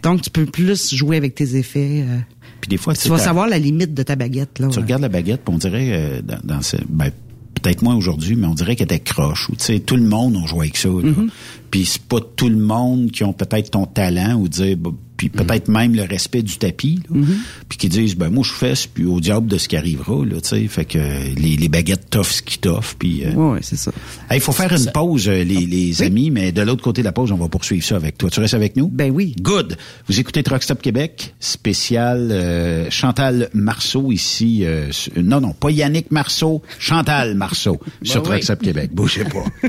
Donc, tu peux plus jouer avec tes effets. euh, Puis des fois, tu vas savoir la limite de ta baguette. Là, Tu regardes la baguette, puis on dirait euh, dans, dans ce, ben, peut-être moins aujourd'hui, mais on dirait qu'elle était croche. Ou tu sais, tout le monde a joué avec ça. Mm-hmm. Puis c'est pas tout le monde qui ont peut-être ton talent ou dire, bah, puis peut-être même le respect du tapis. là. Mm-hmm. Puis qui disent, ben moi je fais, puis au diable de ce qui arrivera. Là, tu sais, fait que les, les baguettes toffent ce qui toffent. Puis euh, ouais, c'est ça. il faut faire une pause, euh, les, les amis, mais de l'autre côté de la pause, on va poursuivre ça avec toi. Tu restes avec nous? Ben oui. Good. Vous écoutez Truck Stop Québec, spécial euh, Chantal Marceau ici. euh, non, non, pas Yannick Marceau, Chantal Marceau sur Ben Truck oui. Stop Québec. Bougez pas.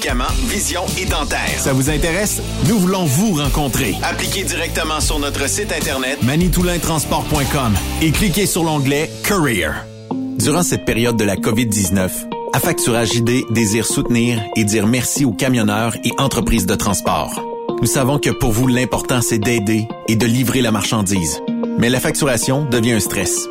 Médicaments, vision et dentaire. Ça vous intéresse? Nous voulons vous rencontrer. Appliquez directement sur notre site internet manitoulintransport.com et cliquez sur l'onglet Career. Durant cette période de la COVID-19, Affacturage ID désire soutenir et dire merci aux camionneurs et entreprises de transport. Nous savons que pour vous, l'important, c'est d'aider et de livrer la marchandise. Mais la facturation devient un stress.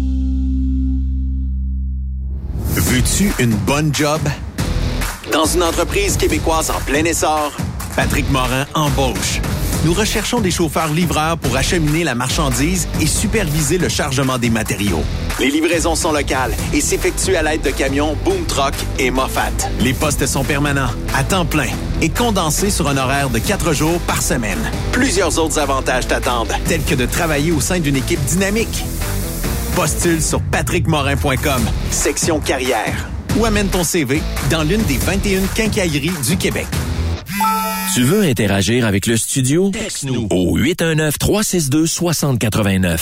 Veux-tu une bonne job? Dans une entreprise québécoise en plein essor, Patrick Morin embauche. Nous recherchons des chauffeurs livreurs pour acheminer la marchandise et superviser le chargement des matériaux. Les livraisons sont locales et s'effectuent à l'aide de camions Boom Truck et Moffat. Les postes sont permanents, à temps plein et condensés sur un horaire de quatre jours par semaine. Plusieurs autres avantages t'attendent, tels que de travailler au sein d'une équipe dynamique. Postule sur patrickmorin.com, section carrière, ou amène ton CV dans l'une des 21 quincailleries du Québec. Tu veux interagir avec le studio? Texte-nous au 819-362-6089.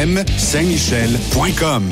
Saint-Michel.com.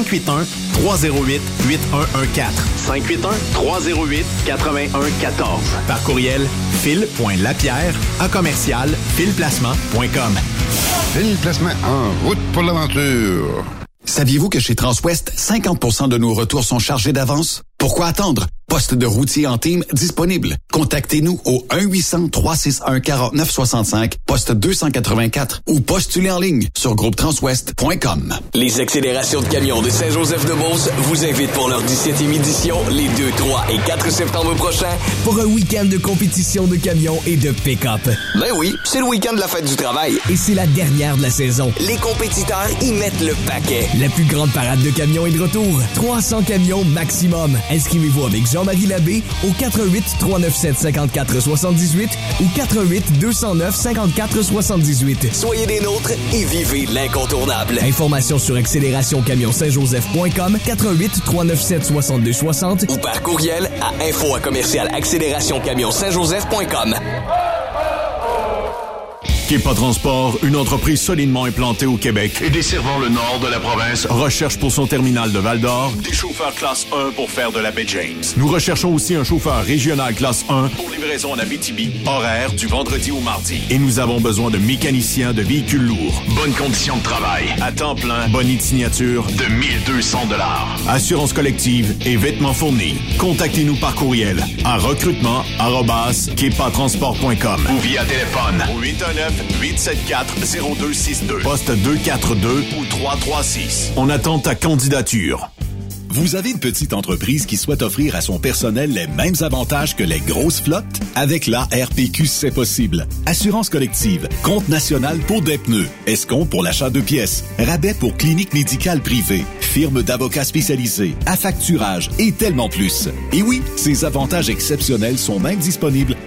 308 8114. 581 308 8114. Par courriel fil.lapierre à commercial filplacement.com. Fil Placement en route pour l'aventure. Saviez-vous que chez Transwest, 50% de nos retours sont chargés d'avance? Pourquoi attendre? Poste de routier en team disponible. Contactez-nous au 1-800-361-4965, poste 284 ou postulez en ligne sur groupetranswest.com. Les accélérations de camions de Saint-Joseph-de-Beauce vous invitent pour leur 17e édition les 2, 3 et 4 septembre prochains pour un week-end de compétition de camions et de pick-up. Ben oui, c'est le week-end de la fête du travail. Et c'est la dernière de la saison. Les compétiteurs y mettent le paquet. La plus grande parade de camions est de retour. 300 camions maximum. Inscrivez-vous avec Jean-Marie Labbé au 88 397 54 78 ou 88 209 54 78. Soyez des nôtres et vivez l'incontournable. Informations sur accélérationcamionsaintjoseph.com 88 397 62 60 ou par courriel à info à commercial accélérationcamionsaintjoseph.com. Kepa Transport, une entreprise solidement implantée au Québec et desservant le nord de la province, recherche pour son terminal de Val-d'Or des chauffeurs classe 1 pour faire de la baie James. Nous recherchons aussi un chauffeur régional classe 1 pour livraison en Abitibi, horaire du vendredi au mardi. Et nous avons besoin de mécaniciens de véhicules lourds. Bonnes conditions de travail, à temps plein, bonite signature de 1200 dollars. Assurance collective et vêtements fournis. Contactez-nous par courriel à recrutement@kepatransport.com ou via téléphone au 819 874-0262. Poste 242 ou 336. On attend ta candidature. Vous avez une petite entreprise qui souhaite offrir à son personnel les mêmes avantages que les grosses flottes? Avec la RPQ, c'est possible. Assurance collective, compte national pour des pneus, escompte pour l'achat de pièces, rabais pour clinique médicale privée, firme d'avocats spécialisés, affacturage et tellement plus. Et oui, ces avantages exceptionnels sont même disponibles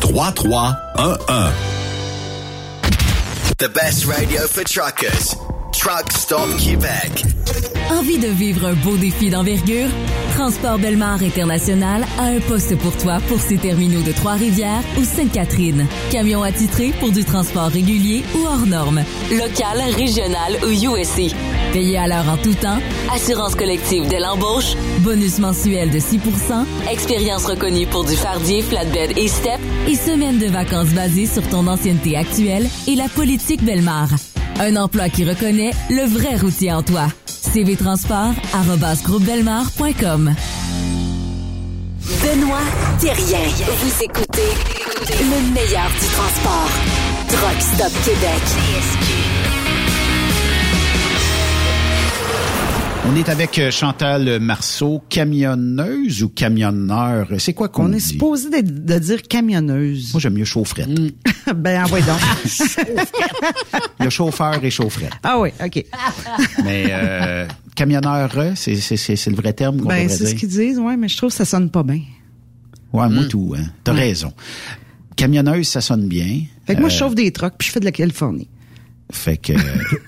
3311. The best radio for truckers. Truck Stop Québec. Envie de vivre un beau défi d'envergure? Transport Belmar International a un poste pour toi pour ses terminaux de Trois-Rivières ou Sainte-Catherine. Camion attitré pour du transport régulier ou hors norme. Local, régional ou USC. Payé à l'heure en tout temps. Assurance collective dès l'embauche. Bonus mensuel de 6% Expérience reconnue pour du fardier, flatbed et step. Et semaine de vacances basée sur ton ancienneté actuelle et la politique Belmar. Un emploi qui reconnaît le vrai routier en toi. cvtransport.com Benoît Thérien. Vous écoutez le meilleur du transport. Truck Stop Québec. On est avec euh, Chantal Marceau, camionneuse ou camionneur? C'est quoi qu'on On est supposé de dire camionneuse. Moi, j'aime mieux chaufferette. ben, envoie donc. Il y a chauffeur et chaufferette. ah oui, OK. Mais euh, camionneur, euh, c'est c'est- c'est- c'est le vrai terme qu'on Ben, c'est ce qu'ils disent, ouais, mais je trouve que ça sonne pas bien. Ouais, moi tout, hein. T'as raison. Camionneuse, ça sonne bien. Fait que moi, Euh, je chauffe des trucks, puis je fais de la Californie. Fait que euh,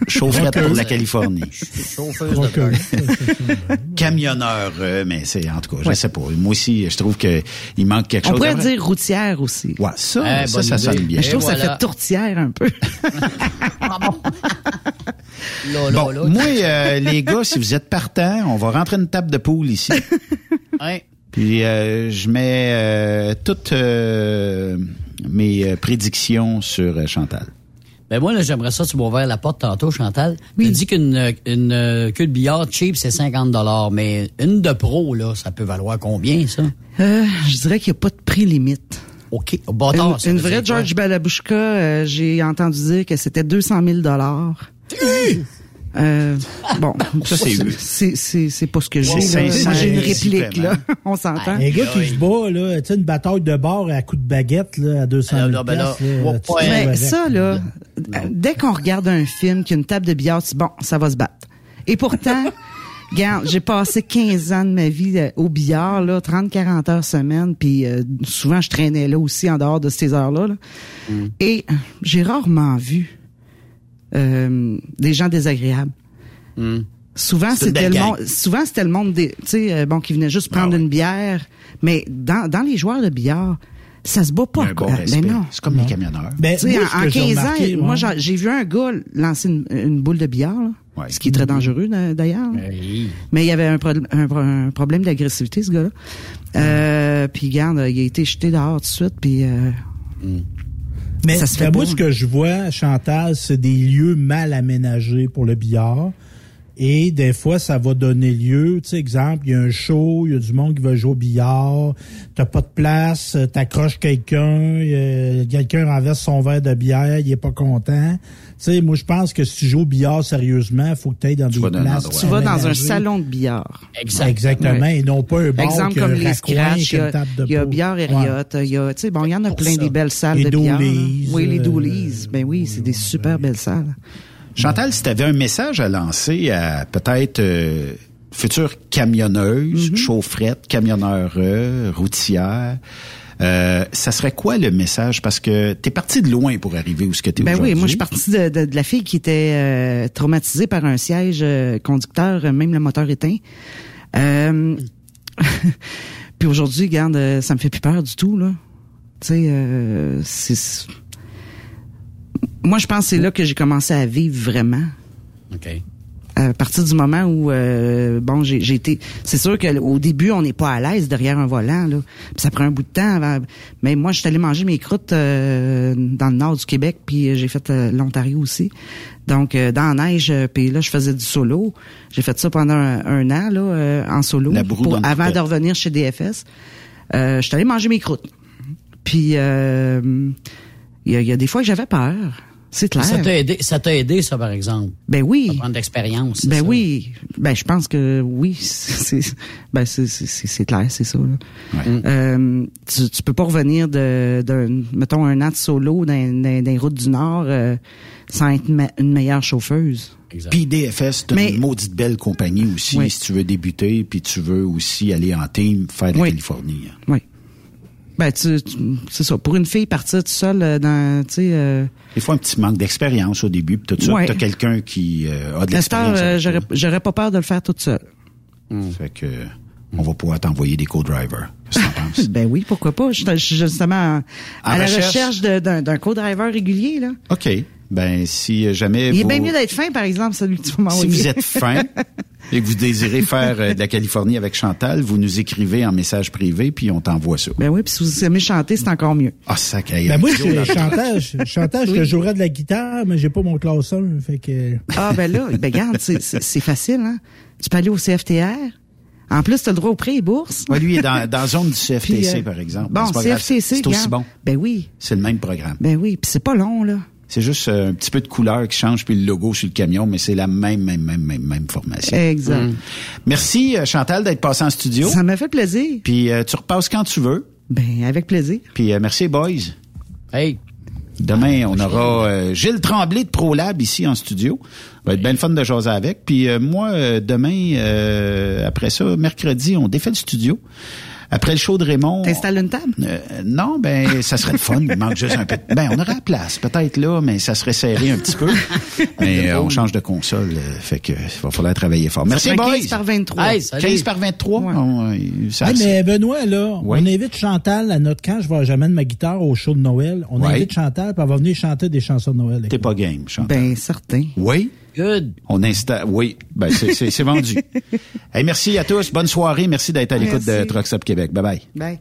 chaufferette pour la Californie. Camionneur, euh, mais c'est en tout cas, je Ouais. sais pas. Moi aussi, je trouve que il manque quelque On chose. pourrait Après- dire routière aussi. Ouais, ça, Eh, ça, ça sonne bien. Mais je trouve que ça fait tourtière un peu. Là, là, Bon, là. moi, euh, les gars, si vous êtes partants, on va rentrer une table de poule ici. Ouais. Puis euh, je mets euh, toutes euh, mes euh, prédictions sur euh, Chantal. Ben moi, là, j'aimerais ça, tu m'as ouvert la porte tantôt, Chantal. Tu as dit qu'une une, euh, queue de billard cheap, c'est 50 mais une de pro, là, ça peut valoir combien, ça? Euh, je dirais qu'il n'y a pas de prix limite. OK. Bâtard, une une vraie? George Balabushka, euh, j'ai entendu dire que c'était 200 000 dollars. Euh, bon, Ça, c'est c'est c'est c'est pas ce que j'ai. C'est là. 500 Moi, j'ai une réplique là, on s'entend. Un gars qui se bat, là, tu sais, une bataille de bord à coup de baguette, là, à 200 000 Ah, là, ben là, ouais, Mais ça là, euh, dès qu'on regarde un film qui a une table de billard, c'est bon, ça va se battre. Et pourtant, regarde, j'ai passé 15 ans de ma vie euh, au billard là, 30 40 heures semaine, puis euh, souvent je traînais là aussi en dehors de ces heures-là. là. Et j'ai rarement vu euh, des gens désagréables. Souvent, C'est de la c'était le monde, souvent, c'était le monde des, tu sais, euh, bon, qui venait juste prendre une bière. Mais dans, dans les joueurs de billard, ça se bat pas, Un bon quoi. respect. Mais non. C'est comme les camionneurs. Ben, Tu sais, moi, en, en que j'ai 15 ans, moi, j'ai vu un gars lancer une, une boule de billard, là, Ouais. ce qui est très dangereux d'a- d'ailleurs. Hey. Mais il y avait un, pro- un, pro- un problème d'agressivité, ce gars-là. Euh, puis, garde, il a été jeté dehors tout de suite, puis... Euh, Mais Ça se fait moi, ce que je vois, Chantal, c'est des lieux mal aménagés pour le billard. Et des fois, ça va donner lieu, tu sais, exemple, il y a un show, il y a du monde qui va jouer au billard, t'as pas de place, t'accroches quelqu'un, euh, quelqu'un renverse son verre de bière, il est pas content. Tu sais, moi, je pense que si tu joues au billard sérieusement, il faut que tu ailles dans des dans un places tu vas dans un salon de billard. Exact. Exactement, et non pas un bar Exemple qui a comme un les a il y une a, table de il y a poule. Billard Ouais. Elliott, il y a, tu sais, bon, il y en a Pour plein ça. des belles salles Les de billard. Oui, les euh, Doolies. Ben oui, c'est des super belles salles. Chantal, si tu avais un message à lancer à peut-être euh, future camionneuse, chaufferette, camionneur euh, routière, euh, ça serait quoi le message? Parce que t'es parti de loin pour arriver où ce que t'es Ben aujourd'hui. oui, moi je suis partie de, de, de la fille qui était euh, traumatisée par un siège euh, conducteur, euh, même le moteur éteint. Euh, puis aujourd'hui, regarde, euh, ça me fait plus peur du tout là. Tu sais, euh, c'est moi je pense que c'est là que j'ai commencé à vivre vraiment. OK. à partir du moment où euh, bon j'ai j'ai été c'est sûr qu'au début on n'est pas à l'aise derrière un volant là. Puis ça prend un bout de temps avant. Mais moi je suis allé manger mes croûtes euh, dans le nord du Québec puis euh, j'ai fait euh, l'Ontario aussi. Donc euh, dans la neige puis là je faisais du solo. J'ai fait ça pendant un, un an là euh, en solo La pour- avant coupette. de revenir chez DFS euh, je suis allé manger mes croûtes. Puis euh, il y, y a des fois que j'avais peur c'est clair Ça t'a aidé, ça t'a aidé, ça, par exemple? ben oui prendre d'expérience. ben ça? oui, ben je pense que oui, c'est ben c'est c'est- clair, c'est ça. là. Euh, tu, tu peux pas revenir de, de mettons un an de solo dans, dans, dans les routes du Nord euh, sans être une meilleure chauffeuse. Puis DFS, c'est Mais- une maudite belle compagnie aussi, Oui. si tu veux débuter, puis tu veux aussi aller en team, faire de la Oui. Californie. hein. Oui. Ben tu, tu- c'est ça. Pour une fille partir toute seule euh, dans, tu sais. Euh, Des fois, un petit manque d'expérience au début, puis tout ça, Ouais. t'as quelqu'un qui euh, a de l'expérience. j'aurais j'aurais pas peur de le faire toute seule. Fait que, on va pouvoir t'envoyer des co-drivers. Qu'est-ce que t'en penses? Ben oui, pourquoi pas. Je je suis justement à, la recherche? d'un co-driver régulier là. OK. Ben, si jamais Il est vous... bien mieux d'être fin, par exemple, celui que tu Si vous êtes fin et que vous désirez faire euh, de la Californie avec Chantal, vous nous écrivez en message privé, puis on t'envoie ça. Ben oui, puis si vous aimez chanter, c'est encore mieux. Ah, ça, Ben moi, je, chantage, chantage, je Oui. te jouerais de la guitare, mais j'ai pas mon classe 1, fait que... Ah ben là, ben regarde, c'est- facile, hein. Tu peux aller au CFTR, En plus, tu as le droit au prêt et bourse. Ouais, lui, il est dans, dans la zone du CFTC, Puis, euh, par exemple. Bon, CFTC, C'est aussi bon. Ben oui. C'est le même programme. Ben oui, puis c'est pas long, là. C'est juste euh, un petit peu de couleur qui change, puis le logo sur le camion, mais c'est la même, même, même, même, même formation. Exact. Mm. Merci, euh, Chantal, d'être passé en studio. Ça m'a fait plaisir. Puis euh, tu repasses quand tu veux. Ben, avec plaisir. Puis euh, merci, boys. Hey. Demain, on aura euh, Gilles Tremblay de ProLab ici en studio. Ça va être bien le fun de jaser avec. Puis euh, moi, euh, demain, euh, après ça, mercredi, on défait le studio. Après le show de Raymond... T'installes une table? Euh, non, ben ça serait le fun. Il manque juste un peu. de- Ben on aurait la place, peut-être là, mais ça serait serré un petit peu. Mais euh, on change de console, euh, fait que il va falloir travailler fort. Merci boys. 15 par 23. Hey, salut. 15 par 23. on, euh, ça- Hey, mais Benoît, là, on invite Chantal à notre camp. Je vais j'amène ma guitare au show de Noël. On Ouais. invite Chantal, puis elle va venir chanter des chansons de Noël. T'es pas game, Chantal. Ben, certain. Oui? Good. On installe. Oui. Ben c'est c'est c'est vendu. hey, merci à tous. Bonne soirée. Merci d'être à l'écoute de Merci. Truck Stop Québec. Bye bye. Bye.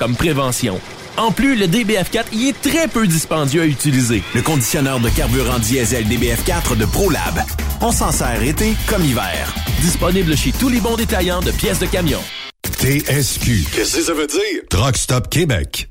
comme prévention. En plus, le DBF4 y est très peu dispendieux à utiliser. Le conditionneur de carburant diesel DBF4 de ProLab. On s'en sert été comme hiver. Disponible chez tous les bons détaillants de pièces de camion. TSQ. Qu'est-ce que ça veut dire? Truck Stop Québec.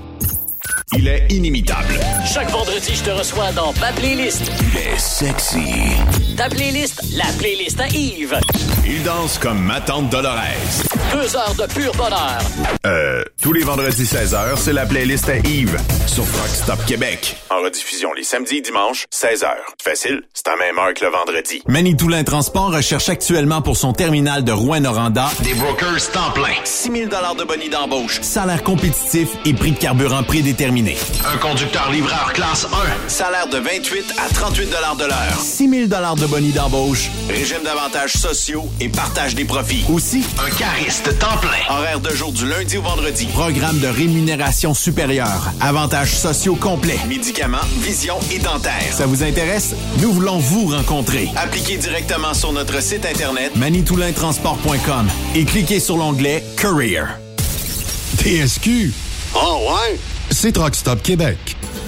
Il est inimitable. Chaque vendredi, je te reçois dans ma playlist. Il est sexy. Ta playlist, la playlist à Yves. Il danse comme ma tante Dolores. Deux heures de pur bonheur. Euh, tous les vendredis 16h, c'est la playlist à Yves sur Rock Stop Québec. En rediffusion les samedis et dimanches, 16h. Facile, c'est à même heure que le vendredi. Manitoulin Transport recherche actuellement pour son terminal de Rouen-Noranda Des brokers temps plein. 6 000 de bonus d'embauche, salaire compétitif et prix de carburant prédéterminé. Un conducteur livreur classe 1. Salaire de 28 à 38 de l'heure. 6 000 de bonus d'embauche. Régime d'avantages sociaux et partage des profits. Aussi, Un cariste temps plein. horaire de jour du lundi au vendredi. Programme de rémunération supérieure. Avantages sociaux complets. Médicaments, vision et dentaire. Ça vous intéresse? Nous voulons vous rencontrer. Appliquez directement sur notre site internet manitoulintransport.com et cliquez sur l'onglet Career. TSQ. Oh ouais? C'est Truck Stop Québec.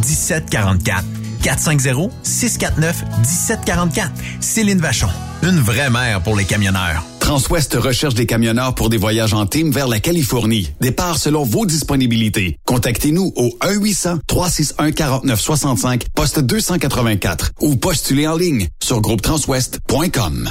1744. 450 649 1744. Céline Vachon. Une vraie mère pour les camionneurs. Transwest recherche des camionneurs pour des voyages en team vers la Californie. Départ selon vos disponibilités. Contactez-nous au 1-800-361-4965, poste 284 ou postulez en ligne sur groupetranswest.com.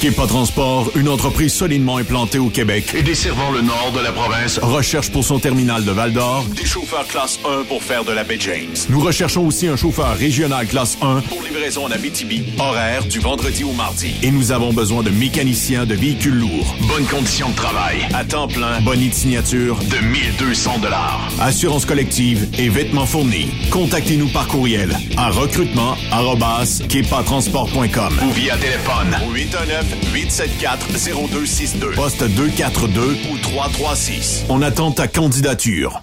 Kepa Transport, une entreprise solidement implantée au Québec et desservant le nord de la province, recherche pour son terminal de Val-d'Or des chauffeurs classe 1 pour faire de la baie James. Nous recherchons aussi un chauffeur régional classe 1 pour livraison en Abitibi, horaire du vendredi au mardi. Et nous avons besoin de mécaniciens de véhicules lourds. Bonnes conditions de travail, à temps plein, bonne signature de 1200 dollars. Assurance collective et vêtements fournis. Contactez-nous par courriel à recrutement@kepatransport.com ou via téléphone 418-874-0262. Poste 242 ou 336. On attend ta candidature.